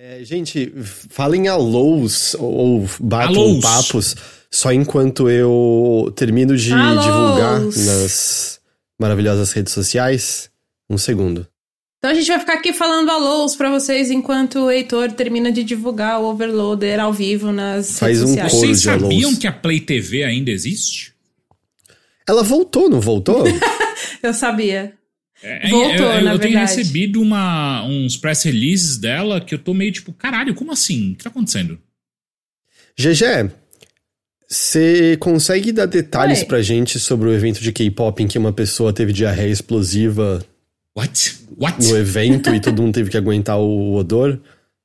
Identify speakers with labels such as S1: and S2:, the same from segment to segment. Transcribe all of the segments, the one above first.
S1: É, gente, falem alôs ou batam
S2: Alôs.
S1: papos só enquanto eu termino de
S3: Alôs.
S1: divulgar nas maravilhosas redes sociais. Um segundo.
S3: Então a gente vai ficar aqui falando alôs pra vocês enquanto o Heitor termina de divulgar o Overloader ao vivo nas
S1: Faz
S3: redes
S1: um
S3: sociais.
S1: coro
S2: Vocês
S1: de alôs.
S2: sabiam que a Play TV ainda existe?
S1: Ela voltou, não voltou?
S3: Eu sabia.
S2: É,
S3: Voltou,
S2: eu, eu-
S3: na
S2: eu tenho recebido uma, uns press releases dela que eu tô meio tipo, caralho, como assim? O que tá acontecendo?
S1: GG, você consegue dar detalhes
S3: Oi.
S1: pra gente sobre o evento de K-pop em que uma pessoa teve diarreia explosiva
S2: What? What?
S1: no evento e todo mundo teve que aguentar o odor?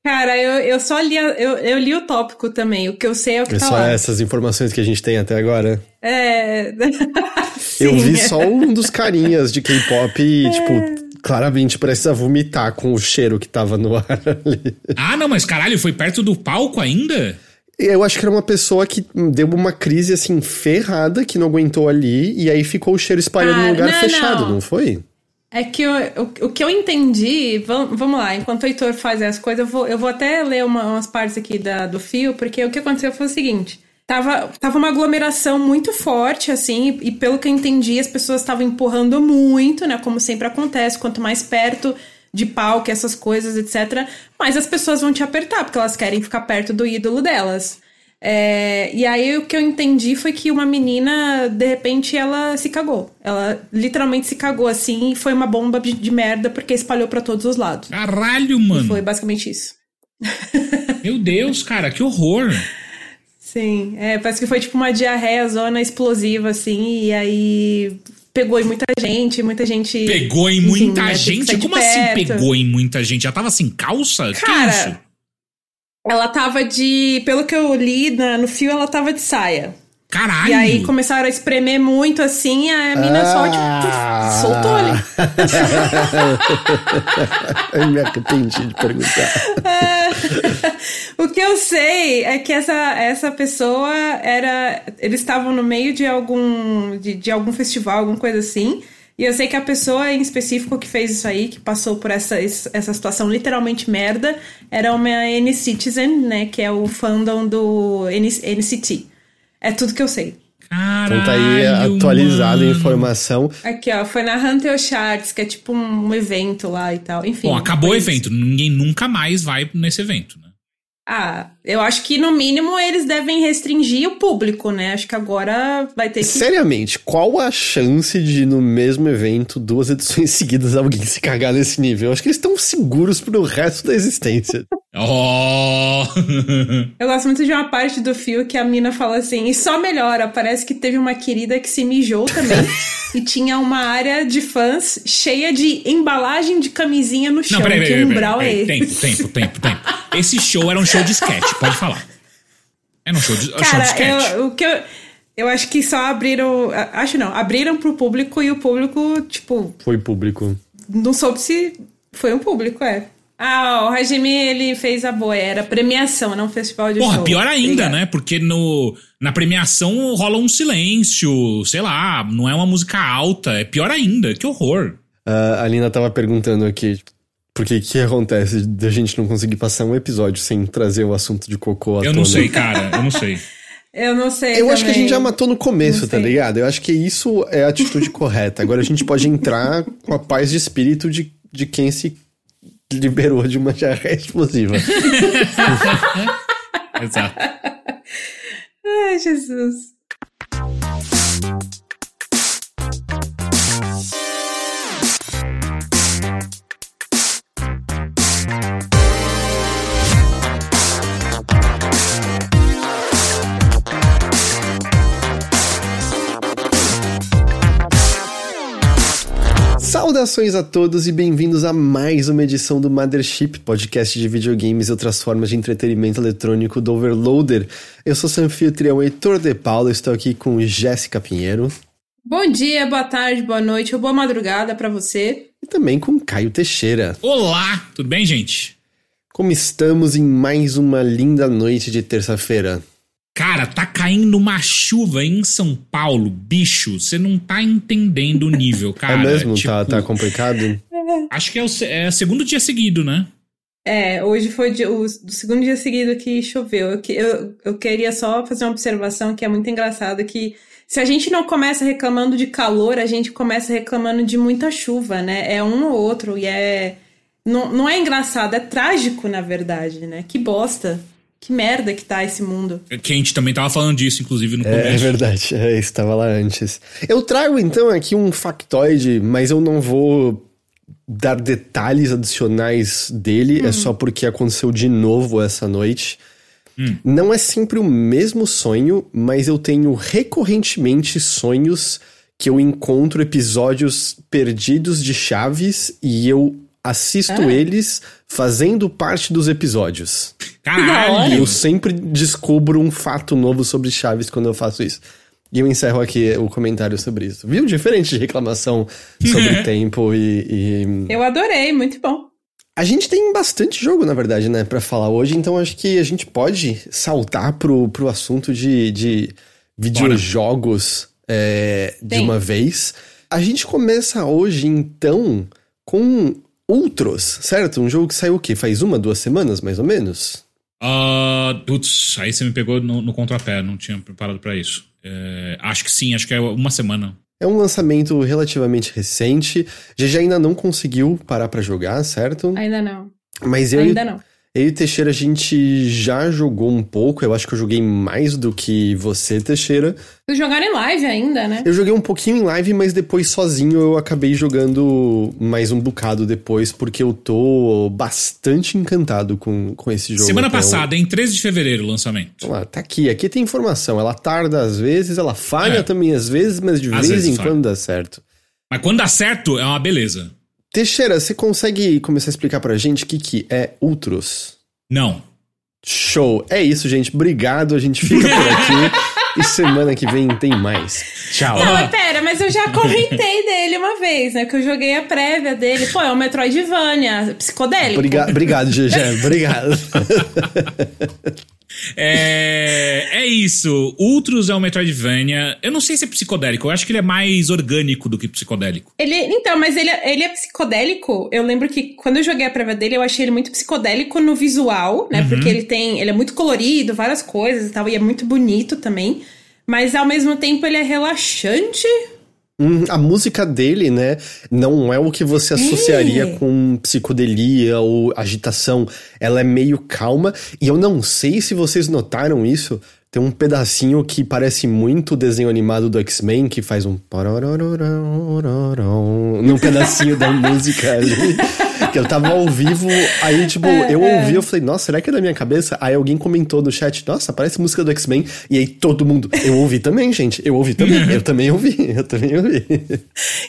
S3: Cara, eu, eu só li, eu, eu li o tópico também. O que eu sei é o que
S1: É
S3: tá
S1: só
S3: lá.
S1: essas informações que a gente tem até agora.
S3: É.
S1: Eu vi só um dos carinhas de K-pop e, tipo, claramente precisa vomitar com o cheiro que tava no ar ali.
S2: Ah, não, mas caralho, foi perto do palco ainda?
S1: Eu acho que era uma pessoa que deu uma crise, assim, ferrada, que não aguentou ali, e aí ficou o cheiro espalhado
S3: Ah,
S1: num lugar
S3: não,
S1: fechado, não,
S3: não.
S1: foi?
S3: É que eu- o, o que eu entendi, vamos, vamos lá, enquanto o Heitor faz as coisas, eu vou, eu vou até ler uma- umas partes aqui da- do fio, porque o que aconteceu foi o seguinte: tava, tava uma aglomeração muito forte, assim, e, e pelo que eu entendi, as pessoas estavam empurrando muito, né? Como sempre acontece, quanto mais perto de palco, essas coisas, etc., mais as pessoas vão te apertar, porque elas querem ficar perto do ídolo delas. É, e aí o que eu entendi foi que uma menina, de repente, ela se cagou. Ela literalmente se cagou assim e foi uma bomba de, de merda porque espalhou pra todos os lados.
S2: Caralho, mano.
S3: Foi basicamente isso.
S2: Meu Deus, cara, que horror.
S3: Sim, é, parece que foi tipo uma diarreia zona explosiva, assim, e aí pegou em muita gente, muita gente.
S2: Pegou em
S3: enfim,
S2: muita
S3: né, que
S2: gente? Como assim pegou em muita gente? Já tava sem calça? que
S3: Cara,
S2: isso?
S3: Ela tava de. Pelo que eu li na- no fio, ela tava de saia.
S2: Caralho.
S3: E aí começaram a espremer muito assim, a mina só,
S1: Ah.
S3: tipo, soltou ali.
S1: Eu me arrependi de perguntar.
S3: o que eu sei é que essa, essa pessoa era. Eles estavam no meio de algum. De, de algum festival, alguma coisa assim. E eu sei que a pessoa em específico que fez isso aí, que passou por essa, essa situação literalmente merda, era uma N-Citizen, né? Que é o fandom do N- NCT. É tudo que eu sei.
S2: Caralho,
S1: Então tá aí atualizada a informação.
S3: Aqui, ó, foi na Hunter Charts, que é tipo um evento lá e tal. Enfim.
S2: Bom, acabou o evento. Ninguém nunca mais vai nesse evento, né?
S3: Ah, eu acho que no mínimo eles devem restringir o público, né? Acho que agora vai ter que.
S1: Seriamente, qual a chance de no mesmo evento, duas edições seguidas, alguém se cagar nesse nível? Eu acho que eles estão seguros pro resto da existência.
S2: Oh!
S3: Eu gosto muito de uma parte do fio que a mina fala assim, e só melhora, parece que teve uma querida que se mijou também e tinha uma área de fãs cheia de embalagem de camisinha no chão.
S2: Não, peraí,
S3: que
S2: peraí, peraí,
S3: umbral
S2: peraí,
S3: é
S2: peraí.
S3: esse?
S2: Tempo, tempo, tempo, tempo. Esse show era um show de sketch, pode falar. Era um show de, show de
S3: Cara,
S2: sketch.
S3: eu, o que eu, eu acho que só abriram. Acho não, abriram pro público e o público, tipo,
S1: Foi público.
S3: não soube se foi um público, é. Ah, o Hajime, ele fez a boa, era premiação, não festival de
S2: Porra,
S3: show.
S2: pior ainda,
S3: Obrigada.
S2: né? Porque no, na premiação rola um silêncio, sei lá, não é uma música alta, é pior ainda, que horror.
S1: Ah, a Alina tava perguntando aqui por que que acontece da gente não conseguir passar um episódio sem trazer o assunto de cocô à
S2: Eu não
S1: tona.
S2: sei, cara, eu não sei.
S3: Eu não sei.
S1: Eu acho que a
S3: também.
S1: gente já matou no começo,
S3: Não
S1: tá ligado? Eu acho que isso é a atitude correta. Agora a gente pode entrar com a paz de espírito de, de quem se liberou de uma diarreia explosiva.
S2: Exato.
S3: Ai, Jesus.
S1: Saudações a todos e bem-vindos a mais uma edição do Mothership, podcast de videogames e outras formas de entretenimento eletrônico do Overloader. Eu sou seu anfitrião Heitor de Paula, estou aqui com Jéssica Pinheiro
S3: Bom dia, boa tarde, boa noite ou boa madrugada pra você.
S1: e também com Caio Teixeira.
S2: Olá, tudo bem, gente?
S1: Como estamos em mais uma linda noite de terça-feira?
S2: Cara, tá caindo uma chuva em São Paulo, bicho. Você não tá entendendo o nível, cara.
S1: é mesmo?
S2: Tipo,
S1: tá, tá complicado?
S2: Acho que é o, é o segundo dia seguido, né?
S3: É, hoje foi o, segundo dia seguido que choveu. Eu, eu, eu queria só fazer uma observação que é muito engraçada, que se a gente não começa reclamando de calor, a gente começa reclamando de muita chuva, né? É um ou outro, e é... Não, não é engraçado, é trágico, na verdade, né? Que bosta. Que merda que tá esse mundo.
S2: Que a gente também tava falando disso, inclusive, no
S1: É, é
S2: começo.
S1: verdade, é, estava lá antes. Eu trago então aqui um factoide, mas eu não vou dar detalhes adicionais dele, é só porque aconteceu de novo essa noite. Não é sempre o mesmo sonho, mas eu tenho recorrentemente sonhos que eu encontro episódios perdidos de Chaves e eu assisto
S3: Ah.
S1: eles fazendo parte dos episódios. E
S2: Caralho!
S1: eu sempre descubro um fato novo sobre Chaves quando eu faço isso. E eu encerro aqui o comentário sobre isso. Viu? Diferente de reclamação sobre tempo e, e-
S3: Eu adorei, muito bom.
S1: A gente tem bastante jogo, na verdade, né, pra falar hoje, então acho que a gente pode saltar pro, pro assunto de, de videojogos é, de uma vez. A gente começa hoje, então, com Ultros, certo? Um jogo que saiu o quê? Faz uma, duas semanas, mais ou menos?
S2: Ah, putz, aí você me pegou no, no contrapé, não tinha preparado pra isso. É, acho que sim, acho que é uma semana.
S1: É um lançamento relativamente recente. GG ainda não conseguiu parar pra jogar, certo?
S3: Ainda não.
S1: Mas eu,
S3: Ainda não.
S1: Eu e o Teixeira, a gente já jogou um pouco. Eu acho que eu joguei mais do que você, Teixeira.
S3: Vocês jogaram em live ainda, né?
S1: Eu joguei um pouquinho em live, mas depois sozinho eu acabei jogando mais um bocado depois, porque eu tô bastante encantado com, com esse jogo.
S2: Semana
S1: Então,
S2: passada, em 13 de fevereiro, o lançamento.
S1: Vamos lá, tá aqui. Aqui tem informação. Ela tarda às vezes, ela falha
S2: É.
S1: também às vezes, mas de
S2: Às
S1: vez
S2: vezes
S1: em
S2: falha.
S1: quando dá certo.
S2: Mas quando dá certo, é uma beleza.
S1: Teixeira, você consegue começar a explicar pra gente o que, que é Ultros?
S2: Não.
S1: Show! É isso, gente. Obrigado. A gente fica por aqui. e semana que vem tem mais. Tchau.
S3: Não, mas pera, mas eu já comentei dele uma vez, né? Que eu joguei a prévia dele. Pô, é o Metroidvania, psicodélico.
S1: Obriga- obrigado, GG. Obrigado.
S2: É, é isso. Ultros é um Metroidvania. Eu não sei se é psicodélico. Eu acho que ele é mais orgânico do que psicodélico.
S3: Ele, então, mas ele, é- ele é psicodélico. Eu lembro que quando eu joguei a prévia dele, eu achei ele muito psicodélico no visual, né? Porque ele tem. Ele é muito colorido, várias coisas e tal, e é muito bonito também. Mas ao mesmo tempo ele é relaxante.
S1: Hum, a música dele, né, não é o que você associaria
S3: É.
S1: com psicodelia ou agitação. Ela é meio calma. E eu não sei se vocês notaram isso. Tem um pedacinho que parece muito o desenho animado do X-Men, que faz um. Num pedacinho da música ali. Que eu tava ao vivo, aí, tipo,
S3: É,
S1: eu
S3: é.
S1: ouvi, eu falei, nossa, será que é da minha cabeça? Aí alguém comentou no chat, nossa, parece música do X-Men. E aí todo mundo, eu ouvi também, gente, eu ouvi também, eu também ouvi, eu também ouvi.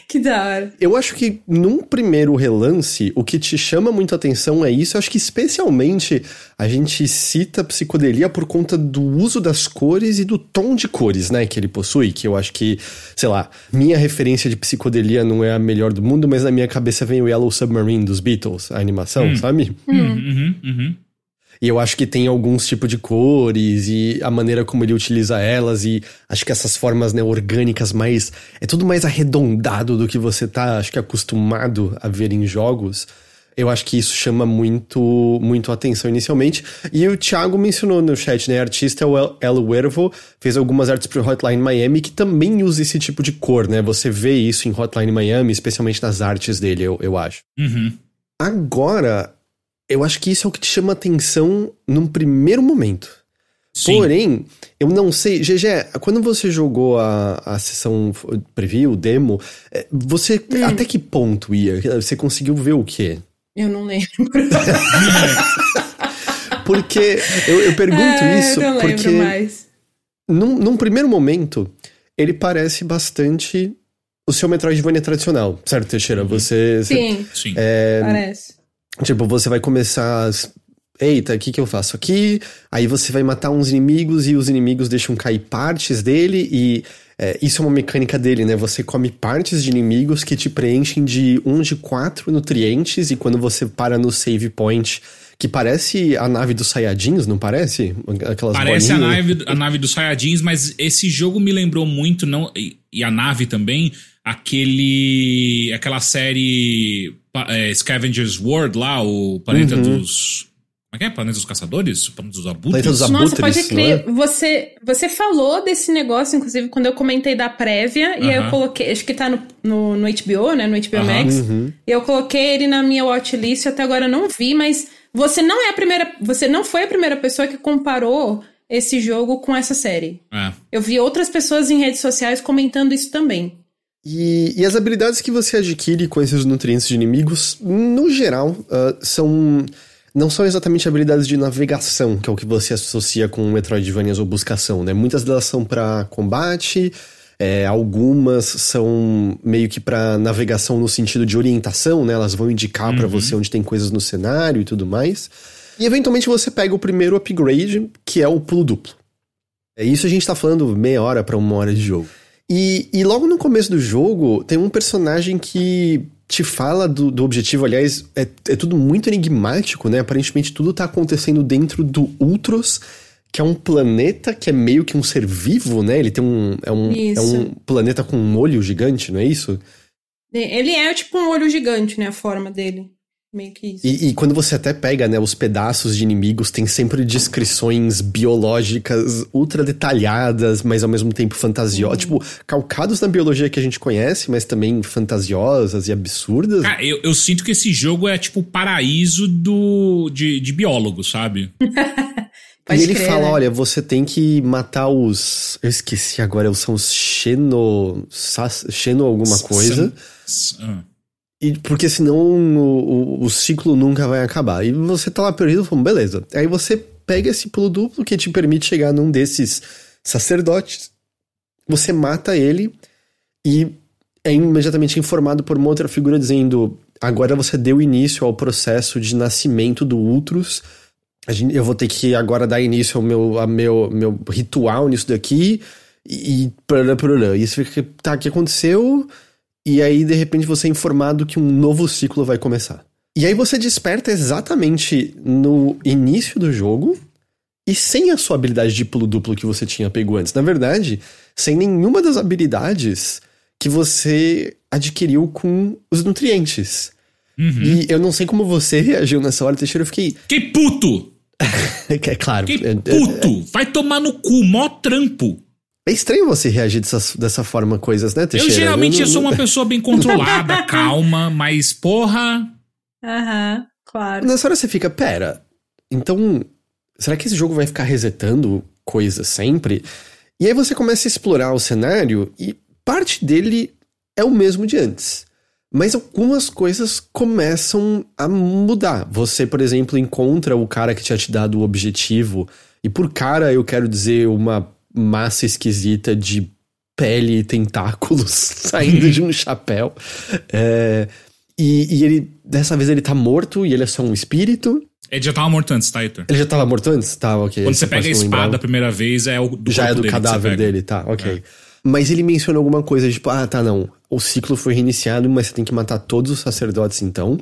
S3: Que da hora.
S1: Eu acho que num primeiro relance, o que te chama muito a atenção é isso. Eu acho que especialmente a gente cita psicodelia por conta do uso das cores e do tom de cores, né, que ele possui. Que eu acho que, sei lá, minha referência de psicodelia não é a melhor do mundo, mas na minha cabeça vem o Yellow Submarine dos Beatles, a animação, sabe?
S2: Uhum, uhum.
S1: E eu acho que tem alguns tipos de cores e a maneira como ele utiliza elas e acho que essas formas né, orgânicas mais... É tudo mais arredondado do que você tá, acho que, acostumado a ver em jogos. Eu acho que isso chama muito, muito atenção inicialmente. E o Thiago mencionou no chat, né? Artista é o El, El Wervo, fez algumas artes pro Hotline Miami que também usa esse tipo de cor, né? Você vê isso em Hotline Miami, especialmente nas artes dele, eu, eu acho.
S2: Uhum.
S1: Agora, eu acho que isso é o que te chama atenção num primeiro momento.
S2: Sim.
S1: Porém, eu não sei. GG, quando você jogou a, a sessão preview, demo, eh, você até que ponto ia? Você conseguiu ver o quê?
S3: Eu não lembro.
S1: Porque eu, eu pergunto
S3: É,
S1: isso
S3: eu não lembro
S1: porque
S3: mais.
S1: num, num primeiro momento ele parece bastante o seu Metroidvania tradicional, certo, Teixeira? Você, você-
S3: Sim,
S2: Sim.
S1: É,
S3: parece.
S1: Tipo, você vai começar. Eita, o que, que eu faço aqui? Aí você vai matar uns inimigos e os inimigos deixam cair partes dele, e é, isso é uma mecânica dele, né? Você come partes de inimigos que te preenchem de um de quatro nutrientes, e quando você para no save point, que parece a nave dos Saiyajins, não parece? Aquelas
S2: Parece a nave, a nave dos Saiyajins, mas esse jogo me lembrou muito, não e, a nave também, aquele aquela série é, Scavengers World lá, o planeta uhum. dos. Como é que é? Planeta dos Caçadores? Planeta dos Abutres? Planeta dos
S3: Abutres Nossa, pode crer. É? Você, você falou desse negócio, inclusive, quando eu comentei da prévia, e aí eu coloquei, acho que tá no, no, no HBO, né? No HBO Max. Uhum. E eu coloquei ele na minha watchlist, até agora eu não vi, mas você não é a primeira. Você não foi a primeira pessoa que comparou esse jogo com essa série. É. Eu vi outras pessoas em redes sociais comentando isso também.
S1: E, e, as habilidades que você adquire com esses nutrientes de inimigos, no geral, uh, são. Não são exatamente habilidades de navegação, que é o que você associa com Metroidvanias ou buscação, né? Muitas delas são para combate, é, algumas são meio que para navegação no sentido de orientação, né? Elas vão indicar uhum. para você onde tem coisas no cenário e tudo mais. E eventualmente você pega o primeiro upgrade, que é o pulo duplo. É isso a gente tá falando meia hora para uma hora de jogo. E, e logo no começo do jogo, tem um personagem que te fala do, do objetivo. Aliás, é, é tudo muito enigmático, né? Aparentemente tudo tá acontecendo dentro do Ultros, que é um planeta que é meio que um ser vivo, né? Ele tem um. É um, é um planeta com um olho gigante, não é isso?
S3: Ele é tipo um olho gigante, né? A forma dele. Meio que isso.
S1: E, e, quando você até pega, né, os pedaços de inimigos, tem sempre descrições biológicas ultra detalhadas, mas ao mesmo tempo fantasiosas. Tipo, calcados na biologia que a gente conhece, mas também fantasiosas e absurdas.
S2: Cara, eu, eu sinto que esse jogo é tipo o paraíso do, de, de biólogo, sabe?
S1: e ele crer, fala: né? olha, você tem que matar os. Eu esqueci agora, são os Xeno. Xeno alguma coisa. San... Ah. E porque senão o, o, o, ciclo nunca vai acabar. E você tá lá perdido, falando, beleza. Aí você pega esse pulo duplo que te permite chegar num desses sacerdotes. Você mata ele e é imediatamente informado por uma outra figura dizendo: agora você deu início ao processo de nascimento do Ultros. eu vou ter que agora dar início ao meu, ao meu, meu ritual nisso daqui. E. E, e você fica, tá, o que aconteceu? E aí de repente você é informado que um novo ciclo vai começar. E aí você desperta exatamente no início do jogo e sem a sua habilidade de pulo duplo que você tinha pego antes. Na verdade, sem nenhuma das habilidades que você adquiriu com os nutrientes. Uhum. E eu não sei como você reagiu nessa hora, Teixeira, eu fiquei.
S2: Que puto!
S1: é claro.
S2: Que puto! Vai tomar no cu, mó trampo.
S1: É estranho você reagir dessa, dessa forma coisas, né, Teixeira?
S2: Eu geralmente eu, não... sou uma pessoa bem controlada, calma, mas porra.
S3: Aham, uhum, claro.
S1: Nessa hora você fica, pera, então, será que esse jogo vai ficar resetando coisas sempre? E aí você começa a explorar o cenário e parte dele é o mesmo de antes. Mas algumas coisas começam a mudar. Você, por exemplo, encontra o cara que tinha te dado o objetivo. E por cara eu quero dizer uma massa esquisita de pele e tentáculos saindo de um chapéu. É, e, e, ele, dessa vez, ele tá morto e ele é só um espírito.
S2: Ele já tava morto antes, tá, Heitor?
S1: Ele já tava morto antes? Tá, ok.
S2: Quando você pega a espada a primeira vez, é o
S1: do Já é do cadáver dele, tá, ok. É. Mas ele menciona alguma coisa tipo, ah, tá, não. O ciclo foi reiniciado, mas você tem que matar todos os sacerdotes então.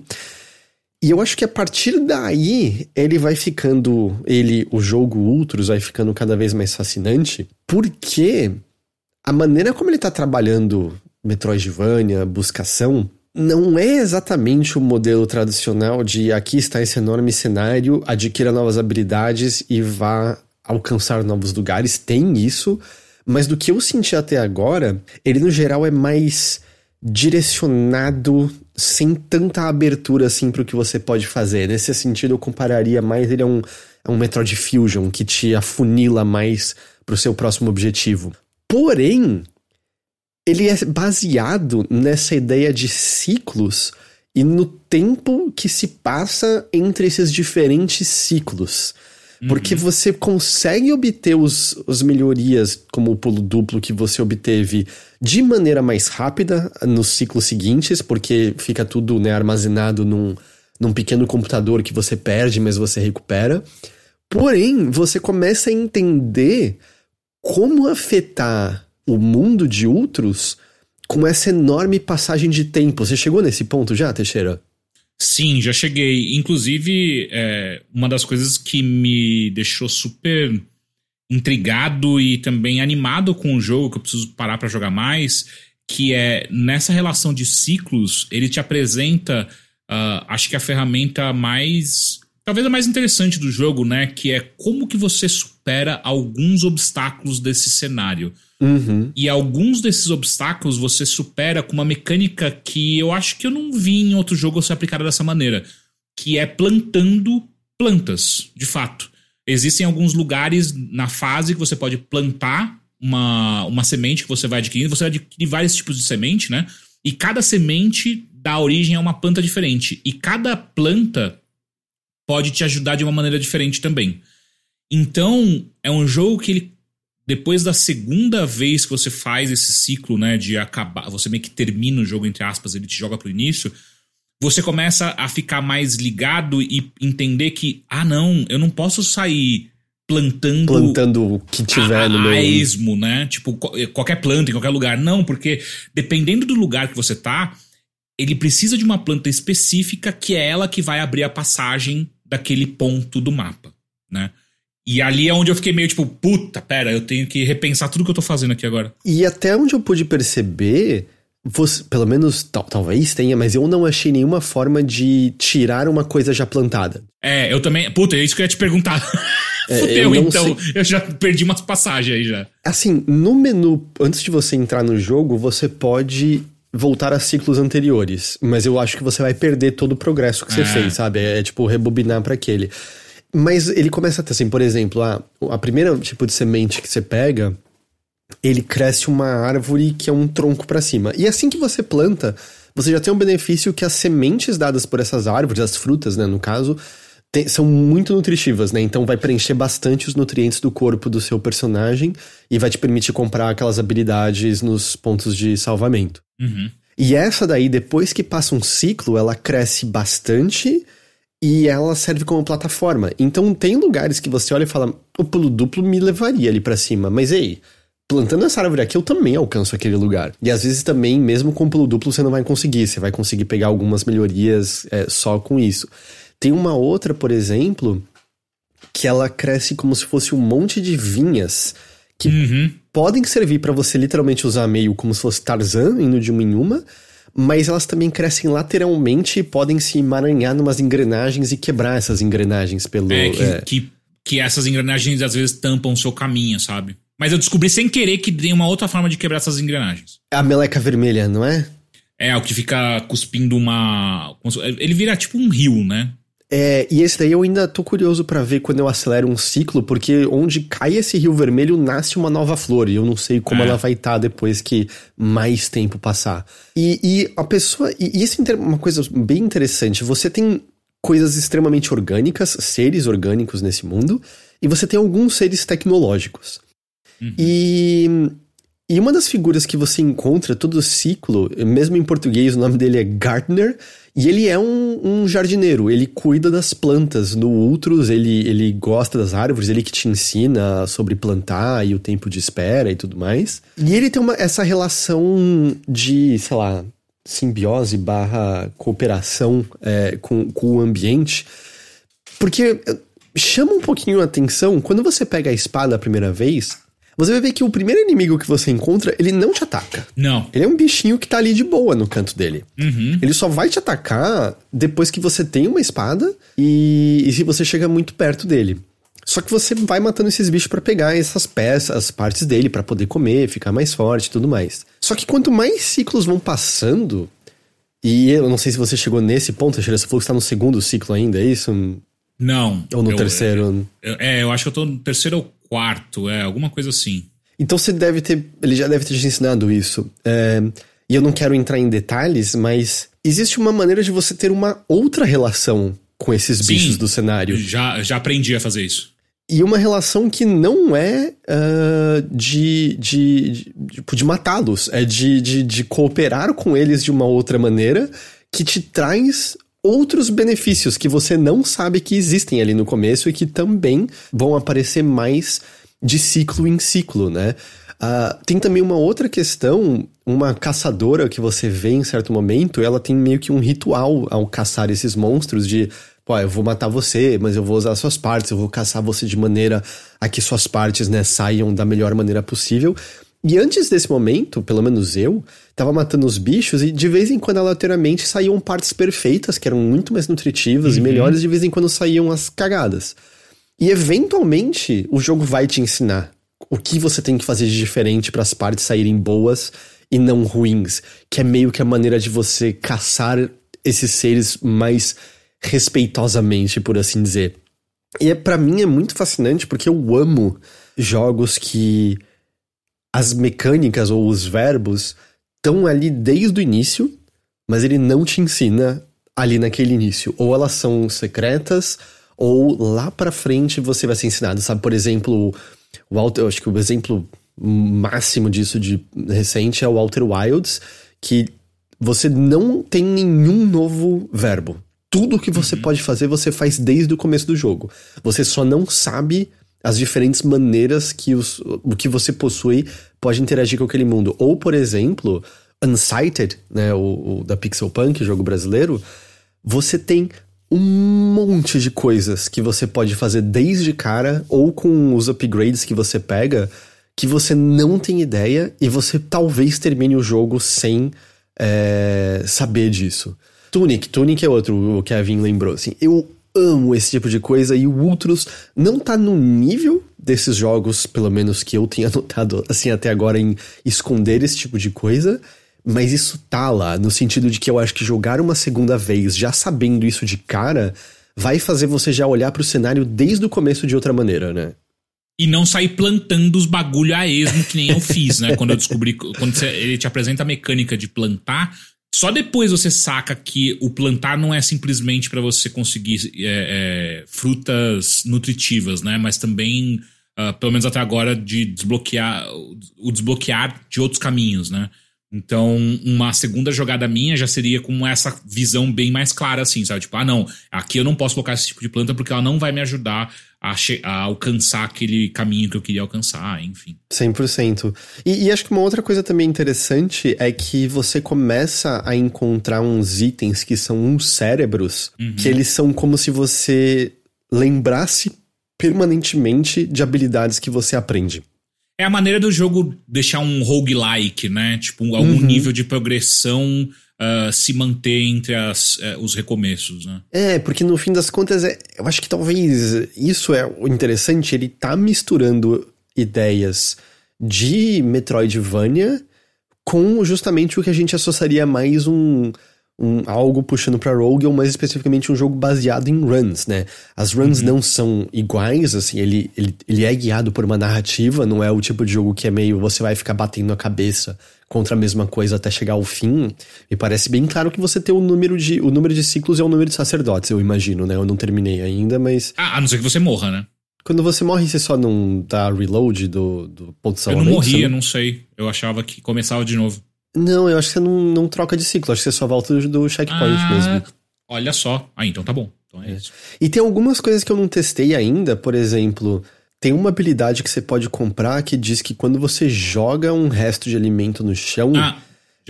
S1: E eu acho que a partir daí ele vai ficando, ele, o jogo Ultros vai ficando cada vez mais fascinante, porque a maneira como ele tá trabalhando Metroidvania, buscação, não é exatamente o modelo tradicional de aqui está esse enorme cenário, adquira novas habilidades e vá alcançar novos lugares. Tem isso, mas do que eu senti até agora, ele no geral é mais direcionado sem tanta abertura assim para o que você pode fazer. Nesse sentido, eu compararia mais ele a um, a um Metroid Fusion que te afunila mais para o seu próximo objetivo. Porém, ele é baseado nessa ideia de ciclos e no tempo que se passa entre esses diferentes ciclos. Porque uhum. você consegue obter os, as melhorias, como o pulo duplo que você obteve, de maneira mais rápida nos ciclos seguintes, porque fica tudo né, armazenado num, num pequeno computador que você perde, mas você recupera. Porém, você começa a entender como afetar o mundo de outros com essa enorme passagem de tempo. Você chegou nesse ponto já, Teixeira?
S2: Sim, já cheguei. Inclusive, é, uma das coisas que me deixou super intrigado e também animado com o jogo, que eu preciso parar para jogar mais, que é nessa relação de ciclos, ele te apresenta uh, acho que a ferramenta mais. Talvez a mais interessante do jogo, né? Que é como que você supera alguns obstáculos desse cenário.
S1: Uhum.
S2: E alguns desses obstáculos você supera com uma mecânica que eu acho que eu não vi em outro jogo ser aplicada dessa maneira. Que é plantando plantas, de fato. Existem alguns lugares na fase que você pode plantar uma, uma semente que você vai adquirindo. Você vai adquirir vários tipos de semente, né? E cada semente dá origem a uma planta diferente. E cada planta pode te ajudar de uma maneira diferente também. Então, é um jogo que ele. Depois da segunda vez que você faz esse ciclo, né, de acabar, você meio que termina o jogo, entre aspas, ele te joga pro início, você começa a ficar mais ligado e entender que, ah, não, eu não posso sair plantando.
S1: Plantando o que tiver
S2: a,
S1: no meu.
S2: Esmo, né? Tipo, qualquer planta em qualquer lugar. Não, porque dependendo do lugar que você tá, ele precisa de uma planta específica que é ela que vai abrir a passagem daquele ponto do mapa, né? E ali é onde eu fiquei meio tipo, puta, pera, eu tenho que repensar tudo que eu tô fazendo aqui agora.
S1: E até onde eu pude perceber, você, pelo menos, tal, talvez tenha, mas eu não achei nenhuma forma de tirar uma coisa já plantada.
S2: É, eu também. Puta, é isso que eu ia te perguntar. É, Fudeu, eu então. Sei. Eu já perdi umas passagens aí já.
S1: Assim, no menu, antes de você entrar no jogo, você pode voltar a ciclos anteriores. Mas eu acho que você vai perder todo o progresso que você é. fez, sabe? É, é tipo rebobinar para aquele. Mas ele começa até assim, por exemplo, a, a primeira tipo de semente que você pega ele cresce uma árvore que é um tronco para cima. E assim que você planta, você já tem um benefício que as sementes dadas por essas árvores, as frutas, né, no caso, tem, são muito nutritivas, né? Então vai preencher bastante os nutrientes do corpo do seu personagem e vai te permitir comprar aquelas habilidades nos pontos de salvamento.
S2: Uhum.
S1: E essa daí, depois que passa um ciclo, ela cresce bastante e ela serve como plataforma. Então tem lugares que você olha e fala, o pulo duplo me levaria ali para cima, mas ei, plantando essa árvore aqui, eu também alcanço aquele lugar. E às vezes também, mesmo com pulo duplo, você não vai conseguir. Você vai conseguir pegar algumas melhorias é, só com isso. Tem uma outra, por exemplo, que ela cresce como se fosse um monte de vinhas que
S2: uhum.
S1: podem servir para você literalmente usar meio como se fosse Tarzan, indo de uma em uma, mas elas também crescem lateralmente e podem se emaranhar numas engrenagens e quebrar essas engrenagens pelo.
S2: É, que, é... que, que essas engrenagens às vezes tampam o seu caminho, sabe? Mas eu descobri sem querer que tem uma outra forma de quebrar essas engrenagens.
S1: A meleca vermelha, não é?
S2: É, o que fica cuspindo uma. Ele vira tipo um rio, né?
S1: É, e esse daí eu ainda tô curioso para ver quando eu acelero um ciclo, porque onde cai esse rio vermelho nasce uma nova flor, e eu não sei como é. ela vai estar tá depois que mais tempo passar. E, e a pessoa. E, e isso é uma coisa bem interessante. Você tem coisas extremamente orgânicas, seres orgânicos nesse mundo, e você tem alguns seres tecnológicos.
S2: Uhum.
S1: E, e uma das figuras que você encontra todo o ciclo, mesmo em português o nome dele é Gardener, e ele é um, um, jardineiro, ele cuida das plantas. No Ultros, ele, ele gosta das árvores, ele que te ensina sobre plantar e o tempo de espera e tudo mais. E ele tem uma, essa relação de, sei lá, simbiose barra cooperação é, com, com o ambiente. Porque chama um pouquinho a atenção, quando você pega a espada a primeira vez, você vai ver que o primeiro inimigo que você encontra, ele não te ataca.
S2: Não.
S1: Ele é um bichinho que tá ali de boa no canto dele.
S2: Uhum.
S1: Ele só vai te atacar depois que você tem uma espada e, e se você chega muito perto dele. Só que você vai matando esses bichos para pegar essas peças, as partes dele, para poder comer, ficar mais forte e tudo mais. Só que quanto mais ciclos vão passando, e eu não sei se você chegou nesse ponto, Sheila, você falou que está no segundo ciclo ainda, é isso?
S2: Não.
S1: Ou no eu, terceiro?
S2: Eu, é, eu acho que eu tô no terceiro ou quarto, é, alguma coisa assim.
S1: Então você deve ter. Ele já deve ter te ensinado isso. É, e eu não quero entrar em detalhes, mas existe uma maneira de você ter uma outra relação com esses Sim, bichos do cenário.
S2: Já, já aprendi a fazer isso.
S1: E uma relação que não é uh, de, de, de, tipo, de matá-los, é de, de, de cooperar com eles de uma outra maneira que te traz outros benefícios que você não sabe que existem ali no começo e que também vão aparecer mais de ciclo em ciclo, né? Uh, tem também uma outra questão, uma caçadora que você vê em certo momento, ela tem meio que um ritual ao caçar esses monstros de, pô, eu vou matar você, mas eu vou usar suas partes, eu vou caçar você de maneira a que suas partes, né, saiam da melhor maneira possível. E antes desse momento, pelo menos eu, tava matando os bichos e de vez em quando aleatoriamente saíam partes perfeitas, que eram muito mais nutritivas uhum. e melhores, de vez em quando saíam as cagadas. E eventualmente o jogo vai te ensinar o que você tem que fazer de diferente para as partes saírem boas e não ruins, que é meio que a maneira de você caçar esses seres mais respeitosamente, por assim dizer. E é, para mim é muito fascinante porque eu amo jogos que as mecânicas ou os verbos estão ali desde o início, mas ele não te ensina ali naquele início. Ou elas são secretas, ou lá para frente você vai ser ensinado, sabe? Por exemplo, o Walter, eu acho que o exemplo máximo disso de recente é o Walter Wilds, que você não tem nenhum novo verbo. Tudo que você uhum. pode fazer, você faz desde o começo do jogo. Você só não sabe as diferentes maneiras que os, o que você possui pode interagir com aquele mundo. Ou, por exemplo, Unsighted, né, o, o da Pixel Punk, jogo brasileiro, você tem um monte de coisas que você pode fazer desde cara ou com os upgrades que você pega que você não tem ideia e você talvez termine o jogo sem é, saber disso. Tunic, Tunic é outro, o Kevin lembrou, assim, eu amo esse tipo de coisa e o Ultros não tá no nível desses jogos, pelo menos que eu tenha notado assim até agora em esconder esse tipo de coisa, mas isso tá lá, no sentido de que eu acho que jogar uma segunda vez, já sabendo isso de cara, vai fazer você já olhar para o cenário desde o começo de outra maneira, né?
S2: E não sair plantando os bagulho a esmo que nem eu fiz, né? Quando eu descobri. Quando você, ele te apresenta a mecânica de plantar, só depois você saca que o plantar não é simplesmente para você conseguir é, é, frutas nutritivas, né? Mas também, uh, pelo menos até agora, de desbloquear o desbloquear de outros caminhos, né? Então, uma segunda jogada minha já seria com essa visão bem mais clara, assim, sabe? Tipo, ah, não, aqui eu não posso colocar esse tipo de planta porque ela não vai me ajudar a, a alcançar aquele caminho que eu queria alcançar, enfim.
S1: 100%. E, e acho que uma outra coisa também interessante é que você começa a encontrar uns itens que são uns cérebros, uhum. que eles são como se você lembrasse permanentemente de habilidades que você aprende.
S2: É a maneira do jogo deixar um roguelike, né? Tipo, algum uhum. nível de progressão uh, se manter entre as, uh, os recomeços, né?
S1: É, porque no fim das contas, é, eu acho que talvez isso é o interessante, ele tá misturando ideias de Metroidvania com justamente o que a gente associaria mais um um, algo puxando para Rogue, ou mais especificamente um jogo baseado em runs, né? As runs uhum. não são iguais, assim, ele, ele, ele é guiado por uma narrativa, não é o tipo de jogo que é meio você vai ficar batendo a cabeça contra a mesma coisa até chegar ao fim. Me parece bem claro que você tem o número de o número de ciclos é o número de sacerdotes, eu imagino, né? Eu não terminei ainda, mas
S2: Ah, a não ser que você morra, né?
S1: Quando você morre, você só não dá reload do, do ponto de
S2: salvamento? Eu não morria, não... não sei. Eu achava que começava de novo.
S1: Não, eu acho que você não, não troca de ciclo, acho que você só volta do, do checkpoint ah, mesmo.
S2: Olha só. Ah, então tá bom. Então é, é isso.
S1: E tem algumas coisas que eu não testei ainda, por exemplo, tem uma habilidade que você pode comprar que diz que quando você joga um resto de alimento no chão, ah,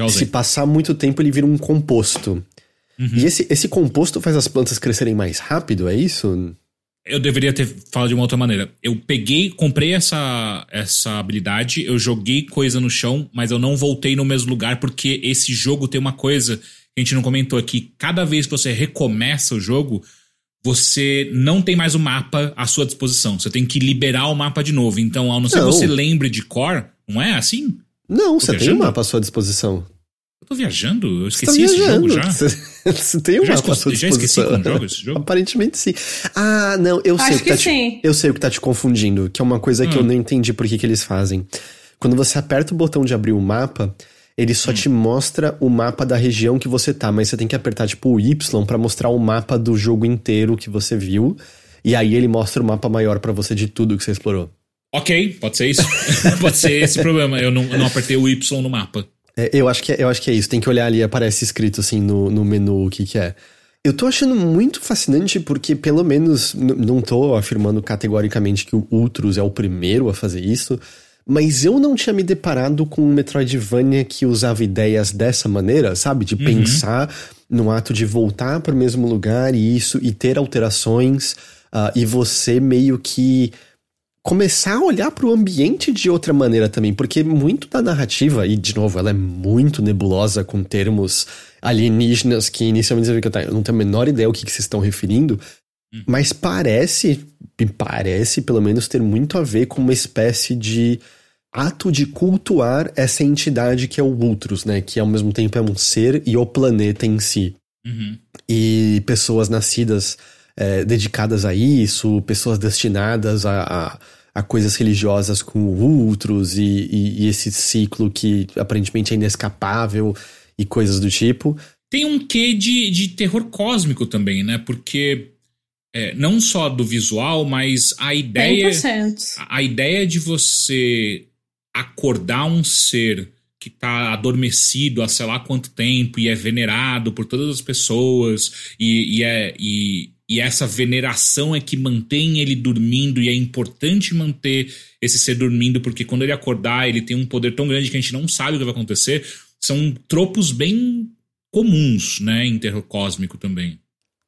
S1: se passar muito tempo ele vira um composto. Uhum. E esse, esse composto faz as plantas crescerem mais rápido, é isso?
S2: Eu deveria ter falado de uma outra maneira. Eu peguei, comprei essa, essa habilidade, eu joguei coisa no chão, mas eu não voltei no mesmo lugar porque esse jogo tem uma coisa que a gente não comentou aqui. Cada vez que você recomeça o jogo, você não tem mais o mapa à sua disposição. Você tem que liberar o mapa de novo. Então, ao não ser que você lembre de core, não é assim?
S1: Não, você tem o mapa à sua disposição.
S2: Eu tô viajando? Eu esqueci tá esse jogo já.
S1: Você tem um já mapa
S2: à Já esqueci como jogo esse jogo?
S1: Aparentemente sim. Ah, não, eu sei
S3: Acho
S1: o que, que tá
S3: sim.
S1: Te, eu sei o que tá te confundindo, que é uma coisa hum. que eu hum. não entendi por que, que eles fazem. Quando você aperta o botão de abrir o mapa, ele só hum. te mostra o mapa da região que você tá, mas você tem que apertar tipo o Y para mostrar o mapa do jogo inteiro que você viu. E aí ele mostra o mapa maior para você de tudo que você explorou.
S2: Ok, pode ser isso. pode ser esse o problema. Eu não, eu não apertei o Y no mapa.
S1: É, eu, acho que é, eu acho que é isso. Tem que olhar ali, aparece escrito assim no, no menu o que, que é. Eu tô achando muito fascinante porque, pelo menos, não tô afirmando categoricamente que o Ultros é o primeiro a fazer isso, mas eu não tinha me deparado com um Metroidvania que usava ideias dessa maneira, sabe? De uhum. pensar no ato de voltar para o mesmo lugar e isso, e ter alterações, uh, e você meio que começar a olhar para o ambiente de outra maneira também, porque muito da narrativa, e de novo, ela é muito nebulosa com termos alienígenas que inicialmente você fica, eu não tenho a menor ideia o que, que vocês estão referindo, hum. mas parece, me parece pelo menos ter muito a ver com uma espécie de ato de cultuar essa entidade que é o Ultros, né? Que ao mesmo tempo é um ser e o planeta em si.
S2: Uhum.
S1: E pessoas nascidas é, dedicadas a isso, pessoas destinadas a, a, a coisas religiosas com outros e, e, e, esse ciclo que aparentemente é inescapável e coisas do tipo.
S2: Tem um quê de, de terror cósmico também, né? Porque é, não só do visual, mas a ideia. 100%. A, a ideia de você acordar um ser que está adormecido há sei lá quanto tempo e é venerado por todas as pessoas e, e é, e, e essa veneração é que mantém ele dormindo e é importante manter esse ser dormindo porque quando ele acordar ele tem um poder tão grande que a gente não sabe o que vai acontecer. São tropos bem comuns, né, em também.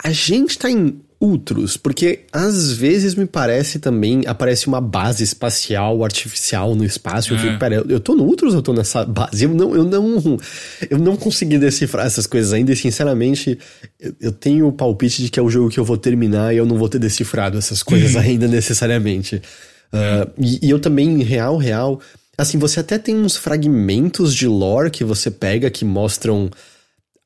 S1: A gente tá em outros, porque às vezes me parece também aparece uma base espacial artificial no espaço. É. Eu fico, pera, eu tô no outros ou eu tô nessa base? Eu não, eu não, eu não consegui decifrar essas coisas ainda e sinceramente eu, eu tenho o palpite de que é o jogo que eu vou terminar e eu não vou ter decifrado essas coisas ainda necessariamente. Uh, e, e eu também, real, real, assim, você até tem uns fragmentos de lore que você pega que mostram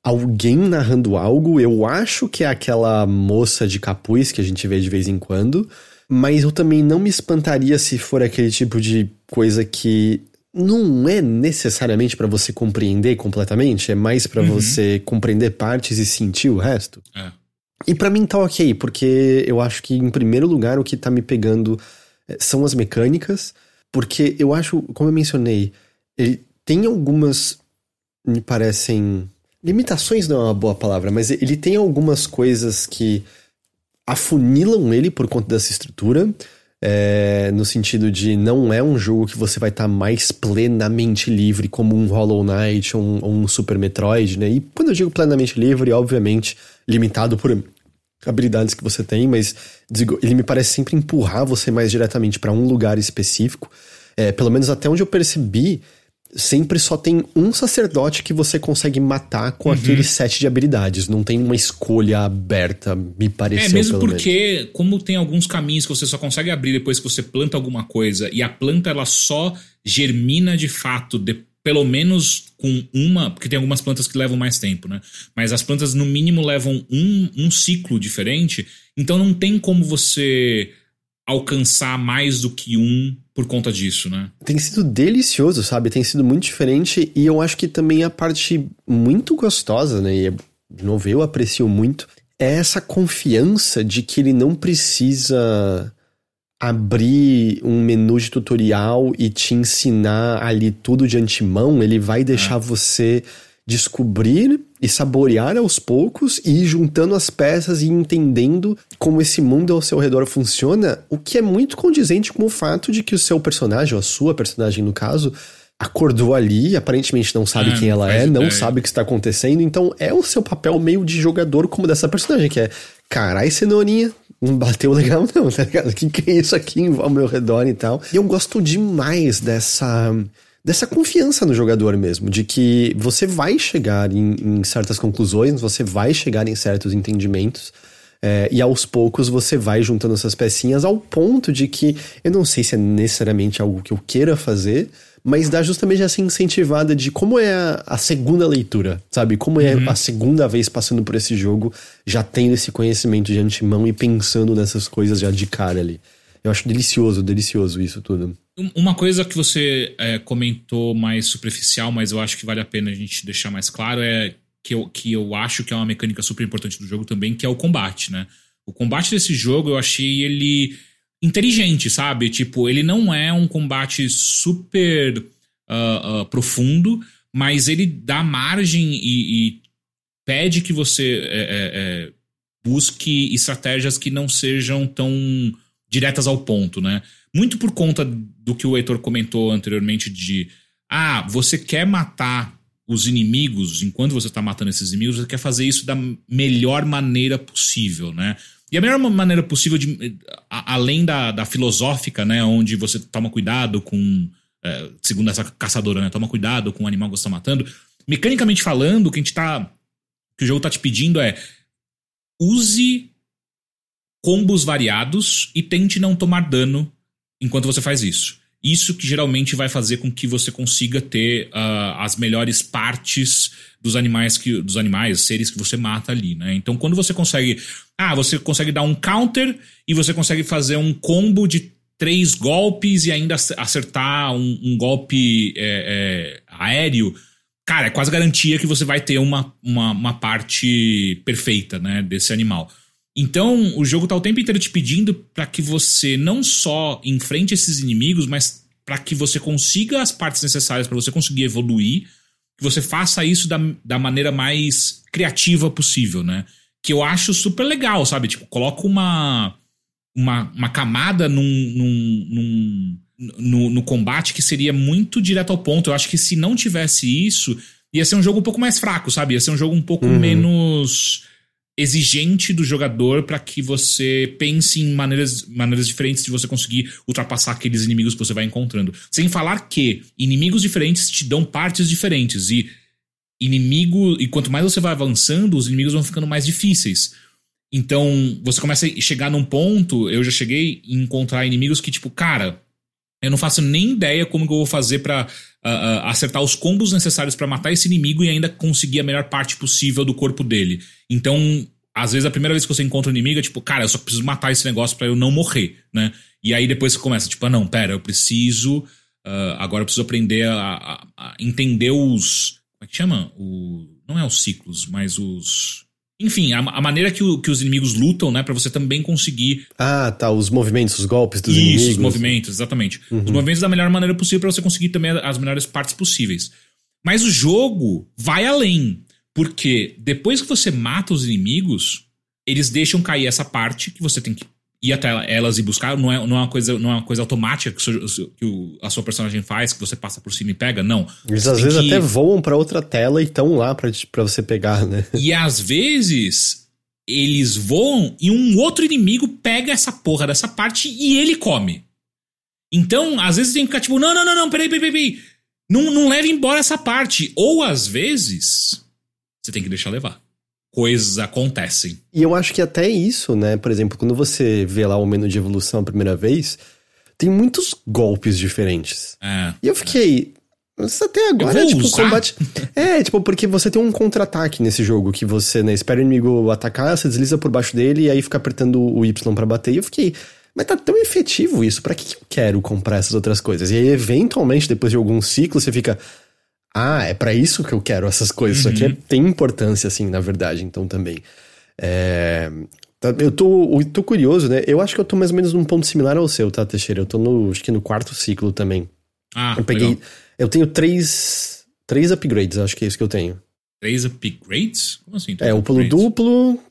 S1: alguém narrando algo. Eu acho que é aquela moça de capuz que a gente vê de vez em quando. Mas eu também não me espantaria se for aquele tipo de coisa que não é necessariamente para você compreender completamente, é mais para uhum. você compreender partes e sentir o resto.
S2: É.
S1: E para mim tá ok, porque eu acho que em primeiro lugar o que tá me pegando é, são as mecânicas, porque eu acho, como eu mencionei, ele tem algumas me parecem Limitações não é uma boa palavra, mas ele tem algumas coisas que afunilam ele por conta dessa estrutura. É, no sentido de não é um jogo que você vai estar tá mais plenamente livre como um Hollow Knight ou um, ou um, Super Metroid, né? E quando eu digo plenamente livre, obviamente limitado por habilidades que você tem, mas digo, ele me parece sempre empurrar você mais diretamente para um lugar específico. É, pelo menos até onde eu percebi, sempre só tem um sacerdote que você consegue matar com uhum. aquele set de habilidades. Não tem uma escolha aberta, me pareceu.
S2: É mesmo porque, menos. como tem alguns caminhos que você só consegue abrir depois que você planta alguma coisa, e a planta ela só germina de fato, de, pelo menos com uma. Porque tem algumas plantas que levam mais tempo, né? Mas as plantas, no mínimo, levam um, um ciclo diferente. Então não tem como você alcançar mais do que um por conta disso, né?
S1: Tem sido delicioso, sabe? Tem sido muito diferente e eu acho que também a parte muito gostosa, né? E de novo, eu aprecio muito, é essa confiança de que ele não precisa abrir um menu de tutorial e te ensinar ali tudo de antemão, ele vai deixar é. você descobrir e saborear aos poucos e ir juntando as peças e entendendo como esse mundo ao seu redor funciona, o que é muito condizente com o fato de que o seu personagem, ou a sua personagem no caso, acordou ali, aparentemente não sabe ah, quem ela é, não sabe o que está acontecendo, então é o seu papel meio de jogador como dessa personagem, que é, carai, cenourinha, não bateu legal não, tá ligado? O que, que é isso aqui ao meu redor e tal. E eu gosto demais dessa dessa confiança no jogador mesmo, de que você vai chegar em, em certas conclusões, você vai chegar em certos entendimentos. É, e aos poucos você vai juntando essas pecinhas ao ponto de que eu não sei se é necessariamente algo que eu queira fazer, mas dá justamente essa incentivada de como é a, a segunda leitura, sabe? Como é uhum. a segunda vez passando por esse jogo, já tendo esse conhecimento de antemão e pensando nessas coisas já de cara ali. Eu acho delicioso, delicioso isso tudo.
S2: Uma coisa que você é, comentou mais superficial, mas eu acho que vale a pena a gente deixar mais claro, é que eu, que eu acho que é uma mecânica super importante do jogo também, que é o combate, né? O combate desse jogo eu achei ele inteligente, sabe? Tipo, ele não é um combate super uh, uh, profundo, mas ele dá margem e, e pede que você é, é, é busque estratégias que não sejam tão diretas ao ponto, né? Muito por conta do que o Heitor comentou anteriormente de ah, você quer matar os inimigos, enquanto você está matando esses inimigos, você quer fazer isso da melhor maneira possível, né? E a melhor maneira possível, de, a, além da, da filosófica, né? Onde você toma cuidado com. É, segundo essa caçadora, né? Toma cuidado com o animal que você está matando. Mecanicamente falando, o que a gente tá. que o jogo tá te pedindo é. Use combos variados e tente não tomar dano enquanto você faz isso. Isso que geralmente vai fazer com que você consiga ter uh, as melhores partes dos animais que dos animais, seres que você mata ali, né? Então quando você consegue, ah, você consegue dar um counter e você consegue fazer um combo de três golpes e ainda acertar um, um golpe é, é, aéreo, cara, é quase garantia que você vai ter uma, uma, uma parte perfeita, né, desse animal. Então, o jogo tá o tempo inteiro te pedindo para que você não só enfrente esses inimigos, mas para que você consiga as partes necessárias para você conseguir evoluir, que você faça isso da, da maneira mais criativa possível, né? Que eu acho super legal, sabe? Tipo, coloca uma, uma, uma camada num, num, num no, no combate que seria muito direto ao ponto. Eu acho que se não tivesse isso, ia ser um jogo um pouco mais fraco, sabe? Ia ser um jogo um pouco uhum. menos exigente do jogador para que você pense em maneiras, maneiras diferentes de você conseguir ultrapassar aqueles inimigos que você vai encontrando. Sem falar que inimigos diferentes te dão partes diferentes e inimigo e quanto mais você vai avançando, os inimigos vão ficando mais difíceis. Então, você começa a chegar num ponto, eu já cheguei a encontrar inimigos que tipo, cara, eu não faço nem ideia como que eu vou fazer para uh, uh, acertar os combos necessários para matar esse inimigo e ainda conseguir a melhor parte possível do corpo dele. Então, às vezes a primeira vez que você encontra um inimigo é tipo, cara, eu só preciso matar esse negócio para eu não morrer, né? E aí depois você começa, tipo, ah, não, pera, eu preciso. Uh, agora eu preciso aprender a, a, a, entender os. Como é que chama? O, não é os ciclos, mas os. Enfim, a, a maneira que, o, que, os inimigos lutam, né? para você também conseguir.
S1: Ah, tá. Os movimentos, os golpes dos
S2: Isso,
S1: inimigos. Isso,
S2: os movimentos, exatamente. Uhum. Os movimentos da melhor maneira possível para você conseguir também as melhores partes possíveis. Mas o jogo vai além. Porque depois que você mata os inimigos, eles deixam cair essa parte que você tem que ir até elas e buscar. Não é, não é, uma, coisa, não é uma coisa automática que, o, que o, a sua personagem faz, que você passa por cima e pega. Não.
S1: Eles às vezes que... até voam para outra tela e estão lá para você pegar, né?
S2: E às vezes eles voam e um outro inimigo pega essa porra dessa parte e ele come. Então, às vezes tem que ficar tipo, não, não, não, não, peraí, peraí, peraí. Não, não leve embora essa parte. Ou às vezes, você tem que deixar levar coisas acontecem.
S1: E eu acho que até isso, né? Por exemplo, quando você vê lá o menu de evolução a primeira vez, tem muitos golpes diferentes.
S2: É,
S1: e eu fiquei. Até agora, tipo, usar? combate. é, tipo, porque você tem um contra-ataque nesse jogo que você, né, espera o inimigo atacar, você desliza por baixo dele e aí fica apertando o Y para bater. E eu fiquei. Mas tá tão efetivo isso, para que, que eu quero comprar essas outras coisas? E aí, eventualmente, depois de algum ciclo, você fica ah, é para isso que eu quero essas coisas. Uhum. Isso aqui é, tem importância, assim, na verdade, então também. É, tá, eu tô, eu tô curioso, né? Eu acho que eu tô mais ou menos num ponto similar ao seu, tá, Teixeira? Eu tô no, acho que no quarto ciclo também.
S2: Ah,
S1: eu peguei. Legal. Eu tenho três. Três upgrades, acho que é isso que eu tenho.
S2: Três upgrades? Como assim?
S1: É, o pulo duplo.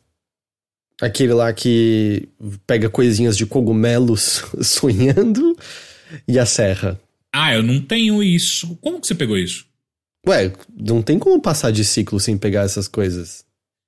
S1: Aquele lá que pega coisinhas de cogumelos sonhando. E a serra.
S2: Ah, eu não tenho isso. Como que você pegou isso?
S1: Ué, não tem como passar de ciclo sem pegar essas coisas.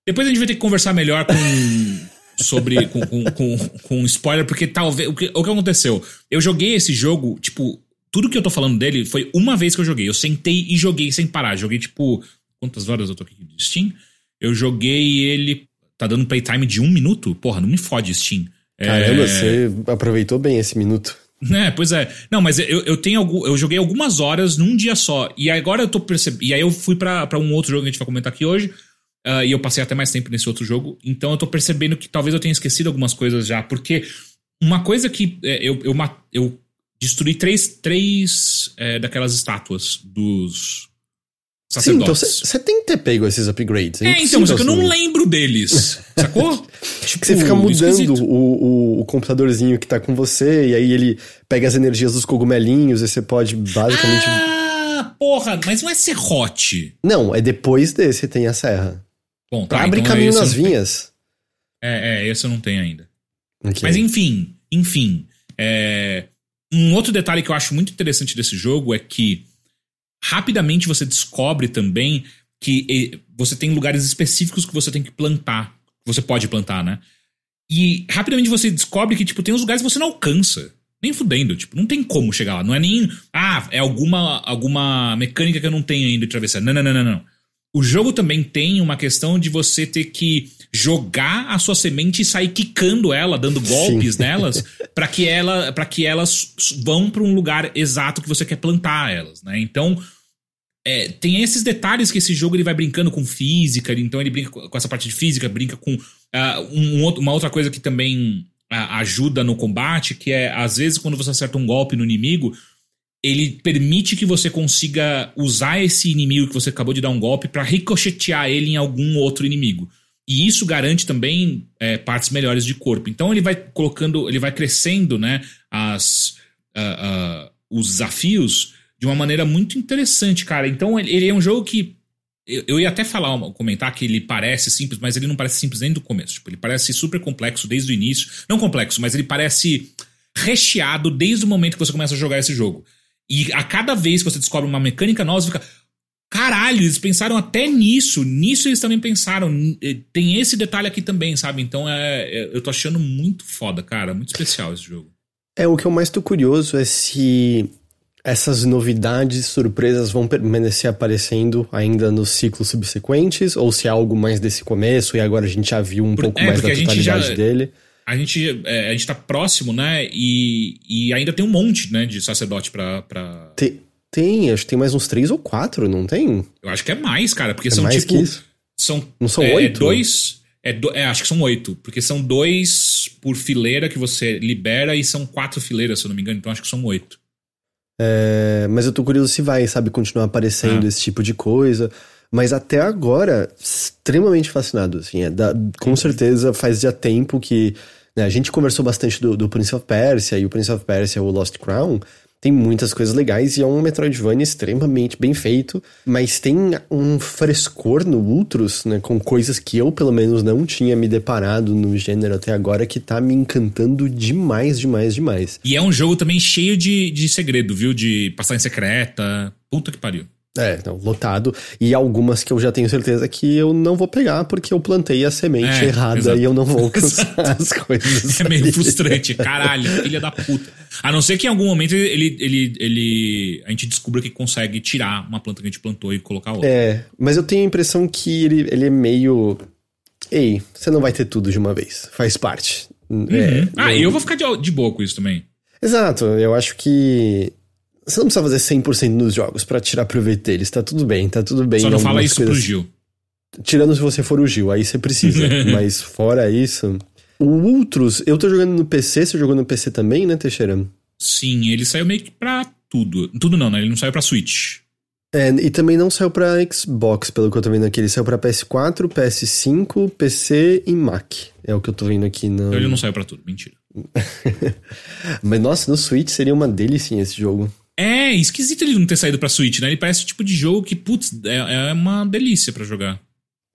S2: Depois a gente vai ter que conversar melhor com. sobre. com, com, com, com, spoiler, porque talvez. O que, o que aconteceu? Eu joguei esse jogo, tipo. Tudo que eu tô falando dele foi uma vez que eu joguei. Eu sentei e joguei sem parar. Joguei, tipo. Quantas horas eu tô aqui de Steam? Eu joguei ele. Tá dando playtime de um minuto? Porra, não me fode, Steam.
S1: Caramba, é... você aproveitou bem esse minuto.
S2: É, pois é. Não, mas eu, eu tenho algum, eu joguei algumas horas num dia só. E agora eu tô percebendo. E aí eu fui para um outro jogo que a gente vai comentar aqui hoje. Uh, e eu passei até mais tempo nesse outro jogo. Então eu tô percebendo que talvez eu tenha esquecido algumas coisas já. Porque uma coisa que é, eu, eu, eu destruí três, três é, daquelas estátuas dos,
S1: Sim, então você tem que ter pego esses upgrades.
S2: É, é então, só que eu não lembro deles. Sacou?
S1: tipo, você fica mudando o, o, o, computadorzinho que tá com você, e aí ele pega as energias dos cogumelinhos, e você pode basicamente.
S2: Ah, porra, mas não é serrote.
S1: Não, é depois desse tem a serra.
S2: Bom, tá,
S1: pra abrir então caminho nas vinhas.
S2: É, é, esse eu não tenho ainda. Okay. Mas enfim, enfim. É... Um outro detalhe que eu acho muito interessante desse jogo é que rapidamente você descobre também que você tem lugares específicos que você tem que plantar. Você pode plantar, né? E rapidamente você descobre que, tipo, tem uns lugares que você não alcança. Nem fudendo, tipo, não tem como chegar lá. Não é nem, ah, é alguma, alguma mecânica que eu não tenho ainda de atravessar. Não, não, não, não, não. O jogo também tem uma questão de você ter que jogar a sua semente e sair quicando ela, dando golpes Sim. nelas, para que ela, para que elas vão para um lugar exato que você quer plantar elas, né? Então, é, tem esses detalhes que esse jogo ele vai brincando com física, então ele brinca com essa parte de física, brinca com uh, um, uma outra coisa que também uh, ajuda no combate, que é às vezes quando você acerta um golpe no inimigo, ele permite que você consiga usar esse inimigo que você acabou de dar um golpe para ricochetear ele em algum outro inimigo. E isso garante também é, partes melhores de corpo. Então ele vai colocando, ele vai crescendo, né, as, uh, uh, os desafios de uma maneira muito interessante, cara. Então ele é um jogo que eu, eu ia até falar, comentar que ele parece simples, mas ele não parece simples nem do começo. Tipo, ele parece super complexo desde o início. Não complexo, mas ele parece recheado desde o momento que você começa a jogar esse jogo. E a cada vez que você descobre uma mecânica nova, você fica. Caralho, eles pensaram até nisso. Nisso eles também pensaram. Tem esse detalhe aqui também, sabe? Então é, é, eu tô achando muito foda, cara. Muito especial esse jogo.
S1: É, o que eu mais tô curioso é se essas novidades, surpresas vão permanecer aparecendo ainda nos ciclos subsequentes, ou se é algo mais desse começo e agora a gente já viu um Por, pouco é, mais da totalidade já, dele
S2: a gente, é, a gente tá próximo, né? E, e ainda tem um monte, né, de sacerdote pra. pra...
S1: Tem, tem, acho que tem mais uns três ou quatro, não tem?
S2: Eu acho que é mais, cara, porque é são tipo. São,
S1: não são
S2: é,
S1: oito?
S2: Dois. É, do, é, acho que são oito, porque são dois por fileira que você libera e são quatro fileiras, se eu não me engano, então acho que são oito.
S1: É, mas eu tô curioso se vai, sabe, continuar aparecendo ah. esse tipo de coisa. Mas até agora, extremamente fascinado, assim. É, da, com certeza faz já tempo que né? A gente conversou bastante do, do Prince of Persia e o Prince of Persia, o Lost Crown, tem muitas coisas legais e é um Metroidvania extremamente bem feito, mas tem um frescor no Ultros, né, com coisas que eu pelo menos não tinha me deparado no gênero até agora, que tá me encantando demais, demais, demais.
S2: E é um jogo também cheio de, de segredo, viu? De passagem secreta. Puta que pariu.
S1: É, então, lotado. E algumas que eu já tenho certeza que eu não vou pegar porque eu plantei a semente é, errada exato. e eu não vou alcançar as coisas.
S2: É meio frustrante. Caralho, filha da puta. A não ser que em algum momento ele, ele, ele, a gente descubra que consegue tirar uma planta que a gente plantou e colocar outra.
S1: É, mas eu tenho a impressão que ele, ele é meio. Ei, você não vai ter tudo de uma vez. Faz parte.
S2: Uhum. É, ah, e eu... eu vou ficar de, de boa com isso também.
S1: Exato, eu acho que você não precisa fazer 100% nos jogos para tirar proveito deles. Tá tudo bem, tá tudo bem.
S2: Só não fala isso coisas... pro Gil.
S1: Tirando se você for o Gil, aí você precisa. Mas fora isso. O Ultros, eu tô jogando no PC, você jogou no PC também, né, Teixeira?
S2: Sim, ele saiu meio que pra tudo. Tudo não, né? Ele não saiu pra Switch.
S1: É, e também não saiu pra Xbox, pelo que eu tô vendo aqui. Ele saiu pra PS4, PS5, PC e Mac. É o que eu tô vendo aqui no.
S2: Então ele não saiu pra tudo, mentira.
S1: Mas nossa, no Switch seria uma delícia esse jogo.
S2: É, esquisito ele não ter saído pra Switch, né? Ele parece o tipo de jogo que, putz, é, é uma delícia para jogar.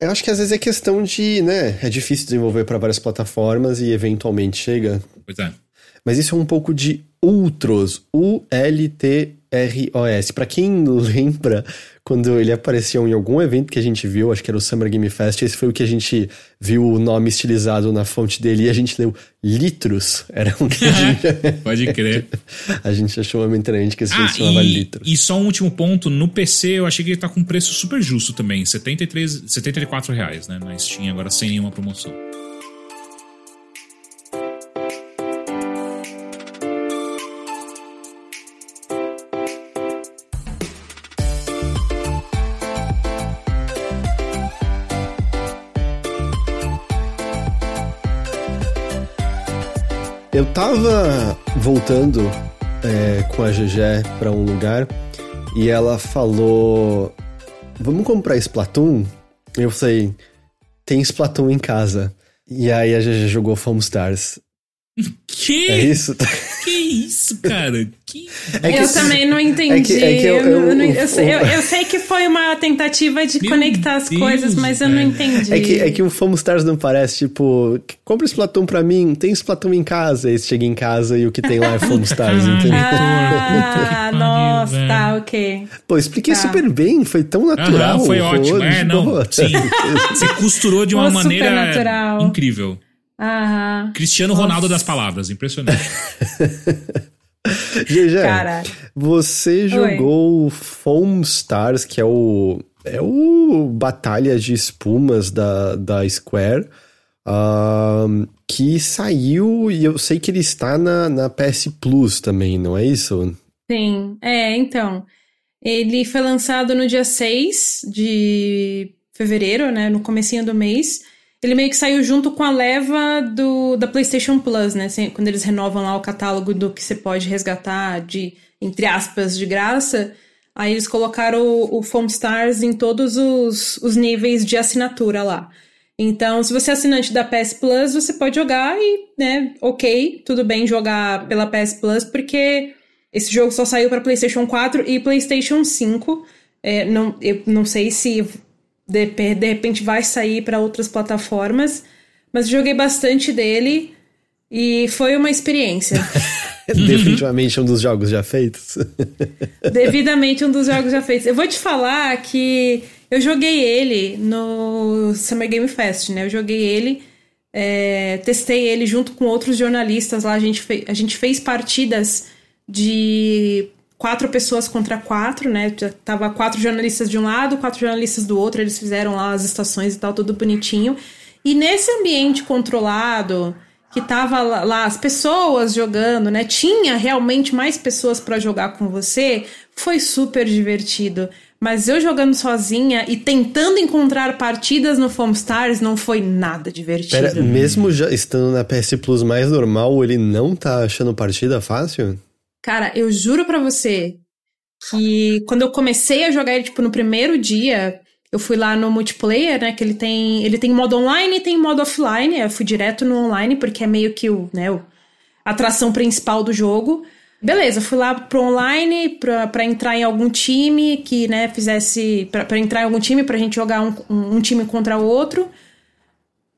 S1: Eu acho que às vezes é questão de, né? É difícil desenvolver para várias plataformas e eventualmente chega.
S2: Pois é.
S1: Mas isso é um pouco de Ultros. U-L-T-R-O-S. Pra quem lembra, quando ele apareceu em algum evento que a gente viu, acho que era o Summer Game Fest, esse foi o que a gente viu o nome estilizado na fonte dele e a gente leu litros. Era um que a
S2: gente... Pode crer.
S1: a gente achou uma interessante que esse ah, chamava e, litros.
S2: E só um último ponto, no PC eu achei que ele tá com preço super justo também, 73, 74 reais, né, na Steam agora sem nenhuma promoção.
S1: Tava voltando é, com a GG para um lugar e ela falou: Vamos comprar Splatoon? Eu falei: Tem Splatoon em casa. E aí a GG jogou Foam Stars.
S2: Que?
S1: É isso?
S2: Que isso, cara? Que...
S3: É que, eu também não entendi. Eu, sei, que foi uma tentativa de Meu conectar as Deus, coisas, mas eu não entendi.
S1: É que, é que o Foam Stars não parece, tipo, compra Splatoon pra mim, tem Splatoon em casa. Você chega em casa e o que tem lá é Foam Stars, entendeu?
S3: Ah, nossa, tá, ok.
S1: Pô, expliquei tá. super bem, foi tão natural.
S2: foi ótimo, é, não, sim. Você costurou de uma maneira incrível.
S3: Aham.
S2: Cristiano
S3: Nossa.
S2: Ronaldo das palavras, impressionante.
S1: GG, você jogou Foam Stars, que é o. É o Batalha de Espumas da, da Square. ahn, que saiu e eu sei que ele está na, na PS Plus também, não é isso?
S3: Sim, é, então. Ele foi lançado no dia 6 de fevereiro, né? No comecinho do mês. Ele meio que saiu junto com a leva do, da PlayStation Plus, né? Quando eles renovam lá o catálogo do que você pode resgatar de, entre aspas, de graça. Aí eles colocaram o, o Foam Stars em todos os, os níveis de assinatura lá. Então, se você é assinante da PS Plus, você pode jogar e, né, ok, tudo bem jogar pela PS Plus, porque esse jogo só saiu para PlayStation 4 e PlayStation 5. É, não, eu não sei se de, de repente vai sair para outras plataformas, mas joguei bastante dele e foi uma experiência.
S1: Definitivamente um dos jogos já feitos.
S3: Devidamente um dos jogos já feitos. Eu vou te falar que eu joguei ele no Summer Game Fest, né? Eu joguei ele, é, testei ele junto com outros jornalistas lá. A gente, fe a gente fez partidas de quatro pessoas contra quatro, né? Tava quatro jornalistas de um lado, quatro jornalistas do outro. Eles fizeram lá as estações e tal, tudo bonitinho. E nesse ambiente controlado, que tava lá, lá as pessoas jogando, né? Tinha realmente mais pessoas para jogar com você. Foi super divertido. Mas eu jogando sozinha e tentando encontrar partidas no Foam Stars não foi nada divertido.
S1: Pera, mesmo já estando na PS Plus mais normal, ele não tá achando partida fácil?
S3: Cara, eu juro pra você que quando eu comecei a jogar ele, tipo, no primeiro dia, eu fui lá no multiplayer, né? Que ele tem. Ele tem modo online e tem modo offline. Eu fui direto no online, porque é meio que o, né, atração principal do jogo. Beleza, fui lá pro online pra, pra entrar em algum time que, né, fizesse. Pra, pra entrar em algum time pra gente jogar um, um, um time contra o outro.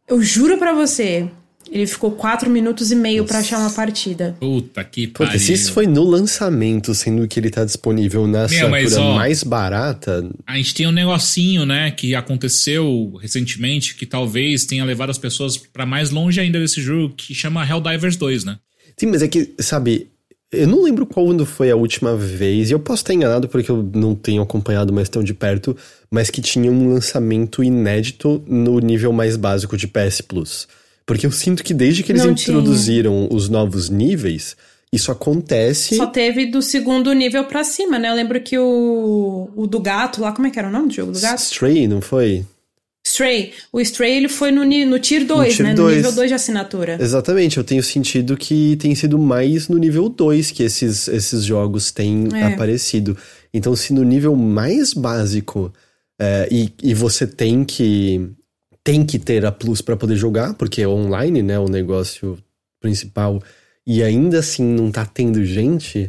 S3: Eu juro pra você, ele ficou 4 minutos e meio pra achar uma partida.
S2: Puta que
S1: Puta,
S2: pariu.
S1: se isso foi no lançamento, sendo que ele tá disponível na
S2: Meu, mas,
S1: assinatura
S2: ó,
S1: mais barata,
S2: A gente tem um negocinho, né, que aconteceu recentemente, que talvez tenha levado as pessoas pra mais longe ainda desse jogo, que chama Helldivers 2, né?
S1: Sim, mas é que, sabe, eu não lembro quando foi a última vez, e eu posso estar enganado porque eu não tenho acompanhado mais tão de perto, mas que tinha um lançamento inédito no nível mais básico de PS Plus. Porque eu sinto que desde que eles
S3: Não tinha.
S1: introduziram os novos níveis, isso acontece.
S3: Só teve do segundo nível pra cima, né? Eu lembro que o, o do gato lá, como é que era o nome do jogo do gato?
S1: Stray, não foi?
S3: Stray. O Stray ele foi no, no Tier 2,
S1: Tier
S3: né?
S1: 2.
S3: No nível 2 de assinatura.
S1: Exatamente, eu tenho sentido que tem sido mais no nível 2 que esses, esses jogos têm
S3: É.
S1: aparecido. Então, se no nível mais básico é, e, e você tem que tem que ter a Plus para poder jogar, porque é online, né, o negócio principal, e ainda assim não tá tendo gente,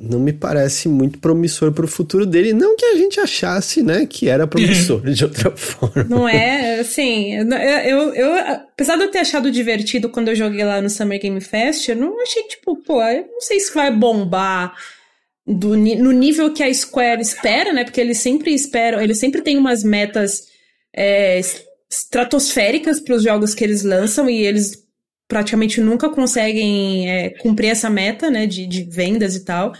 S1: não me parece muito promissor pro futuro dele. Não que a gente achasse, né, que era promissor de outra forma.
S3: Não é, assim, eu, eu, apesar de eu ter achado divertido quando eu joguei lá no Summer Game Fest, eu não achei, tipo, pô, eu não sei se vai bombar do, no nível que a Square espera, né? Porque eles sempre esperam, eles sempre têm umas metas é, estratosféricas para os jogos que eles lançam e eles praticamente nunca conseguem é, cumprir essa meta, né? De, de vendas e tal.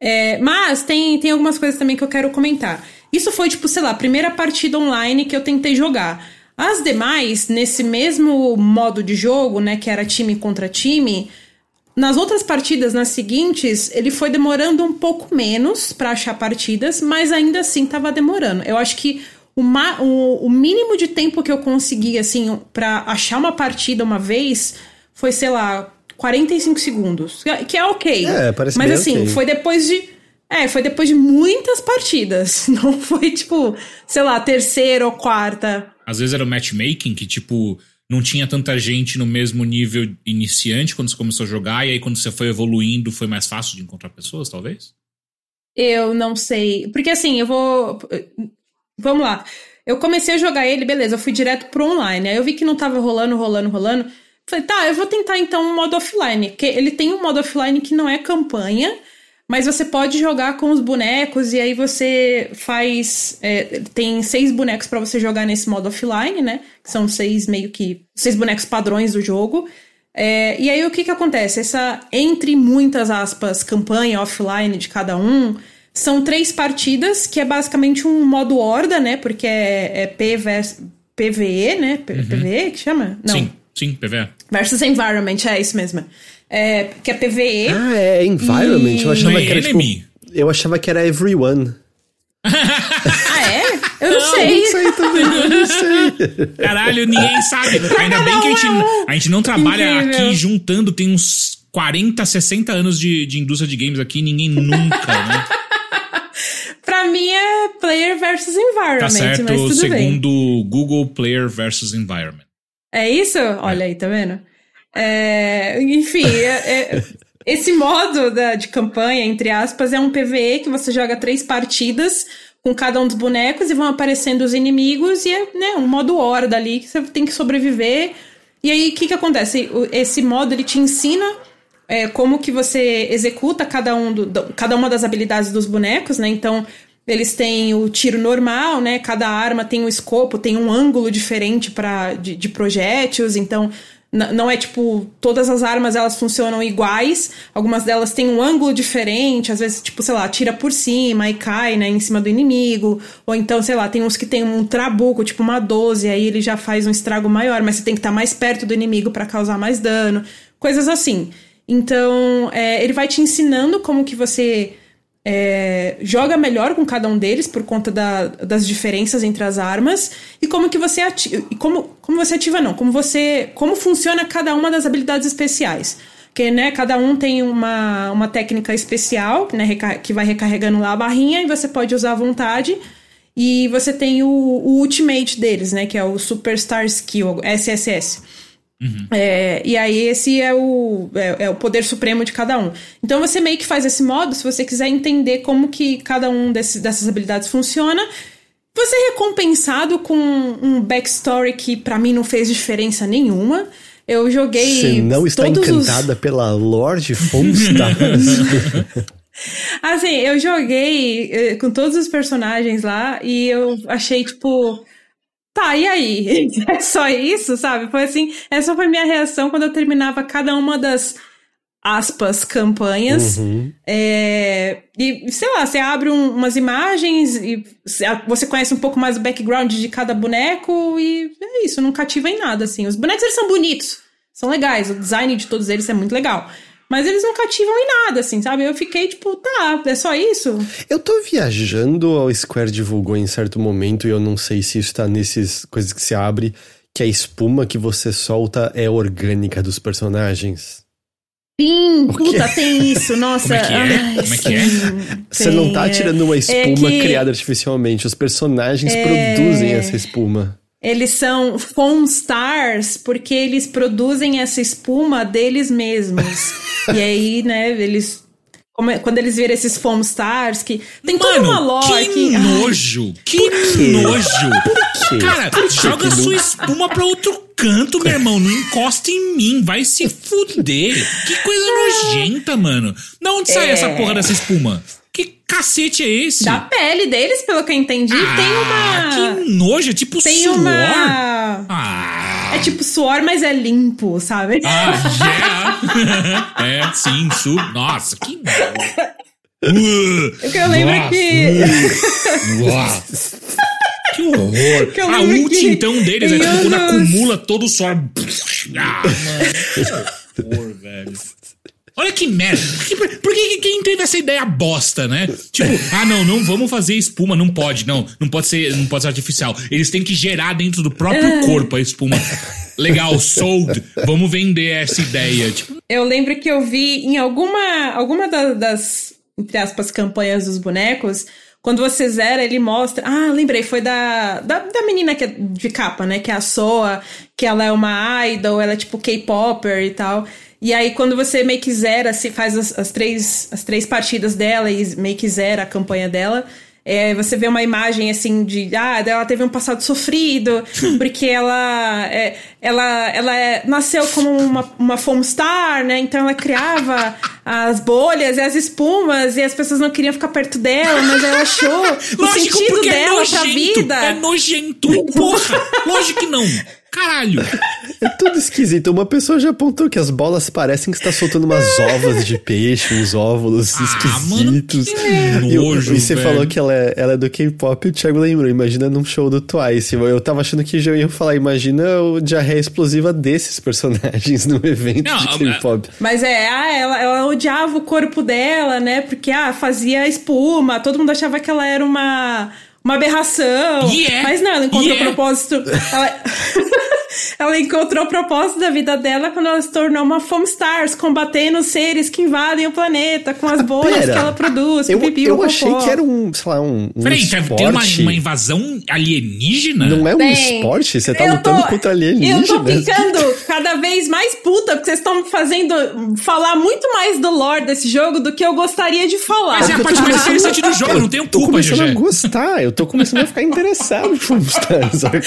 S3: É, mas tem, tem algumas coisas também que eu quero comentar. Isso foi, tipo, sei lá, a primeira partida online que eu tentei jogar. As demais, nesse mesmo modo de jogo, né, que era time contra time, nas outras partidas, nas seguintes, ele foi demorando um pouco menos pra achar partidas, mas ainda assim tava demorando. Eu acho que o, ma- o- o mínimo de tempo que eu consegui, assim, pra achar uma partida uma vez foi, sei lá, 45 segundos. Que é ok.
S1: É, parece
S3: Mas
S1: bem
S3: assim,
S1: ok.
S3: foi depois de. É, foi depois de muitas partidas. Não foi, tipo, sei lá, terceira ou quarta.
S2: Às vezes era o matchmaking, que tipo, não tinha tanta gente no mesmo nível iniciante quando você começou a jogar, e aí quando você foi evoluindo foi mais fácil de encontrar pessoas, talvez?
S3: Eu não sei. Porque assim, eu vou. Vamos lá. Eu comecei a jogar ele, beleza, eu fui direto pro online. Aí eu vi que não tava rolando, rolando, rolando. Falei, tá, eu vou tentar então um modo offline. Porque ele tem um modo offline que não é campanha, mas você pode jogar com os bonecos e aí você faz. É, tem seis bonecos para você jogar nesse modo offline, né? Que são seis meio que. seis bonecos padrões do jogo. É, e aí o que que acontece? Essa, entre muitas aspas, campanha offline de cada um, são três partidas, que é basicamente um modo horda, né? Porque é, é P versus PVE, né? P, uhum. PVE que chama?
S2: Não. Sim, sim, PVE.
S3: Versus Environment, é isso mesmo. É, que é PVE.
S1: Ah, é Environment. E... Eu achava que era tipo, Eu achava que era Everyone.
S3: ah, é? Eu não, não sei.
S1: Não sei também, eu não sei.
S2: Caralho, ninguém sabe. Ainda bem que a gente, a gente não trabalha Incrível. aqui juntando, tem uns 40, 60 anos de, de indústria de games aqui, ninguém nunca, né?
S3: mim é player versus environment, tá
S2: certo,
S3: mas tudo
S2: segundo bem. Google Player versus Environment.
S3: É isso? Olha é. aí, tá vendo? É, enfim, é, é, esse modo da, de campanha, entre aspas, é um PVE que você joga três partidas com cada um dos bonecos e vão aparecendo os inimigos e é né, um modo horda ali que você tem que sobreviver. E aí, o que que acontece? Esse modo, ele te ensina é, como que você executa cada, um do, do, cada uma das habilidades dos bonecos, né? Então, eles têm o tiro normal, né? Cada arma tem um escopo, tem um ângulo diferente para de, de projéteis, então não é tipo, todas as armas elas funcionam iguais, algumas delas têm um ângulo diferente, às vezes, tipo, sei lá, tira por cima e cai, né, em cima do inimigo, ou então, sei lá, tem uns que tem um trabuco, tipo uma 12, aí ele já faz um estrago maior, mas você tem que estar tá mais perto do inimigo para causar mais dano, coisas assim. Então, é, ele vai te ensinando como que você é, joga melhor com cada um deles por conta da, das diferenças entre as armas e como que você ativa, como, como você ativa não, como você como funciona cada uma das habilidades especiais. Porque, né, cada um tem uma, uma técnica especial, né, que vai recarregando lá a barrinha e você pode usar à vontade. E você tem o, o ultimate deles, né, que é o Superstar Skill, SSS. Uhum. É, e aí esse é o, é, é, o poder supremo de cada um. Então você meio que faz esse modo, se você quiser entender como que cada um desse, dessas habilidades funciona. Você é recompensado com um backstory que para mim não fez diferença nenhuma. Eu joguei.
S1: Você não está encantada os... pela Lorde Fonstars?
S3: assim, eu joguei eh, com todos os personagens lá e eu achei, tipo tá, e aí? É só isso, sabe? Foi assim, essa foi minha reação quando eu terminava cada uma das aspas, campanhas. Uhum. É, e, sei lá, você abre um, umas imagens e você conhece um pouco mais o background de cada boneco e é isso, não cativa em nada, assim. Os bonecos, eles são bonitos, são legais, o design de todos eles é muito legal. Mas eles não cativam em nada, assim, sabe? Eu fiquei tipo, tá, é só isso?
S1: Eu tô viajando, o Square divulgou em certo momento, e eu não sei se isso tá nesses coisas que se abre, que a espuma que você solta é orgânica dos personagens.
S3: Sim, puta, tem isso, nossa.
S2: Como é que é? Ai, Como é que é?
S1: Você não tá tirando uma é espuma é que... criada artificialmente, os personagens é... produzem essa espuma.
S3: Eles são foam stars porque eles produzem essa espuma deles mesmos. e aí, né, eles é, quando eles viram esses foam stars que tem Mano, toda uma lore
S2: que
S3: que
S2: nojo, que nojo. Por quê? Cara, Por joga sua espuma pra outro canto, meu irmão, não encosta em mim, vai se fuder. Que coisa nojenta, mano. Da onde é... sai essa porra dessa espuma? Que cacete é esse?
S3: Da pele deles, pelo que eu entendi, ah, tem uma.
S2: Que nojo, é tipo tem suor. Uma...
S3: Ah. É tipo suor, mas é limpo, sabe?
S2: Ah, yeah. é, sim, su... Nossa, que.
S3: Uh, eu lembro
S2: nossa,
S3: que.
S2: Uh, que horror! Que a ult, então, deles é tipo quando acumula todo o suor. Ah, mano. Que horror, velho. Olha que merda. Por, por que quem teve essa ideia bosta, né? Tipo, ah, não, não vamos fazer espuma, não pode, não. Não pode ser, não pode ser artificial. Eles têm que gerar dentro do próprio é. corpo a espuma. Legal, sold. Vamos vender essa ideia. Tipo.
S3: Eu lembro que eu vi em alguma, alguma das, entre aspas, campanhas dos bonecos. Quando você zera, ele mostra. Ah, lembrei, foi da, da, da menina que é de capa, né? Que é a Soa, que ela é uma idol, ela é tipo K-Popper e tal. E aí, quando você meio que zera, se faz as, as, três, as três partidas dela e meio que zera a campanha dela, É, você vê uma imagem assim de ah, ela teve um passado sofrido, porque ela é, ela, ela é, nasceu como uma, uma foam star, né? Então ela criava as bolhas e as espumas e as pessoas não queriam ficar perto dela, mas ela achou o
S2: Lógico,
S3: sentido
S2: porque é
S3: dela
S2: nojento,
S3: pra vida.
S2: É nojento. Porra, lógico que não. Caralho.
S1: É tudo esquisito. Uma pessoa já apontou que as bolas parecem que está soltando umas ovas de peixe, uns óvulos
S2: Ah,
S1: esquisitos.
S2: mano, que
S1: E,
S2: nojo,
S1: e você
S2: velho.
S1: falou que ela é, ela é do K-pop e o Thiago lembrou. Imagina num show do Twice. Eu tava achando que já ia falar, imagina o diarreia explosiva desses personagens num evento
S2: Não,
S1: de K-pop.
S3: Mas é, ah, ela, ela odiava o corpo dela, né? Porque ah, fazia espuma, todo mundo achava que ela era uma, uma aberração.
S2: E é,
S3: Mas não, ela encontrou
S2: e
S3: o
S2: é.
S3: propósito. Ela... ela encontrou o propósito da vida dela quando ela se tornou uma Foam Stars, combatendo os seres que invadem o planeta com as bolhas
S1: Pera,
S3: que ela produz.
S1: Eu,
S3: pipipi,
S1: eu achei que era um, sei lá, um, um
S2: Peraí, tá- tem uma,
S1: esporte.
S2: uma invasão alienígena?
S1: Não é um
S3: Bem,
S1: esporte? Você tá
S3: eu
S1: lutando
S3: tô-
S1: contra
S3: Eu
S1: alienígenas?
S3: tô ficando cada vez mais puta, porque vocês estão fazendo falar muito mais do lore desse jogo do que eu gostaria de falar.
S2: Mas é a
S1: eu tô
S2: parte mais
S1: começando-
S2: interessante do jogo, eu não tenho
S1: tô
S2: culpa,
S1: começando
S2: GG.
S1: a gostar, eu tô começando a ficar interessado em Filmstars agora.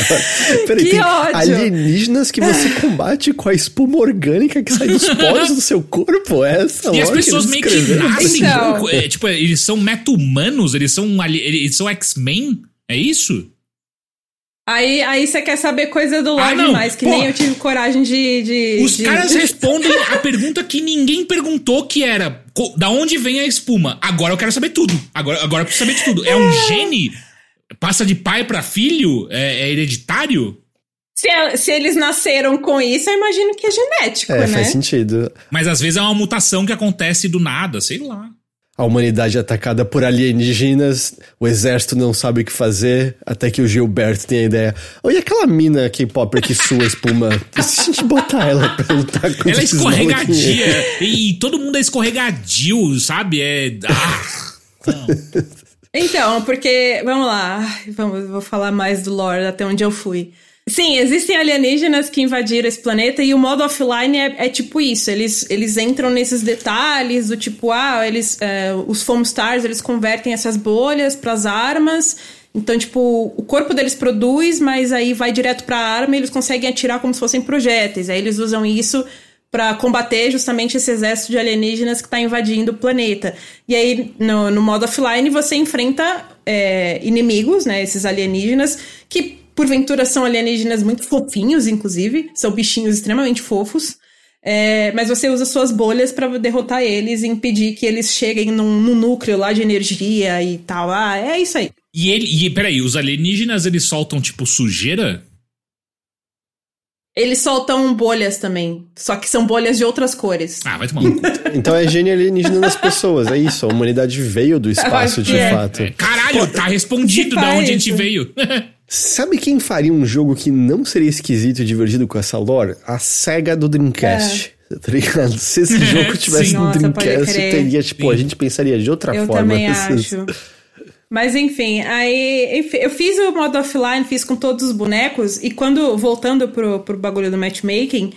S1: Peraí,
S3: Que
S1: tem
S3: ódio.
S1: Alienígenas que você combate com a espuma orgânica que sai dos poros do seu corpo? É Essa
S2: E as pessoas meio que nascem.
S3: Então.
S2: é, tipo, eles são meta-humanos, eles são, ali- eles são X-Men? É isso?
S3: Aí, aí você quer saber coisa do
S2: Ah, não.
S3: demais, que
S2: Pô.
S3: nem eu tive coragem de. de
S2: Os
S3: de-
S2: caras respondem a pergunta que ninguém perguntou, que era da onde vem a espuma? Agora eu quero saber tudo. Agora, agora eu preciso saber de tudo. É um gene? Passa de pai pra filho? É, é hereditário?
S3: Se, se eles nasceram com isso, eu imagino que é genético,
S1: É,
S3: né?
S1: faz sentido.
S2: Mas às vezes é uma mutação que acontece do nada, sei lá.
S1: A humanidade é atacada por alienígenas, o exército não sabe o que fazer, até que o Gilberto tem a ideia. Oi, aquela mina K-Popper que sua espuma? E se a gente botar ela pra lutar contra
S2: Ela é escorregadia. e todo mundo é escorregadio, sabe? É. Ah.
S3: Então, porque, vamos lá, vamos, vou falar mais do lore até onde eu fui. Sim, existem alienígenas que invadiram esse planeta e o modo offline é, é tipo isso. Eles, eles entram nesses detalhes do tipo, ah, eles, é, os foam stars, eles convertem essas bolhas pras armas. Então, tipo, o corpo deles produz, mas aí vai direto pra arma e eles conseguem atirar como se fossem projéteis. Aí eles usam isso pra combater justamente esse exército de alienígenas que tá invadindo o planeta. E aí, no, no modo offline, você enfrenta é, inimigos, né? Esses alienígenas, que porventura são alienígenas muito fofinhos, inclusive. São bichinhos extremamente fofos. É, mas você usa suas bolhas pra derrotar eles e impedir que eles cheguem num, num núcleo lá de energia e tal. Ah, é isso aí.
S2: E ele. E peraí, os alienígenas eles soltam tipo sujeira?
S3: Eles soltam bolhas também, só que são bolhas de outras cores.
S2: Ah, vai tomar cu.
S1: Então é gênio alienígena nas pessoas, é isso. A humanidade veio do espaço de
S3: é.
S1: fato.
S2: Caralho, tá respondido da
S3: faz
S2: onde a gente veio.
S1: Sabe quem faria um jogo que não seria esquisito e divertido com essa lore? A SEGA do Dreamcast. Tá ligado? Se esse jogo tivesse no
S3: pode
S1: Dreamcast, teria, tipo,
S2: Sim.
S1: a gente pensaria de outra
S3: Eu
S1: forma.
S3: também
S1: Esses-
S3: acho. Mas enfim, aí enfim, eu fiz o modo offline, fiz com todos os bonecos, e quando, voltando pro, pro bagulho do matchmaking,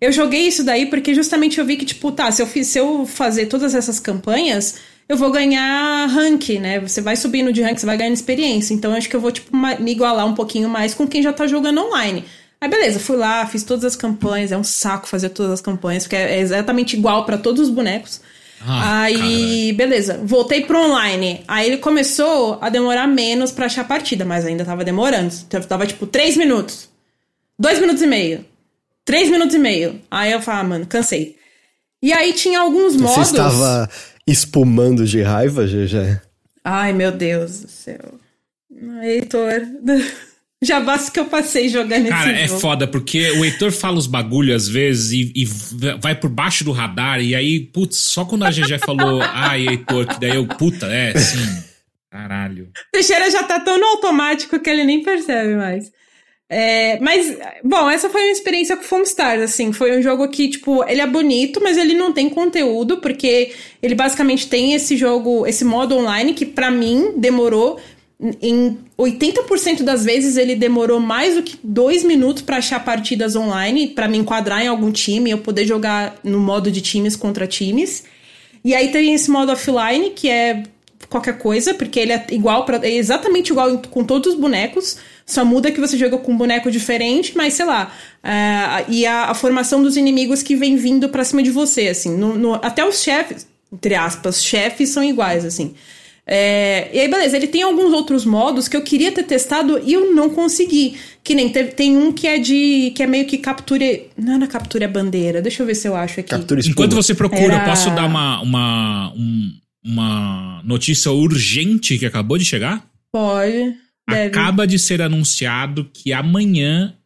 S3: eu joguei isso daí porque justamente eu vi que, tipo, tá, se eu, fiz, se eu fazer todas essas campanhas, eu vou ganhar rank, né? Você vai subindo de rank, você vai ganhando experiência. Então eu acho que eu vou, tipo, me igualar um pouquinho mais com quem já tá jogando online. Aí beleza, fui lá, fiz todas as campanhas, é um saco fazer todas as campanhas, porque é exatamente igual pra todos os bonecos.
S2: Ah,
S3: aí, beleza, voltei pro online. Aí ele começou a demorar menos pra achar a partida, mas ainda tava demorando. Então, Tava tipo 3 minutos, 2 minutos e meio, 3 minutos e meio. Aí eu falei, ah, mano, cansei. E aí tinha alguns
S1: Você
S3: modos.
S1: estava espumando de raiva, GG?
S3: Ai, meu Deus do céu. Heitor, já basta que eu passei jogando
S2: Cara,
S3: esse
S2: é
S3: jogo.
S2: foda, porque o Heitor fala os bagulho às vezes e, e vai por baixo do radar, e aí, putz, só quando a GG falou, ai, Heitor, que daí eu, puta, é, sim. Caralho.
S3: Teixeira já tá tão no automático que ele nem percebe mais. É, mas, bom, essa foi uma experiência com Foam Stars, assim, foi um jogo que, tipo, ele é bonito, mas ele não tem conteúdo, porque ele basicamente tem esse jogo, esse modo online, que pra mim demorou, em 80% das vezes ele demorou mais do que dois minutos pra achar partidas online, pra me enquadrar em algum time, eu poder jogar no modo de times contra times. E aí tem esse modo offline, que é qualquer coisa, porque ele é igual para é exatamente igual com todos os bonecos. Só muda que você joga com um boneco diferente, mas sei lá. Uh, e a, a, formação dos inimigos que vem vindo pra cima de você, assim. No, no, até os chefes, entre aspas, chefes são iguais, assim. É, e aí, beleza, ele tem alguns outros modos que eu queria ter testado e eu não consegui. Que nem tem, tem um que é de. que é meio que captura. Não é na captura bandeira. Deixa eu ver se eu acho aqui.
S2: Captura Enquanto você procura, Era... posso dar uma, uma, um, uma notícia urgente que acabou de chegar?
S3: Pode.
S2: Deve. Acaba de ser anunciado que amanhã,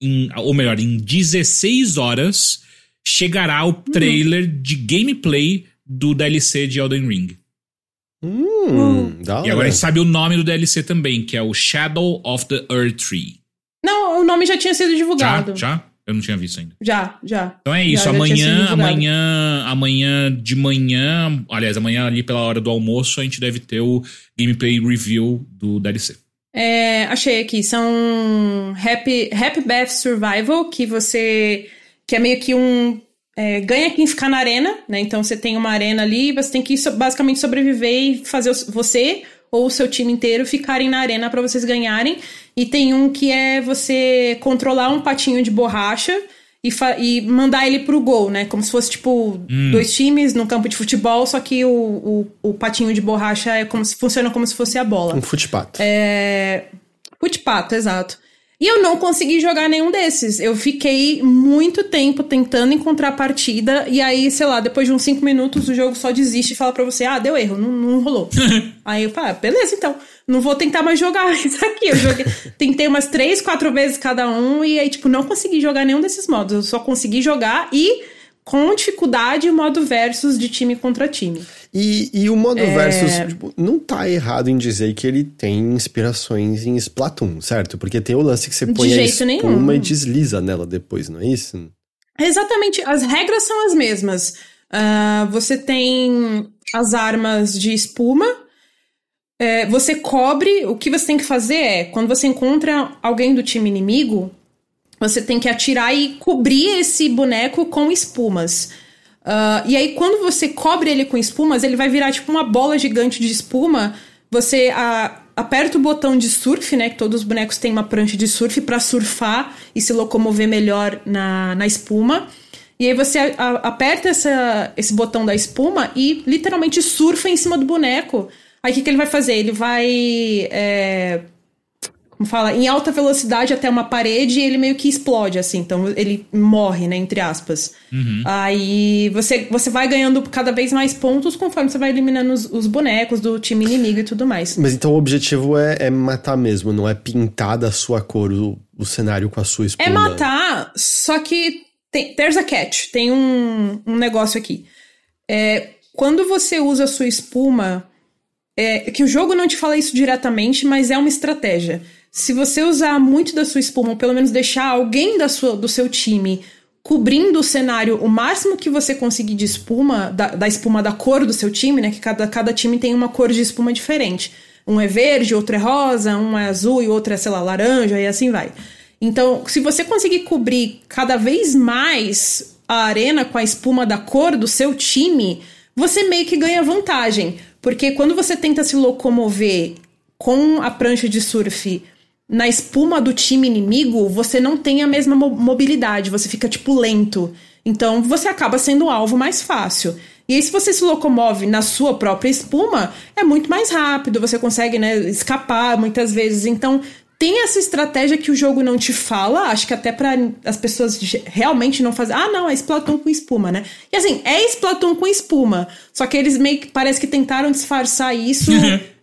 S2: em, ou melhor, em 16 horas, chegará o trailer hum. de gameplay do DLC de Elden Ring.
S1: Hum, hum.
S2: e agora a gente sabe o nome do DLC também, que é o Shadow of the Earth Tree.
S3: Não, o nome já tinha sido divulgado.
S2: Já? Já? Eu não tinha visto ainda.
S3: Já, já.
S2: Então é isso. Já, amanhã, já amanhã, amanhã de manhã, aliás, amanhã ali pela hora do almoço, a gente deve ter o gameplay review do DLC.
S3: É, achei aqui. São Happy, Happy Bath Survival, que você. que é meio que um é, ganha quem ficar na arena, né? Então você tem uma arena ali, você tem que basicamente sobreviver e fazer você ou o seu time inteiro ficarem na arena para vocês ganharem. E tem um que é você controlar um patinho de borracha e, e mandar ele pro gol, né? Como se fosse, tipo, hum. dois times num campo de futebol, só que o, o, o, patinho de borracha é como se funciona como se fosse a bola.
S1: Um fute-pato.
S3: É. Fute-pato, exato. E eu não consegui jogar nenhum desses. Eu fiquei muito tempo tentando encontrar partida. E aí, sei lá, depois de uns 5 minutos, o jogo só desiste e fala pra você: ah, deu erro, não, não rolou. aí eu falo: ah, beleza, então. Não vou tentar mais jogar isso aqui. Eu joguei, tentei umas 3, 4 vezes cada um. E aí, tipo, não consegui jogar nenhum desses modos. Eu só consegui jogar e com dificuldade o modo versus de time contra time.
S1: E, e o modo é... versus, tipo, não tá errado em dizer que ele tem inspirações em Splatoon, certo? Porque tem o lance que você põe a espuma nenhum. e desliza nela depois, não é isso?
S3: Exatamente, as regras são as mesmas. Uh, você tem as armas de espuma, é, você cobre. O que você tem que fazer é, quando você encontra alguém do time inimigo, você tem que atirar e cobrir esse boneco com espumas. Uh, e aí, quando você cobre ele com espumas, ele vai virar tipo uma bola gigante de espuma. Você uh, aperta o botão de surf, né? Que todos os bonecos têm uma prancha de surf para surfar e se locomover melhor na, na espuma. E aí você a, a, aperta essa, esse botão da espuma e literalmente surfa em cima do boneco. Aí o que, que ele vai fazer? Ele vai. É, como fala, em alta velocidade até uma parede e ele meio que explode, assim. Então ele morre, né? Entre aspas. Uhum. Aí você, você vai ganhando cada vez mais pontos conforme você vai eliminando os, os bonecos do time inimigo e tudo mais.
S1: Mas então o objetivo é, é matar mesmo, não é pintar da sua cor o, o cenário com a sua espuma.
S3: É matar, só que tem, there's a catch. Tem um, um negócio aqui. É, quando você usa a sua espuma. É, que o jogo não te fala isso diretamente, mas é uma estratégia se você usar muito da sua espuma, ou pelo menos deixar alguém da sua, do seu time cobrindo o cenário o máximo que você conseguir de espuma, da, da, espuma da cor do seu time, né? Que cada, cada time tem uma cor de espuma diferente. Um é verde, outro é rosa, um é azul e outro é, sei lá, laranja, e assim vai. Então, se você conseguir cobrir cada vez mais a arena com a espuma da cor do seu time, você meio que ganha vantagem. Porque quando você tenta se locomover com a prancha de surf na espuma do time inimigo, você não tem a mesma mobilidade, você fica tipo lento. Então você acaba sendo o alvo mais fácil. E aí, se você se locomove na sua própria espuma, é muito mais rápido, você consegue né, escapar muitas vezes. Então, tem essa estratégia que o jogo não te fala, acho que até para as pessoas realmente não fazem. Ah, não, é Splatoon com espuma, né? E assim, é Splatoon com espuma. Só que eles meio que parece que tentaram disfarçar isso,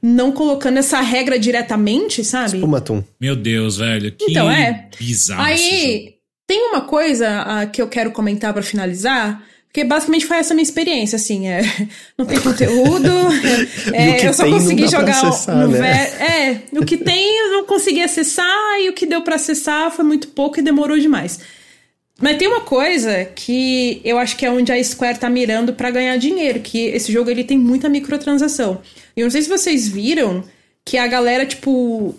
S3: não colocando essa regra diretamente, sabe?
S1: Espumatum.
S2: Meu Deus, velho. Que então, é. bizarro.
S3: Aí, tem uma coisa uh, que eu quero comentar para finalizar porque basicamente foi essa minha experiência, assim, é, não tem conteúdo, é, eu só consegui jogar acessar, no né? É, o que tem eu não consegui acessar e o que deu para acessar foi muito pouco e demorou demais. Mas tem uma coisa que eu acho que é onde a Square tá mirando para ganhar dinheiro, que esse jogo ele tem muita microtransação. E eu não sei se vocês viram que a galera, tipo,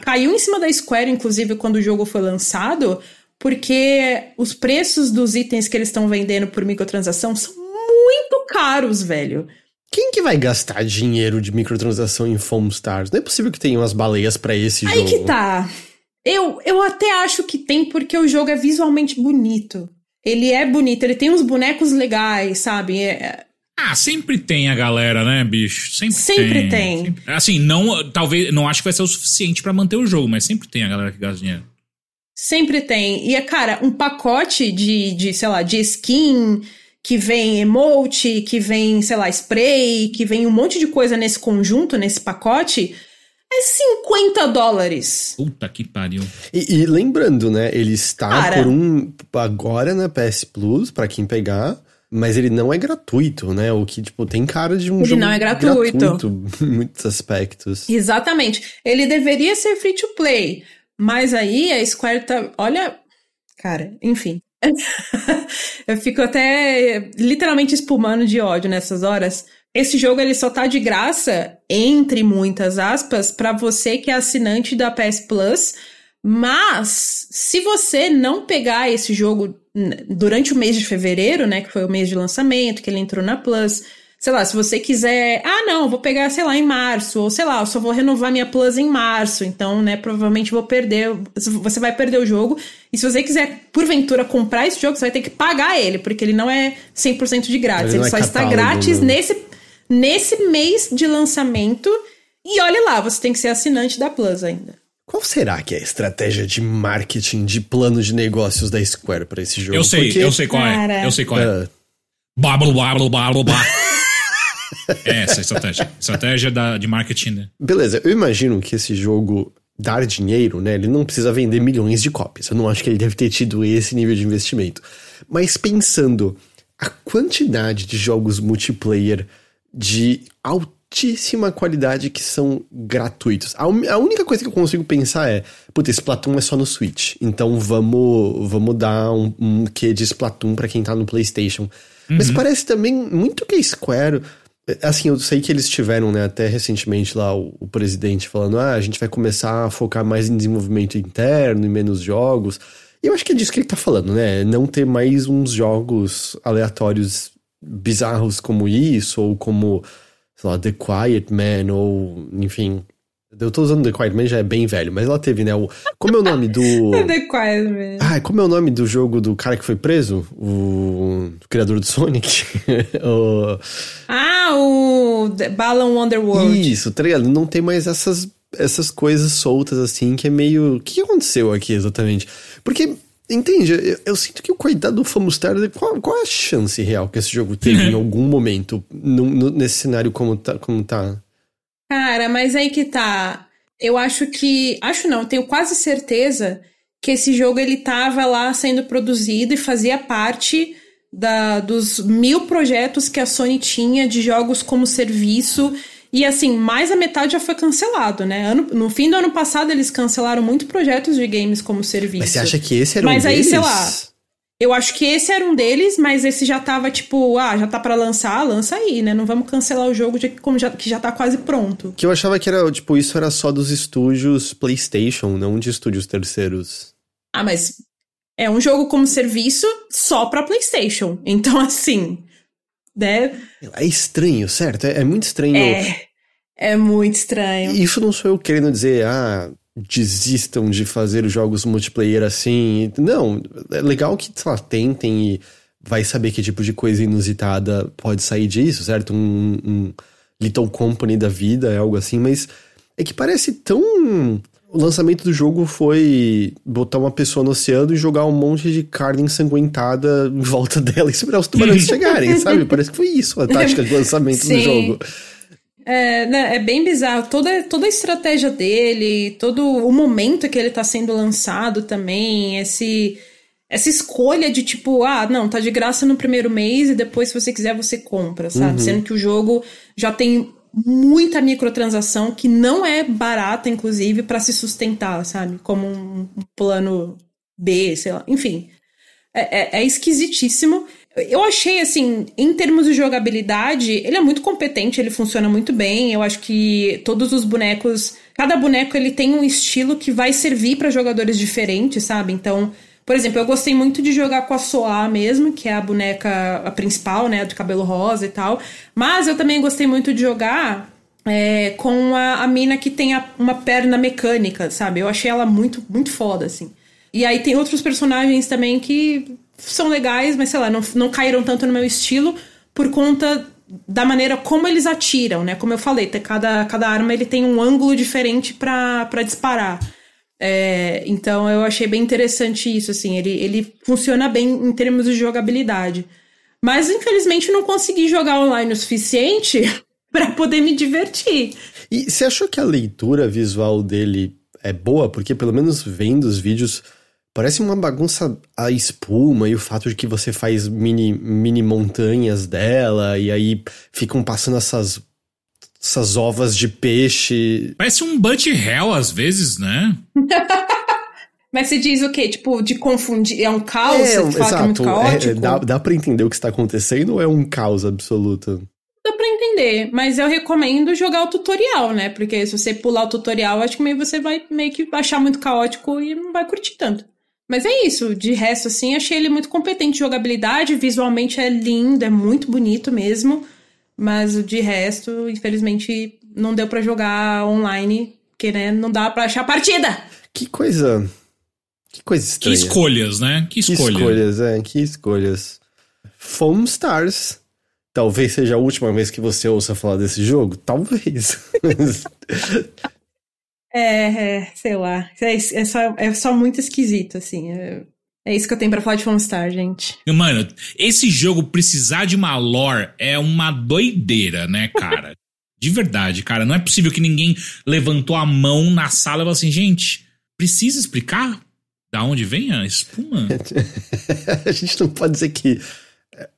S3: caiu em cima da Square, inclusive, quando o jogo foi lançado, porque os preços dos itens que eles estão vendendo por microtransação são muito caros, velho.
S1: Quem que vai gastar dinheiro de microtransação em Foam Stars? Não é possível que tenha umas baleias para esse
S3: Aí
S1: jogo.
S3: que tá. Eu, eu até acho que tem porque o jogo é visualmente bonito. Ele é bonito, ele tem uns bonecos legais, sabe? É,
S2: Ah, sempre tem a galera, né, bicho? Sempre,
S3: Sempre tem.
S2: Sempre- Assim, não, talvez, não acho que vai ser o suficiente pra manter o jogo, mas sempre tem a galera que gasta dinheiro.
S3: Sempre tem. E é, cara, um pacote de, de, sei lá, de skin, que vem emote, que vem, sei lá, spray, que vem um monte de coisa nesse conjunto, nesse pacote, é 50 dólares.
S2: Puta que pariu.
S1: E, e lembrando, né? Ele está
S3: Cara.
S1: por um. agora na PS Plus, pra quem pegar. Mas ele não é gratuito, né? O que, tipo, tem cara de um
S3: Ele
S1: jogo
S3: não é gratuito.
S1: gratuito em muitos aspectos.
S3: Exatamente. Ele deveria ser free to play. Mas aí a Square tá. Olha. Cara, enfim. Eu fico até literalmente espumando de ódio nessas horas. Esse jogo ele só tá de graça, entre muitas aspas, pra você que é assinante da PS Plus. Mas se você não pegar esse jogo durante o mês de fevereiro, né, que foi o mês de lançamento, que ele entrou na Plus, sei lá, se você quiser, ah, não, eu vou pegar, sei lá, em março, ou sei lá, eu só vou renovar minha Plus em março, então, né, provavelmente vou perder, você vai perder o jogo. E se você quiser, porventura, comprar esse jogo, você vai ter que pagar ele, porque ele não é 100% de grátis,
S1: Ele
S3: ele,
S1: é
S3: só está grátis
S1: né?
S3: nesse, nesse mês de lançamento. E olha lá, você tem que ser assinante da Plus ainda.
S1: Qual será que é a estratégia de marketing, de plano de negócios da Square pra esse jogo?
S2: Eu sei,
S1: Porque-
S2: eu sei qual é.
S3: Cara.
S2: Eu sei qual é.
S1: Ah,
S2: Blá, blá, blá, É essa a estratégia. Estratégia da, de marketing, né?
S1: beleza, eu imagino que esse jogo dar dinheiro, né? Ele não precisa vender milhões de cópias. Eu não acho que ele deve ter tido esse nível de investimento. Mas pensando a quantidade de jogos multiplayer de altíssima qualidade que são gratuitos. A, a única coisa que eu consigo pensar é, puta, Splatoon é só no Switch. Então vamos, vamos dar um, um quê de Splatoon pra quem tá no PlayStation. Mas parece também muito que a Square Assim, eu sei que eles tiveram, né, até recentemente lá o, o presidente falando: ah, a gente vai começar a focar mais em desenvolvimento interno e menos jogos. E eu acho que é disso que ele tá falando, né? Não ter mais uns jogos aleatórios bizarros como isso, ou como, sei lá, The Quiet Man, ou, enfim. Eu tô usando The Quiet Man, já é bem velho, mas ela teve, né? O, como é o nome do.
S3: The Quiet Man.
S1: Ai, como é o nome do jogo do cara que foi preso? O, o criador do Sonic? o...
S3: Ah, o The Balan Wonderworld.
S1: Isso, tá ligado? Não tem mais essas, essas coisas soltas assim que é meio. O que aconteceu aqui exatamente? Porque, entende? Eu, eu sinto que o coitado do Famustar. Qual, qual é a chance real que esse jogo teve em algum momento no- no- nesse cenário como tá? Como tá?
S3: Cara, mas aí que tá. Eu acho que. Acho não, tenho quase certeza que esse jogo ele tava lá sendo produzido e fazia parte da, dos mil projetos que a Sony tinha de jogos como serviço. E assim, mais a metade já foi cancelado, né? Ano- no fim do ano passado, eles cancelaram muito projetos de games como serviço.
S1: Mas você acha que esse era
S3: Mas
S1: um
S3: aí,
S1: deles?
S3: sei lá, Eu acho que esse era um deles, mas esse já tava tipo, ah, já tá pra lançar, lança aí, né? Não vamos cancelar o jogo de, como já, que já tá quase pronto.
S1: Que eu achava que era, tipo, isso era só dos estúdios PlayStation, não de estúdios terceiros.
S3: Ah, mas é um jogo como serviço só pra PlayStation. Então, assim, né?
S1: É estranho, certo? É, é muito estranho.
S3: É, é muito estranho.
S1: Isso não sou eu querendo dizer, ah, desistam de fazer jogos multiplayer assim. Não, é legal que, sei lá, tentem e vai saber que tipo de coisa inusitada pode sair disso, certo? Um, um Little Company da vida, é algo assim, mas é que parece tão. O lançamento do jogo foi botar uma pessoa no oceano e jogar um monte de carne ensanguentada em volta dela e esperar os tubarões chegarem, sabe? Parece que foi isso a tática de lançamento do
S3: Sim.
S1: jogo.
S3: É, né, é bem bizarro. Toda, toda a estratégia dele, todo o momento que ele tá sendo lançado também, esse, essa escolha de tipo, ah, não, tá de graça no primeiro mês e depois, se você quiser, você compra, sabe? Sendo que o jogo já tem muita microtransação que não é barata, inclusive, pra se sustentar, sabe? Como um, um plano B, sei lá. Enfim. É, é- é esquisitíssimo. Eu achei, assim, em termos de jogabilidade, ele é muito competente, ele funciona muito bem. Eu acho que todos os bonecos. Cada boneco ele tem um estilo que vai servir para jogadores diferentes, sabe? Então, Por exemplo, eu gostei muito de jogar com a Soa mesmo, que é a boneca a principal, né, de cabelo rosa e tal. Mas eu também gostei muito de jogar é, com a, a mina que tem a, uma perna mecânica, sabe? Eu achei ela muito, muito foda, assim. E aí tem outros personagens também que são legais, mas sei lá, não, não caíram tanto no meu estilo por conta da maneira como eles atiram, né? Como eu falei, cada, cada arma ele tem um ângulo diferente para disparar. É, então eu achei bem interessante isso, assim, ele, ele funciona bem em termos de jogabilidade. Mas infelizmente não consegui jogar online o suficiente para poder me divertir.
S1: E você achou que a leitura visual dele é boa? Porque pelo menos vendo os vídeos, Parece uma bagunça a espuma e o fato de que você faz mini, mini montanhas dela e aí ficam passando essas, essas ovas de peixe.
S2: Parece um Bunch Hell às vezes, né?
S3: Mas você diz o quê? Tipo, de confundir. É um caos? É, você fala exato. que é muito é, caótico? É,
S1: dá, dá pra entender o que está acontecendo ou é um caos absoluto?
S3: Dá pra entender, mas eu recomendo jogar o tutorial, né? Porque se você pular o tutorial, acho que meio você vai meio que achar muito caótico e não vai curtir tanto. Mas é isso, de resto, assim, achei ele muito competente de jogabilidade, visualmente é lindo, é muito bonito mesmo. Mas de resto, infelizmente, não deu para jogar online, porque, né, não dá para achar partida.
S1: Que coisa. Que coisa estranha.
S2: Que escolhas, né? Que, escolha.
S1: que escolhas, é, que escolhas. Foam Stars. Talvez seja a última vez que você ouça falar desse jogo. Talvez.
S3: É, é, sei lá. É, é, só, é só muito esquisito, assim. É, é isso que eu tenho pra falar de Star, gente.
S2: Mano, esse jogo precisar de uma lore é uma doideira, né, cara? de verdade, cara. Não é possível que ninguém levantou a mão na sala e falou assim, gente, precisa explicar da onde vem a espuma?
S1: a gente não pode dizer que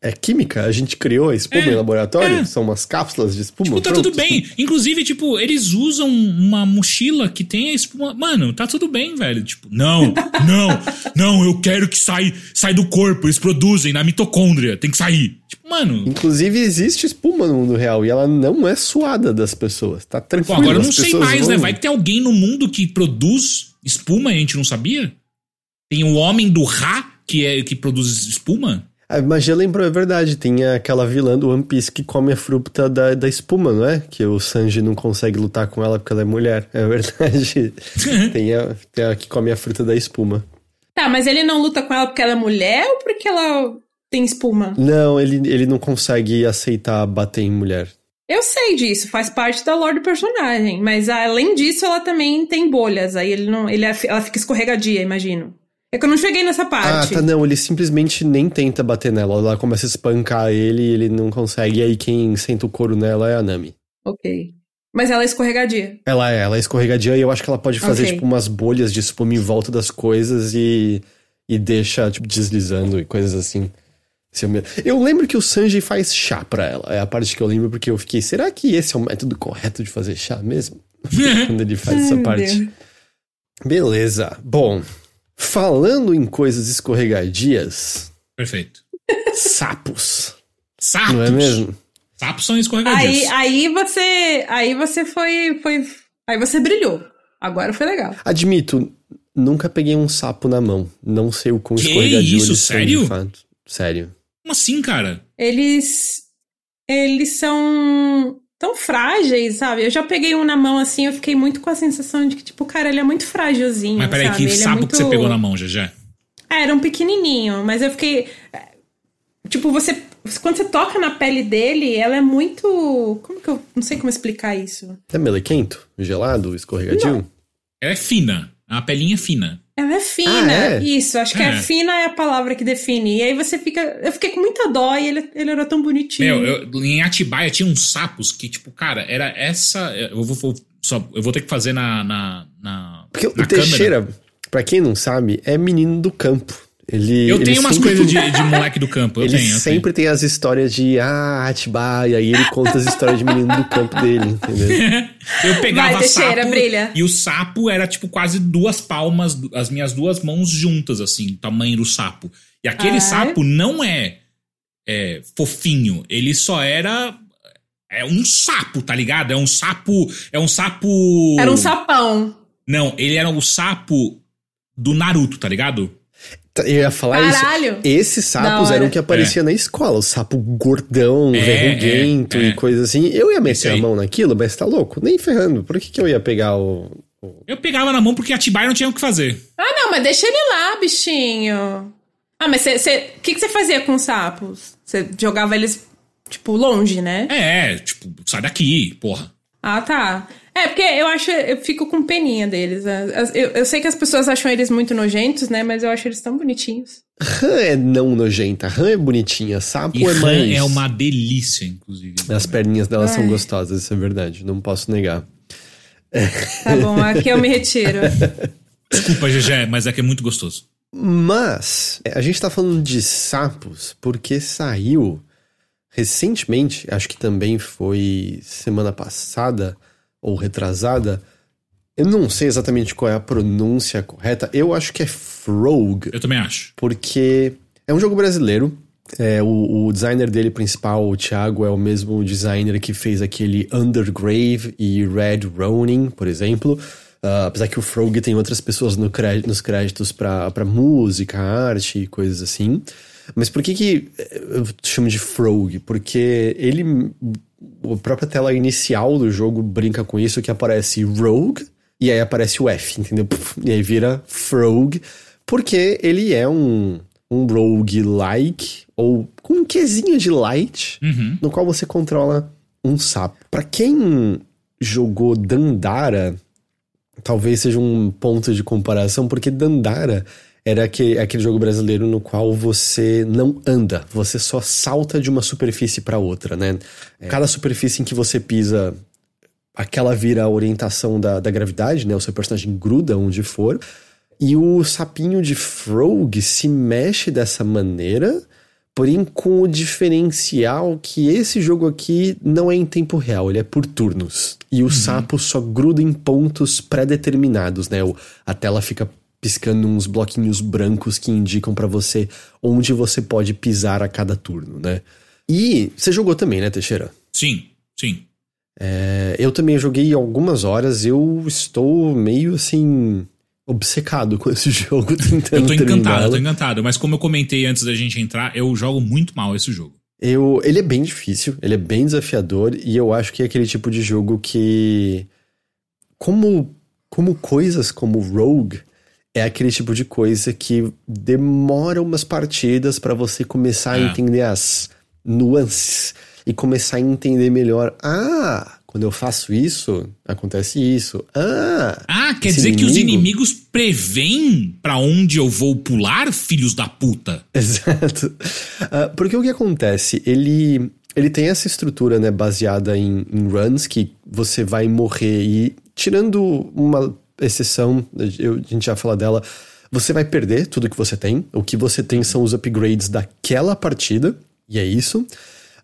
S1: é química, a gente criou a espuma é, em laboratório, é. são umas cápsulas de espuma.
S2: Tipo, tá pronto. tudo bem. Inclusive, tipo, eles usam uma mochila que tem a espuma. Mano, tá tudo bem, velho. Tipo, não, não, não, eu quero que sai, sai do corpo, eles produzem na mitocôndria, tem que sair. Tipo, mano.
S1: Inclusive, existe espuma no mundo real e ela não é suada das pessoas. Tá tranquilo. Pô,
S2: agora eu não sei mais, vão... né? Vai que tem alguém no mundo que produz espuma e a gente não sabia? Tem o homem do Ra que, é, que produz espuma?
S1: A magia lembrou, é verdade. Tem aquela vilã do One Piece que come a fruta da, da espuma, não é? Que o Sanji não consegue lutar com ela porque ela é mulher. É verdade. tem, a, tem a que come a fruta da espuma.
S3: Tá, mas ele não luta com ela porque ela é mulher ou porque ela tem espuma?
S1: Não, ele, ele não consegue aceitar bater em mulher.
S3: Eu sei disso, faz parte da lore do personagem. Mas além disso, ela também tem bolhas. Aí ele não. Ele, ela fica escorregadia, imagino. É que eu não cheguei nessa parte.
S1: Ah, tá, não, ele simplesmente nem tenta bater nela. Ela começa a espancar ele e ele não consegue. E aí quem senta o couro nela é a Nami.
S3: Ok. Mas ela é escorregadia.
S1: Ela é, ela é escorregadia e eu acho que ela pode fazer, okay. tipo, umas bolhas de espuma em volta das coisas e, e deixa, tipo, deslizando e coisas assim. Eu lembro que o Sanji faz chá pra ela. É a parte que eu lembro porque eu fiquei, será que esse é o método correto de fazer chá mesmo? Quando ele faz essa parte. Beleza. Bom, Falando em coisas escorregadias.
S2: Perfeito.
S1: Sapos.
S2: Sapos.
S1: Não é mesmo?
S2: Sapos são escorregadios.
S3: Aí, aí você, aí você foi, foi, aí você brilhou. Agora foi legal.
S1: Admito, nunca peguei um sapo na mão. Não sei o quão que escorregadio isso? eles
S2: Sério?
S1: são. Sério.
S2: Como assim, cara?
S3: Eles, eles são tão frágeis, sabe? Eu já peguei um na mão assim, eu fiquei muito com a sensação de que, tipo, cara, ele é muito frágilzinho.
S2: Mas peraí,
S3: sabe?
S2: que
S3: ele
S2: é sapo é muito... que você pegou na mão, já
S3: É, era um pequenininho, mas eu fiquei. Tipo, você. Quando você toca na pele dele, ela é muito. Como que eu. Não sei como explicar isso.
S1: É melequento? Gelado? Escorregadio? Não.
S2: Ela é fina. É uma pelinha fina.
S3: Ela é fina, ah, é? isso. Acho que é. é. fina é a palavra que define. E aí você fica. Eu fiquei com muita dó e ele, ele era tão bonitinho.
S2: Meu, eu, em Atibaia tinha uns sapos que, tipo, cara, era essa. Eu vou, vou só, eu vou ter que fazer na. na, na
S1: Porque
S2: na
S1: o Teixeira, pra quem não sabe, é menino do campo. Ele,
S2: eu
S1: ele
S2: tenho umas coisas de, de, moleque do campo. Eu
S1: ele
S2: tenho,
S1: sempre
S2: tenho.
S1: tem as histórias de ah, Atibaia, e ele conta as histórias de menino do campo dele, entendeu?
S2: eu pegava Vai, sapo brilha. e o sapo era tipo quase duas palmas, as minhas duas mãos juntas, assim, tamanho do sapo. E aquele ah, sapo não é, é fofinho, ele só era é um sapo, tá ligado? É um sapo. É um sapo.
S3: Era um sapão.
S2: Não, ele era o sapo do Naruto, tá ligado?
S1: Eu ia falar
S3: Caralho.
S1: isso. Esses sapos eram que aparecia na escola. O sapo gordão,
S2: É,
S1: verruguento
S2: é, é.
S1: e coisa assim. Eu ia meter a mão naquilo, mas tá louco? Nem ferrando. Por que, que eu ia pegar o.
S2: Eu pegava na mão porque Atibaia não tinha o que fazer.
S3: Ah, não, mas deixa ele lá, bichinho. Ah, mas você. O que, que você fazia com os sapos? Você jogava eles, tipo, longe, né?
S2: É, tipo, sai daqui, porra.
S3: Ah, tá. É, porque eu acho. Eu fico com peninha deles. As- Eu, eu sei que as pessoas acham eles muito nojentos, né? Mas eu acho eles tão bonitinhos.
S1: Rã é não nojenta, rã é bonitinha, sapo
S2: E
S1: é
S2: rã
S1: mais.
S2: é uma delícia, inclusive.
S1: As perninhas delas são gostosas, isso é verdade. Não posso negar.
S3: Tá bom, aqui eu me retiro.
S2: Desculpa, GG, mas é que é muito gostoso.
S1: Mas é, a gente tá falando de sapos porque saiu recentemente, acho que também foi semana passada ou retrasada. Eu não sei exatamente qual é a pronúncia correta. Eu acho que é Frog,
S2: Eu também acho.
S1: porque é um jogo brasileiro. É, o, o designer dele principal, o Thiago, é o mesmo designer que fez aquele Undergrave e Red Ronin, por exemplo. Ah, apesar que o Frog tem outras pessoas no nos créditos pra música, arte e coisas assim. Mas por que que eh, eu chamo de Frog? Porque ele... A própria tela inicial do jogo brinca com isso, que aparece Rogue, e aí aparece o F, entendeu? E aí vira Frog, porque ele é um, um rogue-like, ou com um quesinho de light,
S2: Uhum.
S1: no qual você controla um sapo. Pra quem jogou Dandara, talvez seja um ponto de comparação, porque Dandara era aquele, aquele jogo brasileiro no qual você não anda, você só salta de uma superfície para outra, né? Cada superfície em que você pisa, aquela vira a orientação da, da gravidade, né? O seu personagem gruda onde for. E o sapinho de Frog se mexe dessa maneira, porém com o diferencial que esse jogo aqui não é em tempo real, ele é por turnos. E o sapo só gruda em pontos pré-determinados, né? O- A tela fica piscando uns bloquinhos brancos que indicam pra você onde você pode pisar a cada turno, né? E você jogou também, né, Teixeira?
S2: Sim, sim.
S1: É, eu também joguei algumas horas, eu estou meio assim obcecado com esse jogo, tentando
S2: Eu tô encantado, eu tô encantado. Mas como eu comentei antes da gente entrar, eu jogo muito mal esse jogo.
S1: Eu, ele é bem difícil, ele é bem desafiador e eu acho que é aquele tipo de jogo que como como coisas como Rogue é aquele tipo de coisa que demora umas partidas pra você começar a
S2: É.
S1: entender as nuances e começar a entender melhor. Ah, quando eu faço isso, acontece isso. Ah,
S2: Ah, quer dizer que os
S1: inimigo-
S2: inimigos preveem pra onde eu vou pular, filhos da puta?
S1: Exato. Ah, porque o que acontece? Ele, ele tem essa estrutura né, baseada em, em runs que você vai morrer e, tirando uma exceção, eu, a gente já fala dela, você vai perder tudo que você tem. O que você tem são os upgrades daquela partida, e é isso.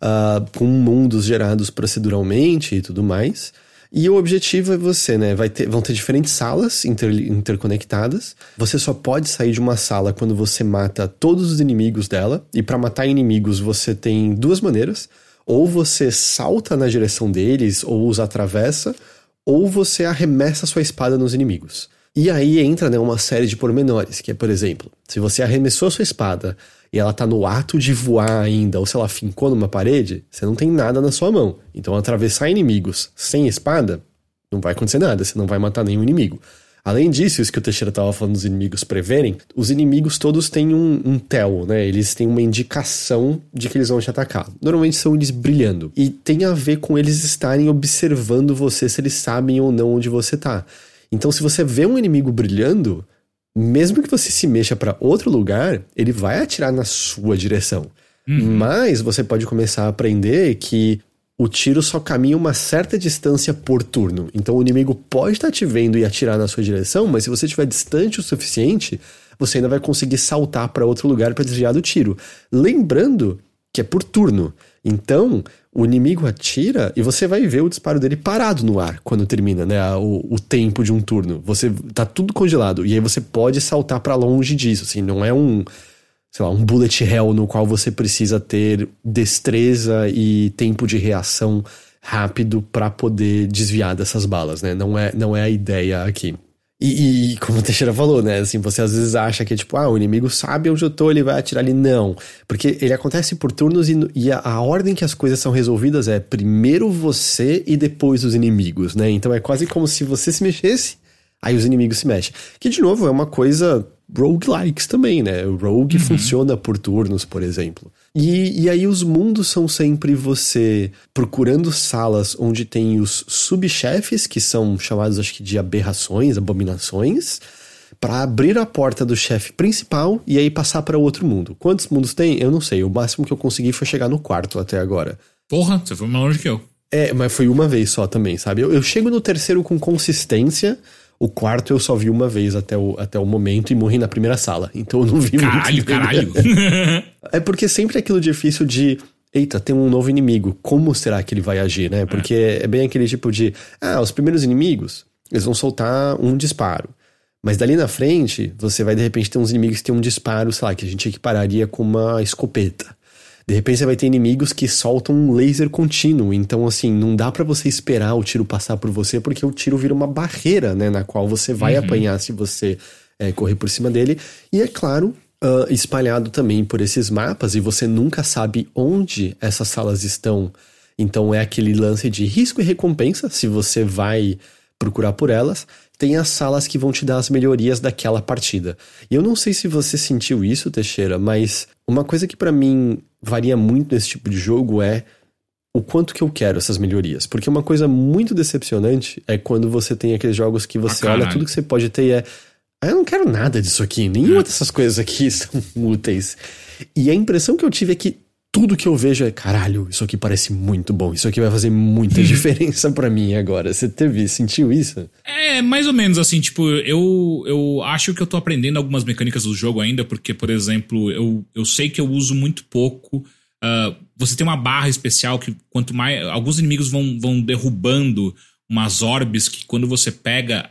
S1: Ah, com mundos gerados proceduralmente e tudo mais. E o objetivo é você, né? Vai ter, vão ter diferentes salas inter- interconectadas. Você só pode sair de uma sala quando você mata todos os inimigos dela. E para matar inimigos você tem duas maneiras: ou você salta na direção deles, ou os atravessa, ou você arremessa sua espada nos inimigos. E aí entra né, uma série de pormenores, que é, por exemplo, se você arremessou sua espada e ela tá no ato de voar ainda, ou se ela fincou numa parede, você não tem nada na sua mão. Então atravessar inimigos sem espada, não vai acontecer nada, você não vai matar nenhum inimigo. Além disso, isso que o Teixeira tava falando dos inimigos preverem, os inimigos todos têm um, um tel, né? Eles têm uma indicação de que eles vão te atacar. Normalmente são eles brilhando. E tem a ver com eles estarem observando você se eles sabem ou não onde você tá. Então, se você vê um inimigo brilhando, mesmo que você se mexa para outro lugar, ele vai atirar na sua direção. Mas você pode começar a aprender que o tiro só caminha uma certa distância por turno. Então o inimigo pode estar te vendo e atirar na sua direção, mas se você estiver distante o suficiente, você ainda vai conseguir saltar para outro lugar para desviar do tiro. Lembrando que é por turno. Então, o inimigo atira e você vai ver o disparo dele parado no ar quando termina, né? O, o tempo de um turno. Você tá tudo congelado. E aí você pode saltar para longe disso, assim, não é um, sei lá, um bullet hell no qual você precisa ter destreza e tempo de reação rápido para poder desviar dessas balas, né? Não é, não é a ideia aqui. E, e, como o Teixeira falou, né? Assim, você às vezes acha que, tipo, ah, o inimigo sabe onde eu tô, ele vai atirar ali. Não. Porque ele acontece por turnos e, e a, a, ordem que as coisas são resolvidas é primeiro você e depois os inimigos, né? Então é quase como se você se mexesse, aí os inimigos se mexem. Que, de novo, é uma coisa roguelikes também, né? O rogue uhum. funciona por turnos, por exemplo. E, e aí os mundos são sempre você procurando salas onde tem os subchefes, que são chamados acho que de aberrações, abominações, para abrir a porta do chefe principal e aí passar para outro mundo. Quantos mundos tem? Eu não sei. O máximo que eu consegui foi chegar no quarto até agora.
S2: Porra, você foi mais longe que eu.
S1: É, mas foi uma vez só também, sabe? Eu, eu chego no terceiro com consistência, o quarto eu só vi uma vez até o, até o momento e morri na primeira sala. Então eu não vi
S2: caralho, muito. Caralho,
S1: caralho. é porque sempre é aquilo difícil de. Eita, tem um novo inimigo. Como será que ele vai agir, né? Porque é, é bem aquele tipo de. Ah, os primeiros inimigos, eles vão soltar um disparo. Mas dali na frente, você vai de repente ter uns inimigos que têm um disparo, sei lá, que a gente equipararia com uma escopeta. De repente você vai ter inimigos que soltam um laser contínuo, então assim, não dá para você esperar o tiro passar por você, porque o tiro vira uma barreira, né, na qual você vai uhum. apanhar se você é, correr por cima dele. E é claro, uh, espalhado também por esses mapas, e você nunca sabe onde essas salas estão. Então é aquele lance de risco e recompensa, se você vai procurar por elas. Tem as salas que vão te dar as melhorias daquela partida. E eu não sei se você sentiu isso, Teixeira, mas uma coisa que para mim varia muito nesse tipo de jogo é o quanto que eu quero essas melhorias. Porque uma coisa muito decepcionante é quando você tem aqueles jogos que você ah, olha, tudo que você pode ter e é. Ah, eu não quero nada disso aqui, nenhuma é. dessas coisas aqui são úteis. E a impressão que eu tive é que tudo que eu vejo é, caralho, isso aqui parece muito bom, isso aqui vai fazer muita diferença para mim agora. Você teve, sentiu isso?
S2: É, mais ou menos assim, tipo, eu, eu acho que eu tô aprendendo algumas mecânicas do jogo ainda, porque, por exemplo, eu, eu sei que eu uso muito pouco. Uh, você tem uma barra especial que quanto mais. Alguns inimigos vão, vão derrubando umas orbes que quando você pega,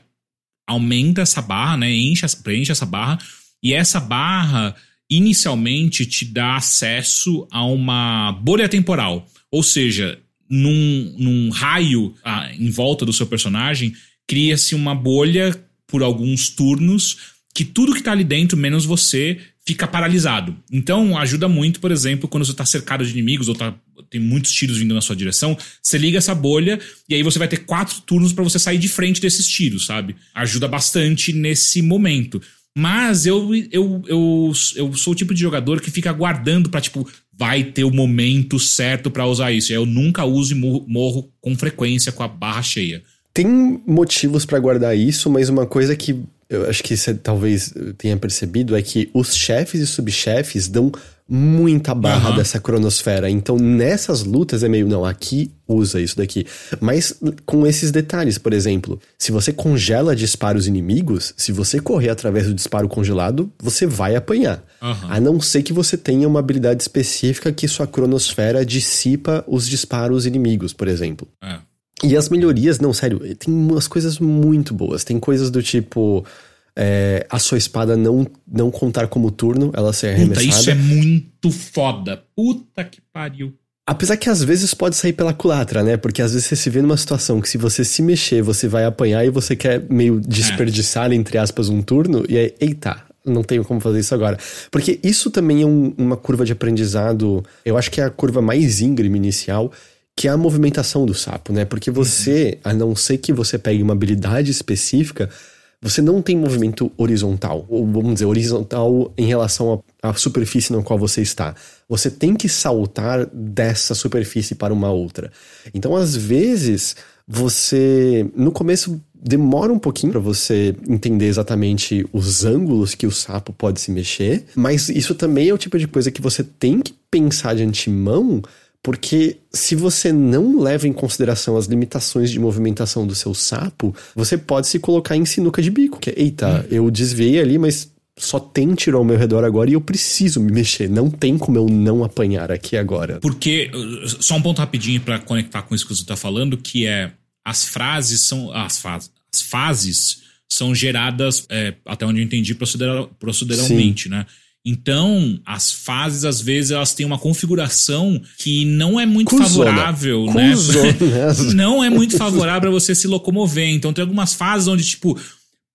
S2: aumenta essa barra, né? Enche, preenche essa barra. E essa barra inicialmente te dá acesso a uma bolha temporal. Ou seja, num, num raio ah, em volta do seu personagem, cria-se uma bolha por alguns turnos que tudo que tá ali dentro, menos você, fica paralisado. Então ajuda muito, por exemplo, quando você tá cercado de inimigos ou tá, tem muitos tiros vindo na sua direção, você liga essa bolha e aí você vai ter quatro turnos para você sair de frente desses tiros, sabe? Ajuda bastante nesse momento. Mas eu, eu, eu, eu sou o tipo de jogador que fica aguardando pra, tipo, vai ter o momento certo para usar isso. Eu nunca uso e morro com frequência com a barra cheia.
S1: Tem motivos para guardar isso, mas uma coisa que eu acho que você talvez tenha percebido é que os chefes e subchefes dão muita barra uhum. dessa cronosfera. Então, nessas lutas é meio, não, aqui usa isso daqui. Mas com esses detalhes, por exemplo, se você congela disparos inimigos, se você correr através do disparo congelado, você vai apanhar. Uhum. A não ser que você tenha uma habilidade específica que sua cronosfera dissipa os disparos inimigos, por exemplo. É. E as melhorias, não, sério, tem umas coisas muito boas. Tem coisas do tipo é, a sua espada não, não contar como turno, ela ser arremessada.
S2: Puta, isso é muito foda. Puta que pariu.
S1: Apesar que às vezes pode sair pela culatra, né? Porque às vezes você se vê numa situação que se você se mexer, você vai apanhar e você quer meio desperdiçar, é. entre aspas, um turno, e aí, eita, não tenho como fazer isso agora. Porque isso também é um, uma curva de aprendizado, eu acho que é a curva mais íngreme inicial, que é a movimentação do sapo, né? Porque você, uhum. a não ser que você pegue uma habilidade específica, você não tem movimento horizontal, ou vamos dizer, horizontal em relação à superfície na qual você está. Você tem que saltar dessa superfície para uma outra. Então, às vezes, você, no começo, demora um pouquinho para você entender exatamente os ângulos que o sapo pode se mexer, mas isso também é o tipo de coisa que você tem que pensar de antemão porque se você não leva em consideração as limitações de movimentação do seu sapo, você pode se colocar em sinuca de bico. Que, eita, hum. eu desviei ali, mas só tem tiro ao meu redor agora e eu preciso me mexer. Não tem como eu não apanhar aqui agora.
S2: Porque, só um ponto rapidinho para conectar com isso que você tá falando, que é as frases são. As, faz, as fases são geradas, é, até onde eu entendi, procedural, proceduralmente, né? Então, as fases, às vezes, elas têm uma configuração que não é muito Cusona. favorável, né? Cusona. né? não é muito favorável para você se locomover. Então, tem algumas fases onde, tipo,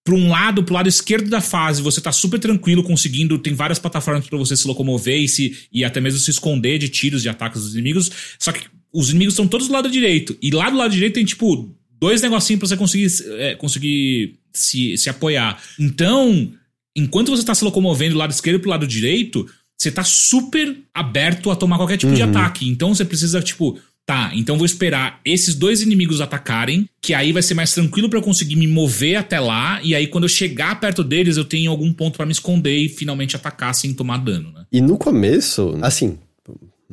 S2: pra um lado, pro lado esquerdo da fase, você tá super tranquilo, conseguindo. Tem várias plataformas para você se locomover e, se, e até mesmo se esconder de tiros, de ataques dos inimigos. Só que os inimigos estão todos do lado direito. E lá do lado direito tem, tipo, dois negocinhos pra você conseguir, é, conseguir se, se apoiar. Então, enquanto você tá se locomovendo do lado esquerdo pro lado direito, você tá super aberto a tomar qualquer tipo uhum. de ataque. Então você precisa, tipo, tá, então vou esperar esses dois inimigos atacarem, que aí vai ser mais tranquilo para eu conseguir me mover até lá, e aí quando eu chegar perto deles, eu tenho algum ponto para me esconder e finalmente atacar sem tomar dano, né?
S1: E no começo, assim,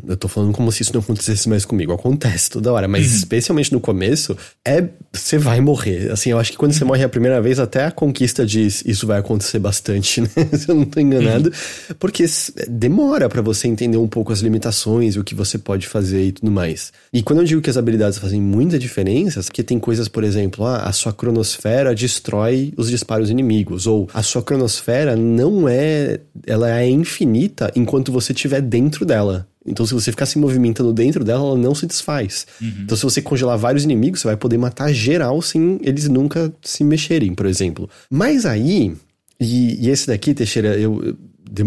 S1: eu tô falando como se isso não acontecesse mais comigo. Acontece toda hora, mas uhum. especialmente no começo, é. Você vai morrer. Assim, eu acho que quando você uhum. morre a primeira vez, até a conquista diz isso vai acontecer bastante, né? Se eu não tô enganado. Uhum. Porque demora para você entender um pouco as limitações e o que você pode fazer e tudo mais. E quando eu digo que as habilidades fazem muita diferença, porque tem coisas, por exemplo, ah, a sua cronosfera destrói os disparos inimigos, ou a sua cronosfera não é. Ela é infinita enquanto você estiver dentro dela. Então, se você ficar se movimentando dentro dela, ela não se desfaz. Uhum. Então, se você congelar vários inimigos, você vai poder matar geral sem eles nunca se mexerem, por exemplo. Mas aí, e, e esse daqui, Teixeira, eu,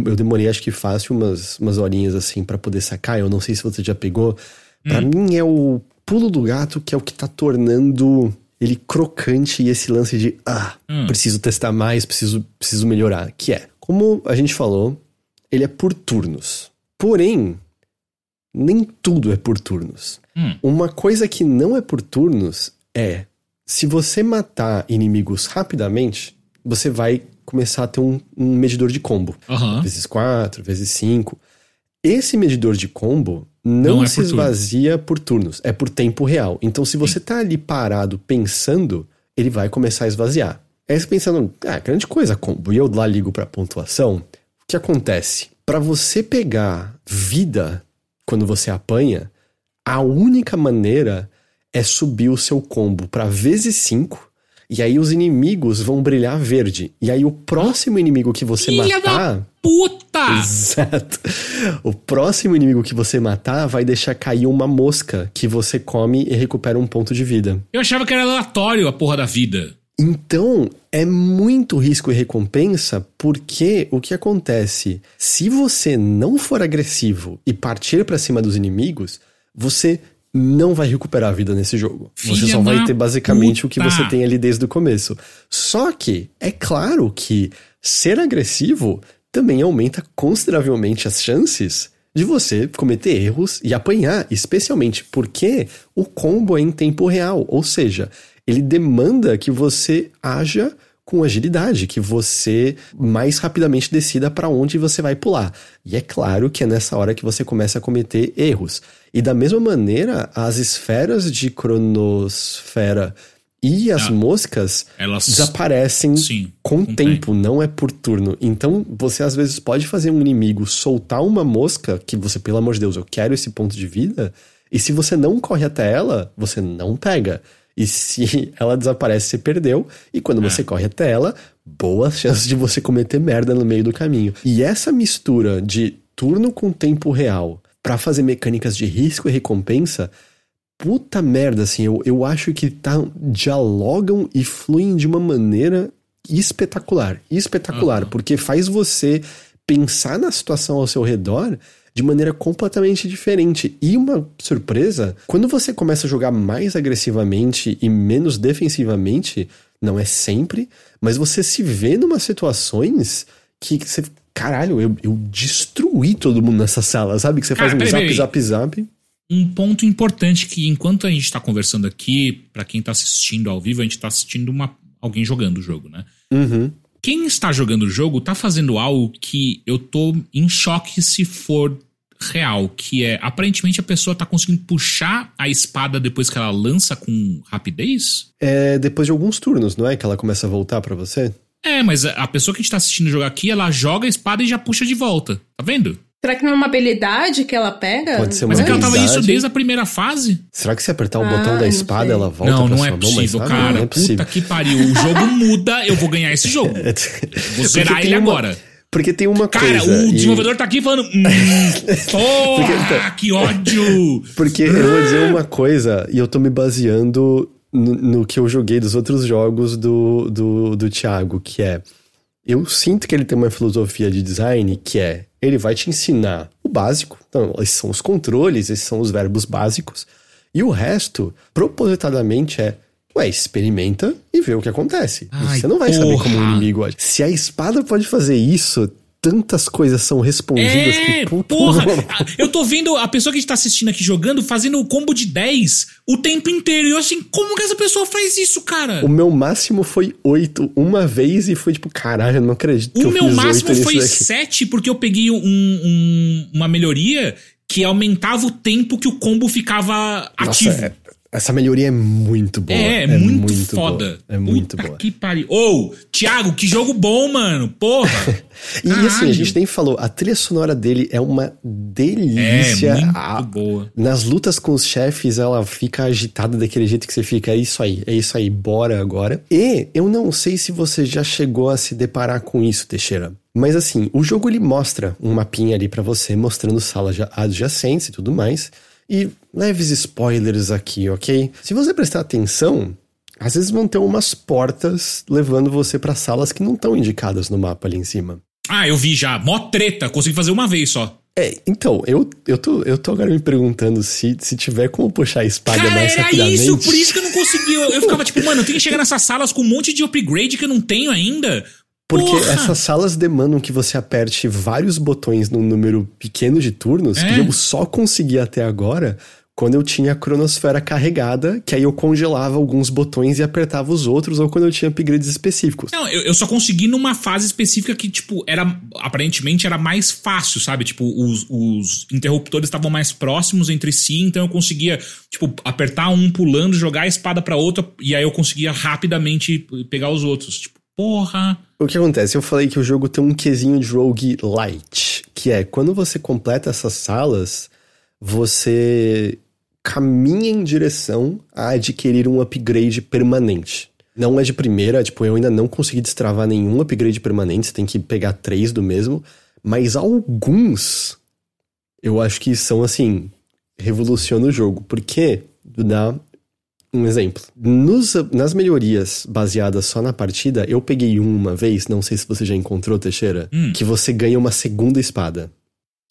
S1: eu demorei acho que fácil umas, umas horinhas assim para poder sacar. Eu não sei se você já pegou. Para hum. mim é o pulo do gato que é o que tá tornando ele crocante e esse lance de ah, hum. preciso testar mais, preciso, preciso melhorar. Que é, como a gente falou, ele é por turnos. Porém, nem tudo é por turnos. Hum. Uma coisa que não é por turnos é se você matar inimigos rapidamente, você vai começar a ter um, um medidor de combo. Uhum. Vezes 4, vezes 5. Esse medidor de combo não, não é se esvazia turno. por turnos, é por tempo real. Então, se você Sim. tá ali parado pensando, ele vai começar a esvaziar. Aí você pensando, ah, grande coisa, combo. E eu lá ligo pra pontuação. O que acontece? Para você pegar vida quando você apanha, a única maneira é subir o seu combo para vezes 5. E aí os inimigos vão brilhar verde. E aí o próximo inimigo que você Filha matar.
S2: Da puta!
S1: Exato. O próximo inimigo que você matar vai deixar cair uma mosca que você come e recupera um ponto de vida.
S2: Eu achava que era aleatório a porra da vida.
S1: Então, é muito risco e recompensa, porque o que acontece? Se você não for agressivo e partir para cima dos inimigos, você não vai recuperar a vida nesse jogo. Filha você só vai ter basicamente puta. o que você tem ali desde o começo. Só que é claro que ser agressivo também aumenta consideravelmente as chances de você cometer erros e apanhar, especialmente porque o combo é em tempo real, ou seja, ele demanda que você haja com agilidade, que você mais rapidamente decida para onde você vai pular. E é claro que é nessa hora que você começa a cometer erros. E da mesma maneira, as esferas de cronosfera e as ah, moscas elas desaparecem sim, com, com tempo, tempo, não é por turno. Então, você às vezes pode fazer um inimigo soltar uma mosca que você, pelo amor de Deus, eu quero esse ponto de vida, e se você não corre até ela, você não pega. E se ela desaparece, você perdeu. E quando é. você corre até ela, boas chances de você cometer merda no meio do caminho. E essa mistura de turno com tempo real para fazer mecânicas de risco e recompensa, puta merda, assim, eu, eu acho que tá, dialogam e fluem de uma maneira espetacular. Espetacular, uhum. porque faz você pensar na situação ao seu redor de maneira completamente diferente. E uma surpresa, quando você começa a jogar mais agressivamente e menos defensivamente, não é sempre, mas você se vê numa situações que você. Caralho, eu, eu destruí todo mundo nessa sala, sabe? Que você Cara, faz um zap, zap, zap, zap.
S2: Um ponto importante que enquanto a gente tá conversando aqui, para quem tá assistindo ao vivo, a gente tá assistindo uma, alguém jogando o jogo, né?
S1: Uhum.
S2: Quem está jogando o jogo tá fazendo algo que eu tô em choque se for real, que é aparentemente a pessoa tá conseguindo puxar a espada depois que ela lança com rapidez?
S1: É depois de alguns turnos, não é? Que ela começa a voltar para você?
S2: É, mas a pessoa que a gente tá assistindo jogar aqui, ela joga a espada e já puxa de volta. Tá vendo?
S3: Será que não é uma habilidade que ela pega?
S1: Pode ser uma
S2: Mas
S1: é que ela
S2: tava isso desde a primeira fase.
S1: Será que se apertar o ah, botão da espada ela volta
S2: não,
S1: pra
S2: não
S1: sua
S2: é
S1: mão
S2: possível, cara.
S1: Não é
S2: possível. Puta que pariu. O jogo muda, eu vou ganhar esse jogo. Vou zerar ele uma... agora.
S1: Porque tem uma
S2: Cara,
S1: coisa.
S2: Cara, o desenvolvedor tá aqui falando. Hum, porra, então, que ódio!
S1: Porque eu vou dizer uma coisa, e eu tô me baseando no, no, que eu joguei dos outros jogos do, do, do Thiago, que é. Eu sinto que ele tem uma filosofia de design que é. Ele vai te ensinar o básico. Então, esses são os controles, esses são os verbos básicos. E o resto, propositadamente, é. Ué, experimenta e vê o que acontece.
S2: Ai,
S1: Você não vai
S2: porra.
S1: saber como o inimigo age. Se a espada pode fazer isso, tantas coisas são respondidas
S2: É,
S1: que. puta,
S2: porra! Eu tô vendo a pessoa que a gente tá assistindo aqui jogando fazendo o combo de 10 o tempo inteiro. E eu assim, como que essa pessoa faz isso, cara?
S1: O meu máximo foi oito uma vez e foi tipo, caralho, eu não acredito que
S2: O
S1: eu
S2: meu máximo foi
S1: nisso daqui.
S2: 7 porque eu peguei um- um- uma melhoria que aumentava o tempo que o combo ficava
S1: Nossa,
S2: ativo.
S1: é- essa melhoria é muito boa.
S2: É, é muito,
S1: boa.
S2: foda.
S1: É muito
S2: Puta
S1: boa.
S2: Que pariu. Ô, Thiago, que jogo bom, mano. Porra.
S1: E assim, a
S2: Caralho.
S1: gente nem falou, a trilha sonora dele é uma
S2: É,
S1: delícia.
S2: muito
S1: A-
S2: boa.
S1: nas lutas com os chefes, ela fica agitada daquele jeito que você fica, é isso aí, é isso aí, bora agora. E eu não sei se você já chegou a se deparar com isso, Teixeira. Mas assim, o jogo ele mostra um mapinha ali pra você, mostrando salas adjacentes e tudo mais. E leves spoilers aqui, ok? Se você prestar atenção, às vezes vão ter umas portas levando você pra salas que não estão indicadas no mapa ali em cima.
S2: Ah, eu vi já. Mó treta. Consegui fazer uma vez só.
S1: É, então, eu, eu, tô, eu tô agora me perguntando se, se tiver como puxar a espada
S2: Cara,
S1: mais
S2: era
S1: rapidamente.
S2: isso, por isso que eu não consegui. Eu, eu ficava tipo, mano, eu tenho que chegar nessas salas com um monte de upgrade que eu não tenho ainda.
S1: Porque
S2: Porra!
S1: essas salas demandam que você aperte vários botões num número pequeno de turnos,
S2: É.
S1: que eu só consegui até agora quando eu tinha a cronosfera carregada, que aí eu congelava alguns botões e apertava os outros, ou quando eu tinha upgrades específicos.
S2: Não, eu, eu só consegui numa fase específica que, tipo, era. Aparentemente era mais fácil, sabe? Tipo, os, os interruptores estavam mais próximos entre si, então eu conseguia, tipo, apertar um pulando, jogar a espada pra outra, e aí eu conseguia rapidamente pegar os outros. Tipo, porra.
S1: O que acontece? Eu falei que o jogo tem um quesinho de rogue light, que é quando você completa essas salas, você caminha em direção a adquirir um upgrade permanente. Não é de primeira, tipo, eu ainda não consegui destravar nenhum upgrade permanente, você tem que pegar três do mesmo, mas alguns eu acho que são assim, revoluciona o jogo, porque dá um exemplo. Nos- nas melhorias baseadas só na partida, eu peguei um uma vez, não sei se você já encontrou, Teixeira,
S2: Hum.
S1: que você ganha uma segunda espada.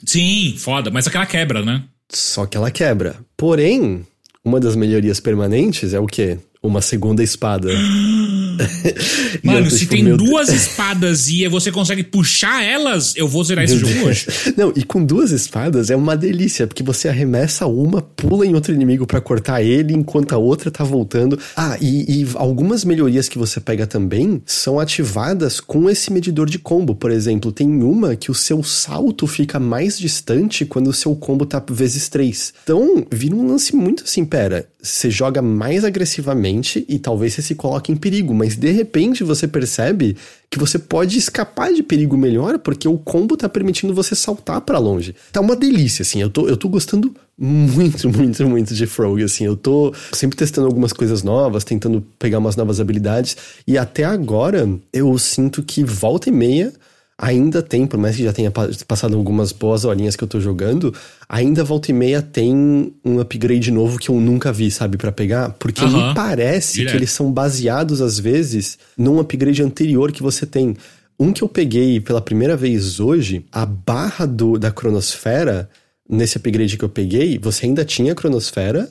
S2: Sim, foda, mas aquela quebra, né?
S1: Só que ela quebra. Porém, uma das melhorias permanentes é o quê? Uma segunda espada. Eu
S2: Mano, se
S1: tipo,
S2: tem
S1: meu
S2: duas espadas e você consegue puxar elas, eu vou zerar esse jogo hoje.
S1: Não, e com duas espadas é uma delícia, porque você arremessa uma, pula em outro inimigo pra cortar ele, enquanto a outra tá voltando. Ah, e, e algumas melhorias que você pega também são ativadas com esse medidor de combo. Por exemplo, tem uma que o seu salto fica mais distante quando o seu combo tá vezes 3. Então, vira um lance muito assim, pera, você joga mais agressivamente e talvez você se coloque em perigo, mas de repente você percebe que você pode escapar de perigo melhor porque o combo tá permitindo você saltar pra longe. Tá uma delícia, assim. Eu tô, eu tô gostando muito, muito, muito de Frog, assim. Eu tô sempre testando algumas coisas novas, tentando pegar umas novas habilidades. E até agora, eu sinto que volta e meia ainda tem, por mais que já tenha pa- passado algumas boas horinhas que eu tô jogando, ainda volta e meia tem um upgrade novo que eu nunca vi, sabe, pra pegar, porque me parece que eles são baseados às vezes num upgrade anterior que você tem. Um que eu peguei pela primeira vez hoje, a barra do, da cronosfera, nesse upgrade que eu peguei, você ainda tinha cronosfera,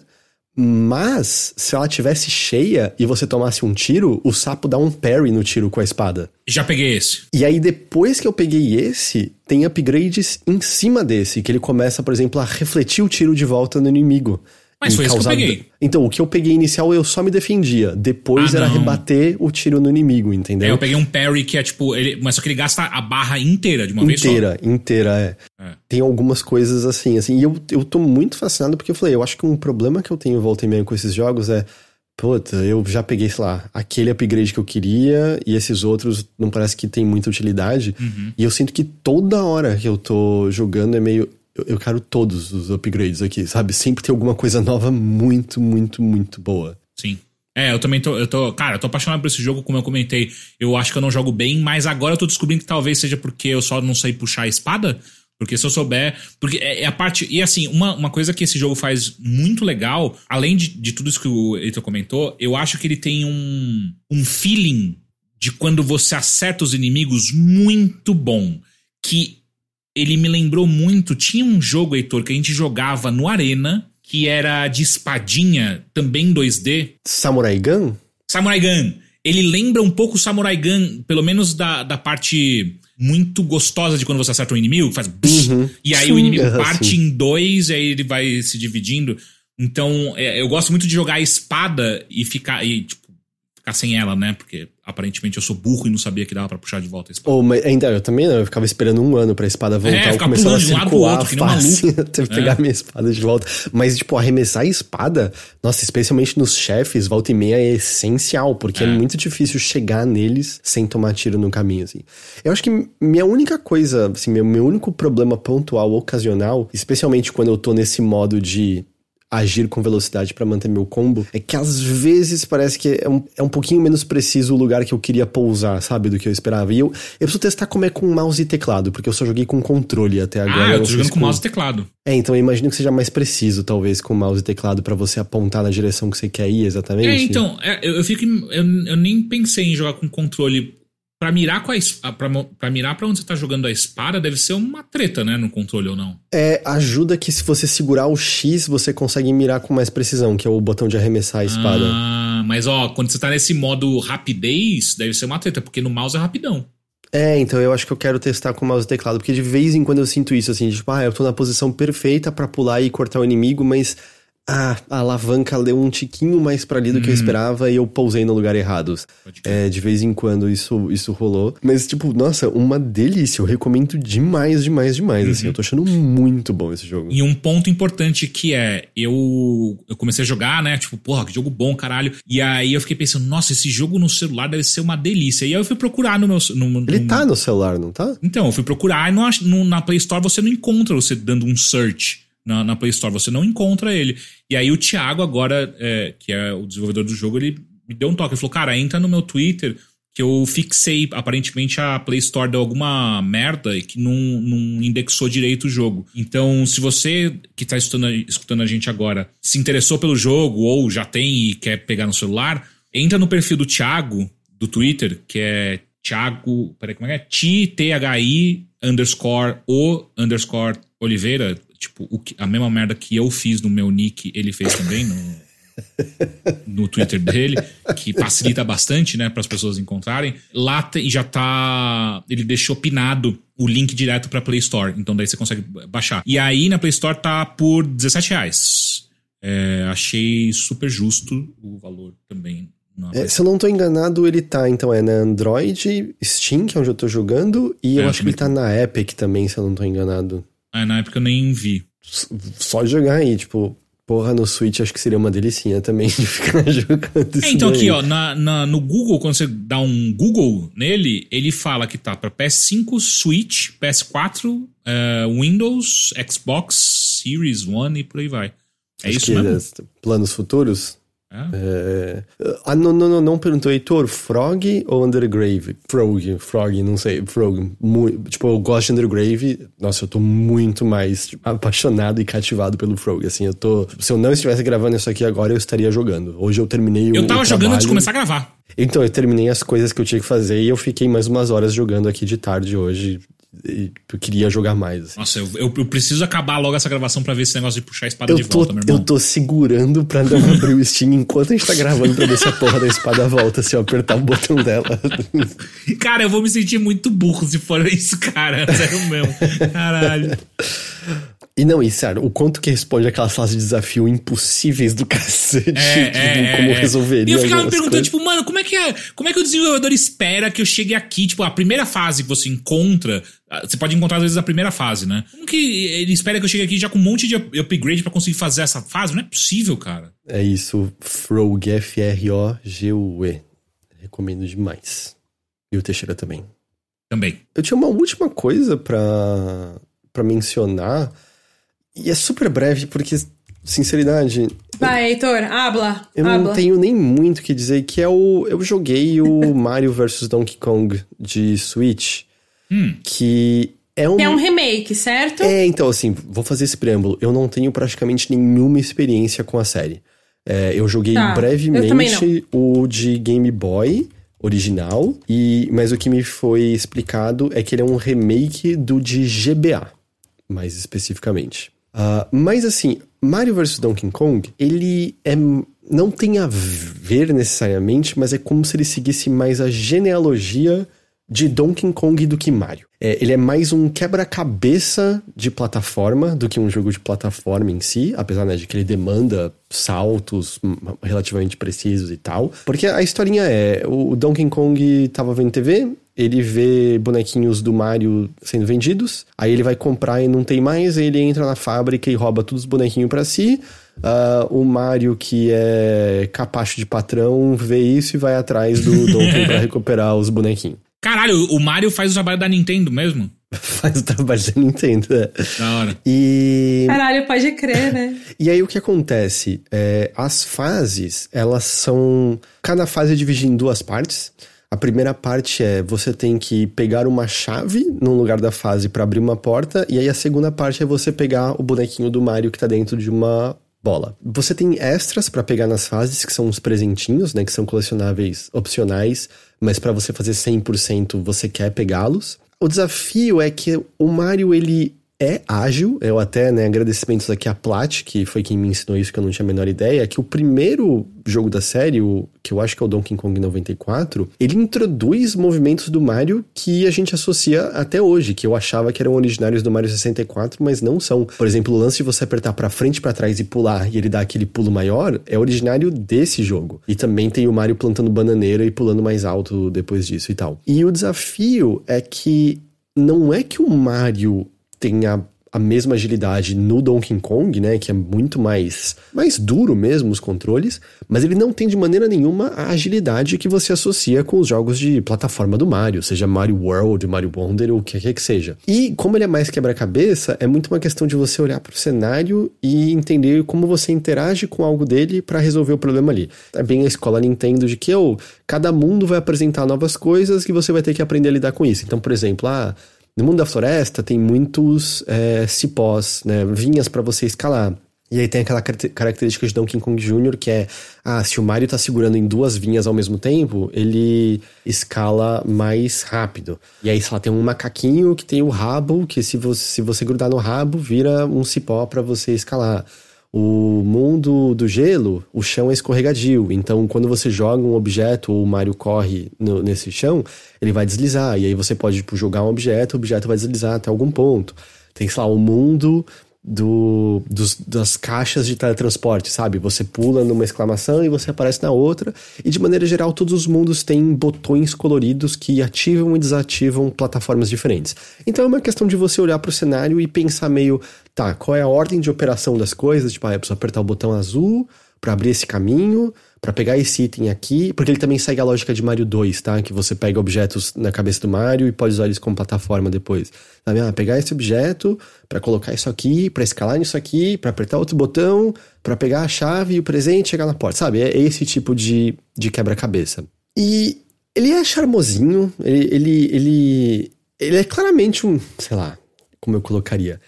S1: mas se ela tivesse cheia e você tomasse um tiro, o sapo dá um parry no tiro com a espada.
S2: Já peguei esse.
S1: E aí, depois que eu peguei esse, tem upgrades em cima desse, que ele começa, por exemplo, a refletir o tiro de volta no inimigo.
S2: Mas foi isso que eu
S1: causar-
S2: peguei.
S1: Então, o que eu peguei inicial eu só me defendia. Depois
S2: Ah,
S1: era
S2: não.
S1: rebater o tiro no inimigo, entendeu?
S2: É, eu peguei um parry que é tipo. Ele, mas só que ele gasta a barra inteira de uma vez só.
S1: inteira, inteira, é. Tem algumas coisas assim, assim. E eu, eu tô muito fascinado porque eu falei, eu acho que um problema que eu tenho volta e meia com esses jogos é. Puta, eu já peguei, sei lá, aquele upgrade que eu queria e esses outros não parece que tem muita utilidade.
S2: Uhum.
S1: E eu sinto que toda hora que eu tô jogando é meio. Eu, eu quero todos os upgrades aqui, sabe? Sempre tem alguma coisa nova muito, muito, muito boa.
S2: Sim. É, eu também tô, eu tô. Cara, eu tô apaixonado por esse jogo, como eu comentei. Eu acho que eu não jogo bem, mas agora eu tô descobrindo que talvez seja porque eu só não sei puxar a espada. Porque se eu souber. Porque é, é a parte. E assim, uma, uma coisa que esse jogo faz muito legal, além de, de tudo isso que o Heitor comentou, eu acho que ele tem um, um feeling de quando você acerta os inimigos muito bom. Que ele me lembrou muito. Tinha um jogo, Heitor, que a gente jogava no Arena, que era de espadinha, também 2D.
S1: Samurai Gun?
S2: Samurai Gun. Ele lembra um pouco o Samurai Gun, pelo menos da, da parte muito gostosa de quando você acerta um inimigo, faz. Uhum. E aí o inimigo parte sim. em dois, e aí ele vai se dividindo. Então, é, eu gosto muito de jogar a espada e ficar. E, tipo, ficar sem ela, né? Porque aparentemente eu sou burro e não sabia que dava para puxar de volta a espada.
S1: Oh, mas ainda eu também não, eu ficava esperando um ano pra espada voltar. É, eu
S2: começava a circular outro, fácil
S1: até pegar é. minha espada de volta. Mas, tipo, arremessar a espada, nossa, especialmente nos chefes, volta e meia é essencial, porque é. é muito difícil chegar neles sem tomar tiro no caminho, assim. Eu acho que minha única coisa, assim, meu, meu único problema pontual, ocasional, especialmente quando eu tô nesse modo de agir com velocidade para manter meu combo, é que às vezes parece que é um, é um pouquinho menos preciso o lugar que eu queria pousar, sabe? Do que eu esperava. E eu, eu preciso testar como é com mouse e teclado, porque eu só joguei com controle até agora.
S2: Ah, eu tô jogando com mouse e teclado.
S1: É, então eu imagino que seja mais preciso, talvez, com mouse e teclado para você apontar na direção que você quer ir exatamente.
S2: É, então, é, eu, eu fico. Eu, eu nem pensei em jogar com controle Pra mirar com a pra, pra mirar para onde você tá jogando a espada, deve ser uma treta, né? No controle ou não.
S1: É, ajuda que se você segurar o X, você consegue mirar com mais precisão, que é o botão de arremessar a espada.
S2: Ah, mas ó, quando você tá nesse modo rapidez, deve ser uma treta, porque no mouse é rapidão.
S1: É, então eu acho que eu quero testar com o mouse e teclado, porque de vez em quando eu sinto isso, assim, tipo, ah, eu tô na posição perfeita para pular e cortar o inimigo, mas ah, a alavanca deu um tiquinho mais pra ali do que eu hum. esperava e eu pousei no lugar errado. É, de vez em quando isso, isso rolou. Mas, tipo, nossa, uma delícia. Eu recomendo demais, demais, demais. Assim, uhum. Assim, eu tô achando muito bom esse jogo.
S2: E um ponto importante que é, eu, eu comecei a jogar, né? Tipo, porra, que jogo bom, caralho. E aí eu fiquei pensando, nossa, esse jogo no celular deve ser uma delícia. E aí eu fui procurar no meu. No, no,
S1: Ele tá no celular, não tá?
S2: Então, eu fui procurar e na Play Store você não encontra você dando um search na, na, Play Store, você não encontra ele. E aí o Thiago agora, é, que é o desenvolvedor do jogo, ele me deu um toque. Ele falou, cara, entra no meu Twitter que eu fixei, aparentemente a Play Store deu alguma merda e que não, não indexou direito o jogo. Então, se você que está escutando, escutando a gente agora se interessou pelo jogo ou já tem e quer pegar no celular, entra no perfil do Thiago, do Twitter, que é Thiago, peraí, como é que é? T-T-H-I underscore O underscore Oliveira, tipo, o que, a mesma merda que eu fiz no meu nick, ele fez também no, no Twitter dele, que facilita bastante, né, para as pessoas encontrarem. Lá e já tá, ele deixou pinado o link direto para Play Store, então daí você consegue baixar. E aí na Play Store tá por 17 reais. É, achei super justo o valor também.
S1: É, se eu não tô enganado, ele tá, então, é na Android, Steam, que é onde eu tô jogando, e é, eu acho que ele tá na Epic também, se eu não tô enganado.
S2: Ah, na época eu nem vi.
S1: Só jogar aí, tipo, porra, no Switch acho que seria uma delicinha também de ficar jogando
S2: é, Então aqui, ó, na, na, no Google, quando você dá um Google nele, ele fala que tá pra PS5, Switch, PS4, uh, eh, Windows, Xbox, Series One e por aí vai. É acho isso mesmo? É
S1: planos futuros? É. Ah, não, não, não, não perguntou, Heitor, Frog ou Undergrave? Frog, Frog, não sei, Frog. Muito, tipo, eu gosto de Undergrave, nossa, eu tô muito mais tipo, apaixonado e cativado pelo Frog, assim, eu tô... Se eu não estivesse gravando isso aqui agora, eu estaria jogando. Hoje eu terminei
S2: o Eu tava jogando antes de começar a gravar.
S1: Então, eu terminei as coisas que eu tinha que fazer e eu fiquei mais umas horas jogando aqui de tarde hoje, eu queria jogar mais. Assim.
S2: Nossa, eu, eu, eu, preciso acabar logo essa gravação para ver esse negócio de puxar a espada
S1: eu
S2: de tô, volta, meu irmão.
S1: Eu tô segurando pra não abrir o Steam enquanto a gente tá gravando pra ver se a porra da espada volta, se eu apertar o botão dela.
S2: Cara, eu vou me sentir muito burro se for isso, cara. Sério mesmo. Caralho.
S1: E não, e sério, o quanto que responde aquelas fases de desafio impossíveis do cacete, é, tipo, é, como é. resolveria.
S2: E eu ficava me perguntando, coisas. tipo, mano, como é que é? Como é que o desenvolvedor espera que eu chegue aqui? Tipo, a primeira fase que você encontra, ah, você pode encontrar às vezes a primeira fase, né? Como que ele espera que eu chegue aqui já com um monte de upgrade para conseguir fazer essa fase? Não é possível, cara.
S1: É isso, Frog, F-R-O-G-U-E. Recomendo demais. E o Teixeira também.
S2: Também.
S1: Eu tinha uma última coisa para para mencionar e é super breve, porque, sinceridade.
S3: Vai, Heitor, habla.
S1: Eu
S3: habla.
S1: não tenho nem muito o que dizer, que é o. Eu joguei o Mario vs Donkey Kong de Switch. Hum. Que É um...
S3: é um remake, certo?
S1: É, então, assim, vou fazer esse preâmbulo. Eu não tenho praticamente nenhuma experiência com a série. É, eu joguei
S3: Tá, eu
S1: brevemente o de Game Boy original, e mas o que me foi explicado é que ele é um remake do de GBA, mais especificamente. Ah, mas assim, Mario vs Donkey Kong, ele é não tem a ver necessariamente, mas é como se ele seguisse mais a genealogia de Donkey Kong do que Mario. É, ele é mais um quebra-cabeça de plataforma do que um jogo de plataforma em si, apesar né, de que ele demanda saltos relativamente precisos e tal. Porque a historinha é: o Donkey Kong tava vendo TV, ele vê bonequinhos do Mario sendo vendidos, aí ele vai comprar e não tem mais, aí ele entra na fábrica e rouba todos os bonequinhos para si. Uh, o Mario, que é capacho de patrão, vê isso e vai atrás do Donkey pra recuperar os bonequinhos.
S2: Caralho, o Mario faz o trabalho da Nintendo mesmo?
S1: Faz o trabalho da Nintendo, é.
S2: Da hora.
S1: E.
S3: Caralho, pode crer, né?
S1: E aí o que acontece? É, as fases, elas são. Cada fase é dividida em duas partes. A primeira parte é você tem que pegar uma chave num lugar da fase para abrir uma porta, e aí a segunda parte é você pegar o bonequinho do Mario que tá dentro de uma bola. Você tem extras para pegar nas fases, que são os presentinhos, né, que são colecionáveis opcionais, mas para você fazer 100% você quer pegá-los. O desafio é que o Mario ele é ágil. Eu até, né, agradecimentos aqui a Plat, que foi quem me ensinou isso, que eu não tinha a menor ideia, que o primeiro jogo da série, o, que eu acho que é o Donkey Kong 94, ele introduz movimentos do Mario que a gente associa até hoje, que eu achava que eram originários do Mario 64, mas não são. Por exemplo, o lance de você apertar para frente, para trás e pular, e ele dá aquele pulo maior, é originário desse jogo. E também tem o Mario plantando bananeira e pulando mais alto depois disso e tal. E o desafio é que não é que o Mario tenha a mesma agilidade no Donkey Kong, né, que é muito mais mais duro mesmo os controles, mas ele não tem de maneira nenhuma a agilidade que você associa com os jogos de plataforma do Mario, seja Mario World, Mario Wonder ou o que quer que seja. E como ele é mais quebra-cabeça, é muito uma questão de você olhar para o cenário e entender como você interage com algo dele para resolver o problema ali. É bem a escola Nintendo de que oh, cada mundo vai apresentar novas coisas que você vai ter que aprender a lidar com isso. Então, por exemplo, ah, no mundo da floresta tem muitos é, cipós, né, vinhas para você escalar. E aí tem aquela característica de Donkey Kong Jr. que é, ah, se o Mario tá segurando em duas vinhas ao mesmo tempo, ele escala mais rápido. E aí, sei lá, tem um macaquinho que tem o rabo, que se você, se você grudar no rabo, vira um cipó para você escalar. O mundo do gelo, o chão é escorregadio. Então, quando você joga um objeto ou o Mario corre no, nesse chão, ele vai deslizar. E aí você pode tipo, jogar um objeto, o objeto vai deslizar até algum ponto. Tem, sei lá, o mundo do, dos, das caixas de teletransporte, sabe? Você pula numa exclamação e você aparece na outra. E de maneira geral, todos os mundos têm botões coloridos que ativam e desativam plataformas diferentes. Então é uma questão de você olhar para o cenário e pensar meio, tá, qual é a ordem de operação das coisas? Tipo, ah, eu preciso apertar o botão azul para abrir esse caminho, para pegar esse item aqui, porque ele também segue a lógica de Mario 2, tá? Que você pega objetos na cabeça do Mario e pode usar eles como plataforma depois. Sabe? Ah, pegar esse objeto para colocar isso aqui, para escalar nisso aqui, para apertar outro botão, para pegar a chave e o presente e chegar na porta, sabe? É esse tipo de, de quebra-cabeça. E ele é charmosinho, ele, ele, ele, ele é claramente um, sei lá, como eu colocaria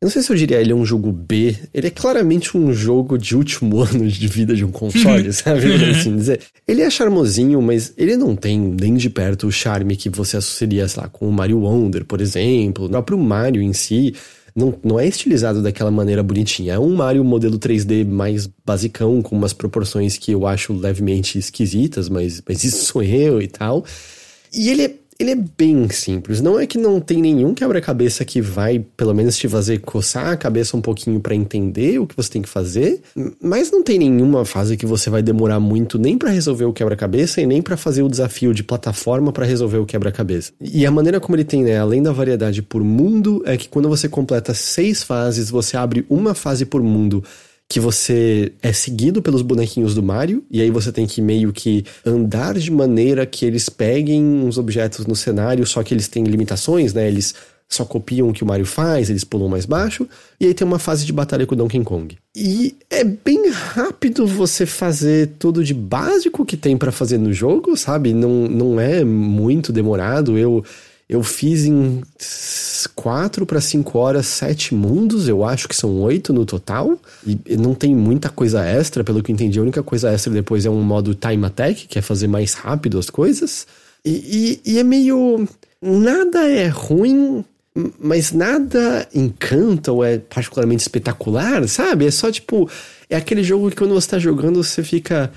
S1: eu não sei se eu diria ele é um jogo B. Ele é claramente um jogo de último ano de vida de um console, sabe? assim dizer. Ele é charmosinho, mas ele não tem nem de perto o charme que você associaria, sei lá, com o Mario Wonder, por exemplo. O próprio Mario em si não, não é estilizado daquela maneira bonitinha. É um Mario modelo 3D mais basicão, com umas proporções que eu acho levemente esquisitas, mas, mas isso sou eu e tal. E ele é ele é bem simples. Não é que não tem nenhum quebra-cabeça que vai, pelo menos, te fazer coçar a cabeça um pouquinho para entender o que você tem que fazer, mas não tem nenhuma fase que você vai demorar muito nem para resolver o quebra-cabeça e nem para fazer o desafio de plataforma para resolver o quebra-cabeça. E a maneira como ele tem, né, além da variedade por mundo, é que quando você completa seis fases, você abre uma fase por mundo que você é seguido pelos bonequinhos do Mario, e aí você tem que meio que andar de maneira que eles peguem uns objetos no cenário, só que eles têm limitações, né? Eles só copiam o que o Mario faz, eles pulam mais baixo, e aí tem uma fase de batalha com o Donkey Kong. E é bem rápido você fazer tudo de básico que tem para fazer no jogo, sabe? Não, não é muito demorado. Eu, eu fiz em 4 para 5 horas, 7 mundos, eu acho que são 8 no total. E não tem muita coisa extra, pelo que eu entendi. A única coisa extra depois é um modo time attack, que é fazer mais rápido as coisas. E, e, e é meio. Nada é ruim, mas nada encanta ou é particularmente espetacular, sabe? É só tipo. É aquele jogo que quando você tá jogando você fica.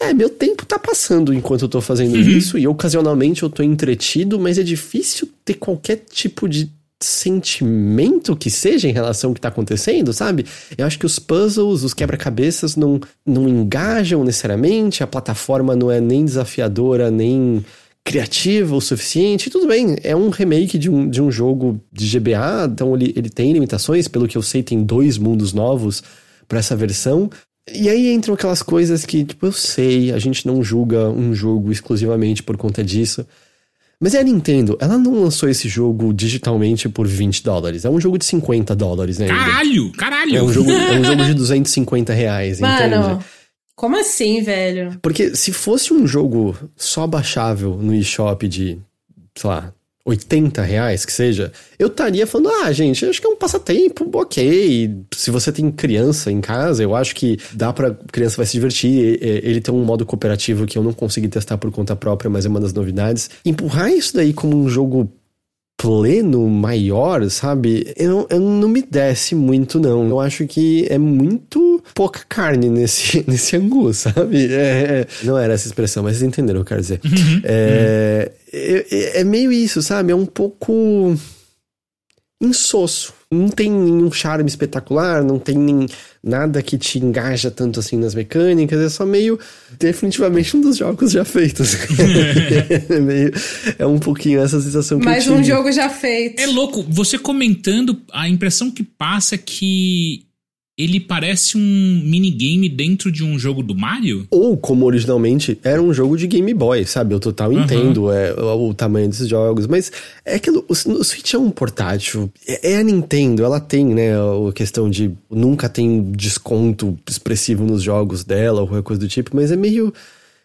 S1: É, meu tempo tá passando enquanto eu tô fazendo uhum. isso e ocasionalmente eu tô entretido, mas é difícil ter qualquer tipo de sentimento que seja em relação ao que tá acontecendo, sabe? Eu acho que os puzzles, os quebra-cabeças não, não engajam necessariamente, a plataforma não é nem desafiadora, nem criativa o suficiente. Tudo bem, é um remake de um, de um jogo de GBA, então ele, ele tem limitações, pelo que eu sei, tem dois mundos novos para essa versão, e aí entram aquelas coisas que, tipo, eu sei, a gente não julga um jogo exclusivamente por conta disso. Mas é a Nintendo, ela não lançou esse jogo digitalmente por 20 dólares. É um jogo de 50 dólares, né?
S2: Caralho! Caralho!
S1: É um jogo, é um jogo de 250 reais, Mano, entende?
S3: Como assim, velho?
S1: Porque se fosse um jogo só baixável no eShop de, sei lá, 80 reais, que seja, eu estaria falando, ah, gente, acho que é um passatempo, ok. Se você tem criança em casa, eu acho que dá pra criança vai se divertir. Ele tem um modo cooperativo que eu não consegui testar por conta própria, mas é uma das novidades. Empurrar isso daí como um jogo pleno, maior, sabe? Eu, eu não me desce muito, não. Eu acho que é muito pouca carne nesse, nesse angu, sabe? É, é, não era essa expressão, mas vocês entenderam o que eu quero dizer. Uhum, é, é, é, é meio isso, sabe? É um pouco insosso. Não tem nenhum charme espetacular, não tem nem nada que te engaja tanto assim nas mecânicas, é só meio definitivamente um dos jogos já feitos. é, meio, é um pouquinho essa sensação que
S3: Mais um jogo já feito.
S2: É louco, você comentando, a impressão que passa é que ele parece um minigame dentro de um jogo do Mario?
S1: Ou, como originalmente, era um jogo de Game Boy, sabe? Eu total uhum. entendo é, o, o, tamanho desses jogos, mas é que o, o Switch é um portátil. É, é, a Nintendo, ela tem, né, a questão de nunca tem desconto expressivo nos jogos dela ou qualquer coisa do tipo, mas é meio.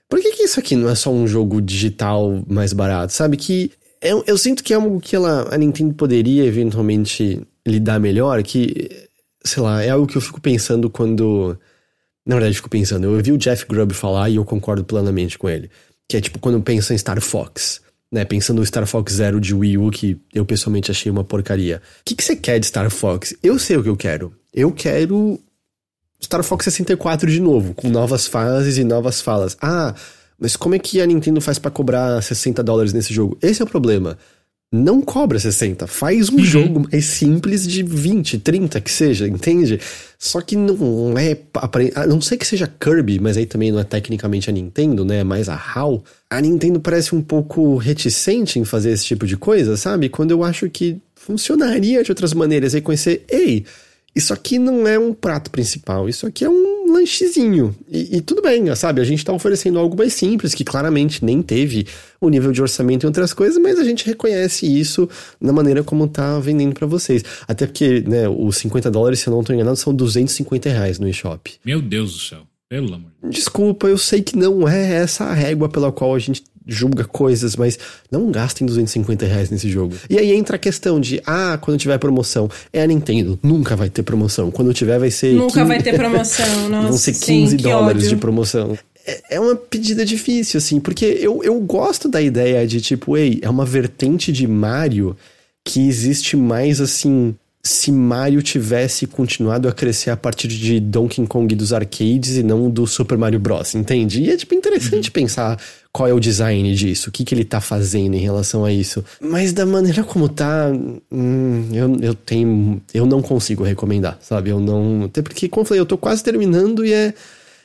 S1: Por que, que isso aqui não é só um jogo digital mais barato? Sabe? Que eu, eu sinto que é algo que ela, a Nintendo poderia eventualmente lidar melhor, que sei lá, é algo que eu fico pensando quando. Na verdade, eu fico pensando, eu ouvi o Jeff Grubb falar e eu concordo plenamente com ele. Que é tipo quando pensa em Star Fox, né? Pensando no Star Fox Zero de Wii U, que eu pessoalmente achei uma porcaria. O que, que você quer de Star Fox? Eu sei o que eu quero. Eu quero Star Fox 64 de novo, com novas fases e novas falas. Ah, mas como é que a Nintendo faz para cobrar 60 dólares nesse jogo? Esse é o problema não cobra 60. Faz um uhum. jogo mais simples de 20, 30 que seja, entende? Só que não é. A não sei que seja Kirby, mas aí também não é tecnicamente a Nintendo, né? É mais a HAL. A Nintendo parece um pouco reticente em fazer esse tipo de coisa, sabe? Quando eu acho que funcionaria de outras maneiras. Aí conhecer, ei, isso aqui não é um prato principal, isso aqui é um lanchezinho. E, e, tudo bem, sabe? A gente tá oferecendo algo mais simples, que claramente nem teve o nível de orçamento e outras coisas, mas a gente reconhece isso na maneira como tá vendendo para vocês. Até porque, né, os 50 dólares, se eu não tô enganado, são 250 reais no eShop.
S2: Meu Deus do céu. Pelo amor.
S1: Desculpa, eu sei que não é essa a régua pela qual a gente julga coisas, mas não gastem 250 reais nesse jogo. E aí entra a questão de, ah, quando tiver promoção, é a Nintendo, nunca vai ter promoção. Quando tiver vai ser...
S3: Nunca 15... vai ter promoção, nossa.
S1: Vão ser 15 sim, dólares de promoção. É, é uma pedida difícil, assim, porque eu, eu gosto da ideia de, tipo, ei, é uma vertente de Mario que existe mais, assim, se Mario tivesse continuado a crescer a partir de Donkey Kong dos arcades e não do Super Mario Bros, entende? E é tipo interessante uhum. pensar qual é o design disso, o que, que ele tá fazendo em relação a isso. Mas da maneira como tá, hum, eu, eu tenho. Eu não consigo recomendar, sabe? Eu não. Até porque, como eu falei, eu tô quase terminando e é.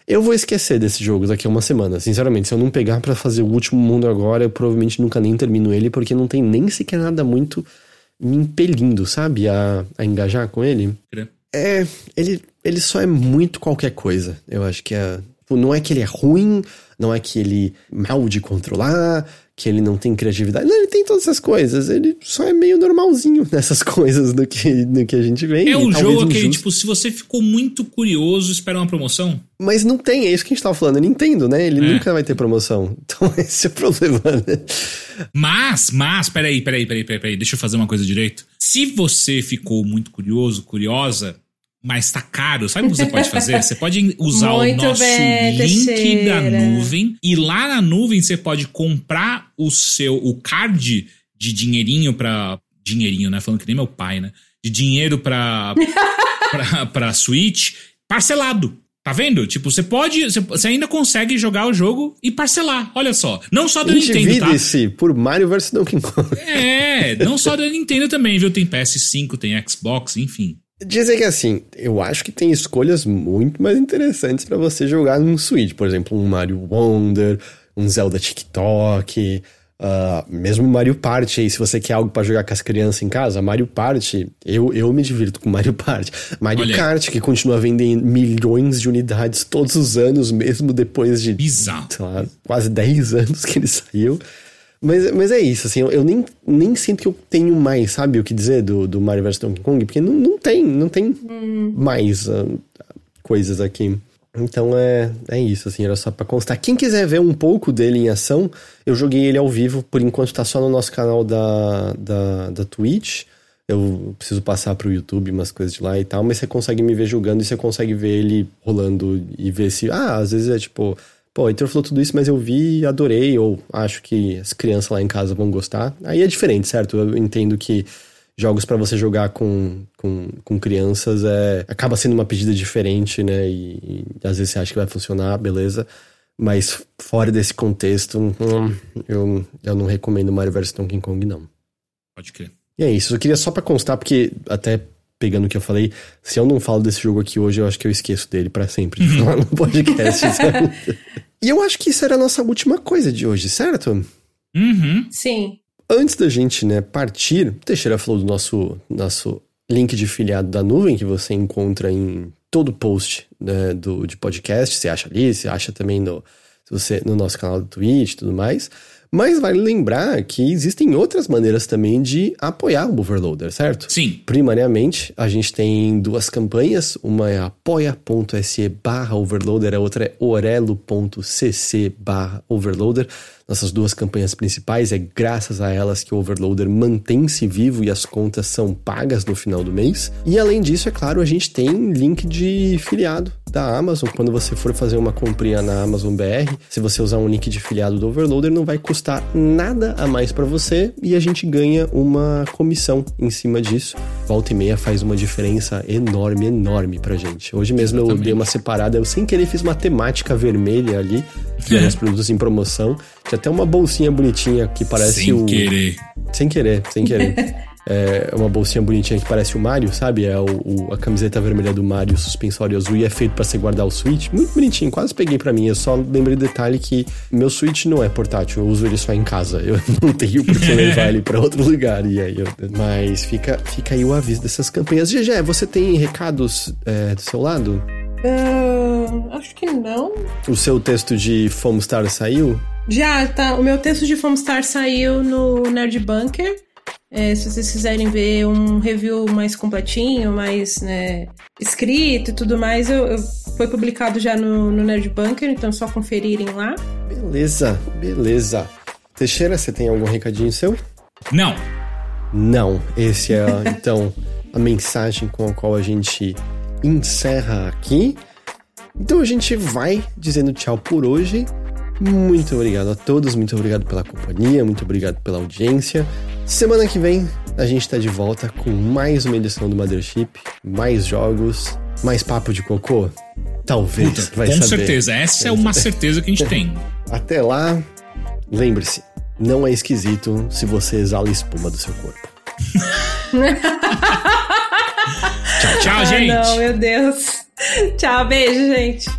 S1: Eu vou esquecer desse jogo daqui a uma semana, sinceramente. Se eu não pegar para fazer o último mundo agora, eu provavelmente nunca nem termino ele, porque não tem nem sequer nada muito me impelindo, sabe, a, a engajar com ele. É, ele, ele só é muito qualquer coisa. Eu acho que é. Tipo, não é que ele é ruim, não é que ele é mal de controlar, que ele não tem criatividade. Não, ele tem todas essas coisas. Ele só é meio normalzinho nessas coisas do que, do que a gente vê.
S2: É o jogo injusto. tipo, se você ficou muito curioso, espera uma promoção.
S1: Mas não tem, é isso que a gente tava falando. Eu Nintendo, né? Ele é. nunca vai ter promoção. Então esse é o problema, né?
S2: Mas, mas, peraí, peraí, peraí, peraí, peraí, deixa eu fazer uma coisa direito. Se você ficou muito curioso, curiosa, mas tá caro, sabe o que você pode fazer? Você pode usar
S3: Muito
S2: o nosso
S3: bem,
S2: link
S3: Teixeira.
S2: da nuvem e lá na nuvem você pode comprar o seu o card de dinheirinho pra. Dinheirinho, né? Falando que nem meu pai, né? De dinheiro pra, pra, pra Switch parcelado. Tá vendo? Tipo, você pode. Você, ainda consegue jogar o jogo e parcelar. Olha só. Não só da Nintendo, tá?
S1: Por Mario vs Donkey Kong.
S2: É, não só da Nintendo também, viu? Tem PS5, tem Xbox, enfim.
S1: Dizer que assim, eu acho que tem escolhas muito mais interessantes pra você jogar num Switch. Por exemplo, um Mario Wonder, um Zelda TikTok, ah, mesmo Mario Party aí, se você quer algo pra jogar com as crianças em casa, Mario Party, eu, eu me divirto com Mario Party. Mario
S2: Olha.
S1: Kart, que continua vendendo milhões de unidades todos os anos, mesmo depois de
S2: Bizarro.
S1: lá, quase 10 anos que ele saiu. Mas, mas é isso, assim, eu, nem, nem sinto que eu tenho mais, sabe, o que dizer do, do Mario vs Donkey Kong, porque não, não tem, não tem mais ah, coisas aqui. Então é, é isso, assim, era só pra constar. Quem quiser ver um pouco dele em ação, eu joguei ele ao vivo, por enquanto tá só no nosso canal da, da, da Twitch. Eu preciso passar pro YouTube umas coisas de lá e tal, mas você consegue me ver jogando e você consegue ver ele rolando e ver se. Ah, às vezes é tipo, pô, o Heitor falou tudo isso, mas eu vi e adorei, ou acho que as crianças lá em casa vão gostar. Aí é diferente, certo? Eu entendo que jogos pra você jogar com, com, com crianças é acaba sendo uma pedida diferente, né? E, e às vezes você acha que vai funcionar, beleza. Mas fora desse contexto, hum, eu, eu não recomendo Mario vs Donkey Kong, não.
S2: Pode crer.
S1: E é isso, eu queria só pra constar, porque até pegando o que eu falei, se eu não falo desse jogo aqui hoje, eu acho que eu esqueço dele pra sempre de falar no podcast. E eu acho que isso era a nossa última coisa de hoje, certo?
S2: Uhum.
S3: Sim.
S1: Antes da gente, né, partir, o Teixeira falou do nosso, nosso link de filiado da nuvem, que você encontra em todo post né, do, de podcast, você acha ali, você acha também no, se você, no nosso canal do Twitch e tudo mais. Mas vale lembrar que existem outras maneiras também de apoiar o Overloader, certo?
S2: Sim.
S1: Primariamente, a gente tem duas campanhas. Uma é apoia.se barra overloader, a outra é orelo.cc barra overloader. Nossas duas campanhas principais é graças a elas que o Overloader mantém-se vivo e as contas são pagas no final do mês. E além disso, é claro, a gente tem link de filiado da Amazon. Quando você for fazer uma comprinha na Amazon BR, se você usar um link de filiado do Overloader, não vai custar nada a mais para você e a gente ganha uma comissão em cima disso. Volta e meia faz uma diferença enorme, enorme pra gente. Hoje mesmo eu dei uma separada, eu sem querer fiz uma temática vermelha ali, que eram os produtos em promoção. Tinha até uma bolsinha bonitinha que parece
S2: Sem
S1: o.
S2: querer.
S1: Sem querer, sem querer. É uma bolsinha bonitinha que parece o Mario, sabe? É o, o- a camiseta vermelha do Mario, o suspensório azul, e é feito pra você guardar o Switch. Muito bonitinho, quase peguei pra mim. Eu só lembrei do detalhe que meu Switch não é portátil, eu uso ele só em casa. Eu não tenho por que levar ele pra outro lugar. E aí eu- Mas fica, fica aí o aviso dessas campanhas. GG, você tem recados é, do seu lado?
S3: Ah, acho que não.
S1: O seu texto de Fomostar saiu?
S3: Já, tá. O meu texto de Fomstar saiu no Nerd Bunker. É, se vocês quiserem ver um review mais completinho, mais né, escrito e tudo mais, eu, eu- foi publicado já no, no Nerd Bunker, então é só conferirem lá.
S1: Beleza, beleza. Teixeira, você tem algum recadinho seu?
S2: Não.
S1: Não. Esse é, então, a mensagem com a qual a gente encerra aqui. Então a gente vai dizendo tchau por hoje. Muito obrigado a todos, muito obrigado pela companhia, muito obrigado pela audiência. Semana que vem a gente tá de volta com mais uma edição do Mothership, mais jogos, mais papo de cocô. Talvez,
S2: Puta,
S1: vai
S2: com
S1: saber.
S2: certeza. Essa é uma certeza que a gente tem.
S1: Até lá, lembre-se, não é esquisito se você exala espuma do seu corpo.
S2: Tchau, tchau,
S3: Ah,
S2: gente.
S3: não, meu Deus. Tchau, beijo, gente.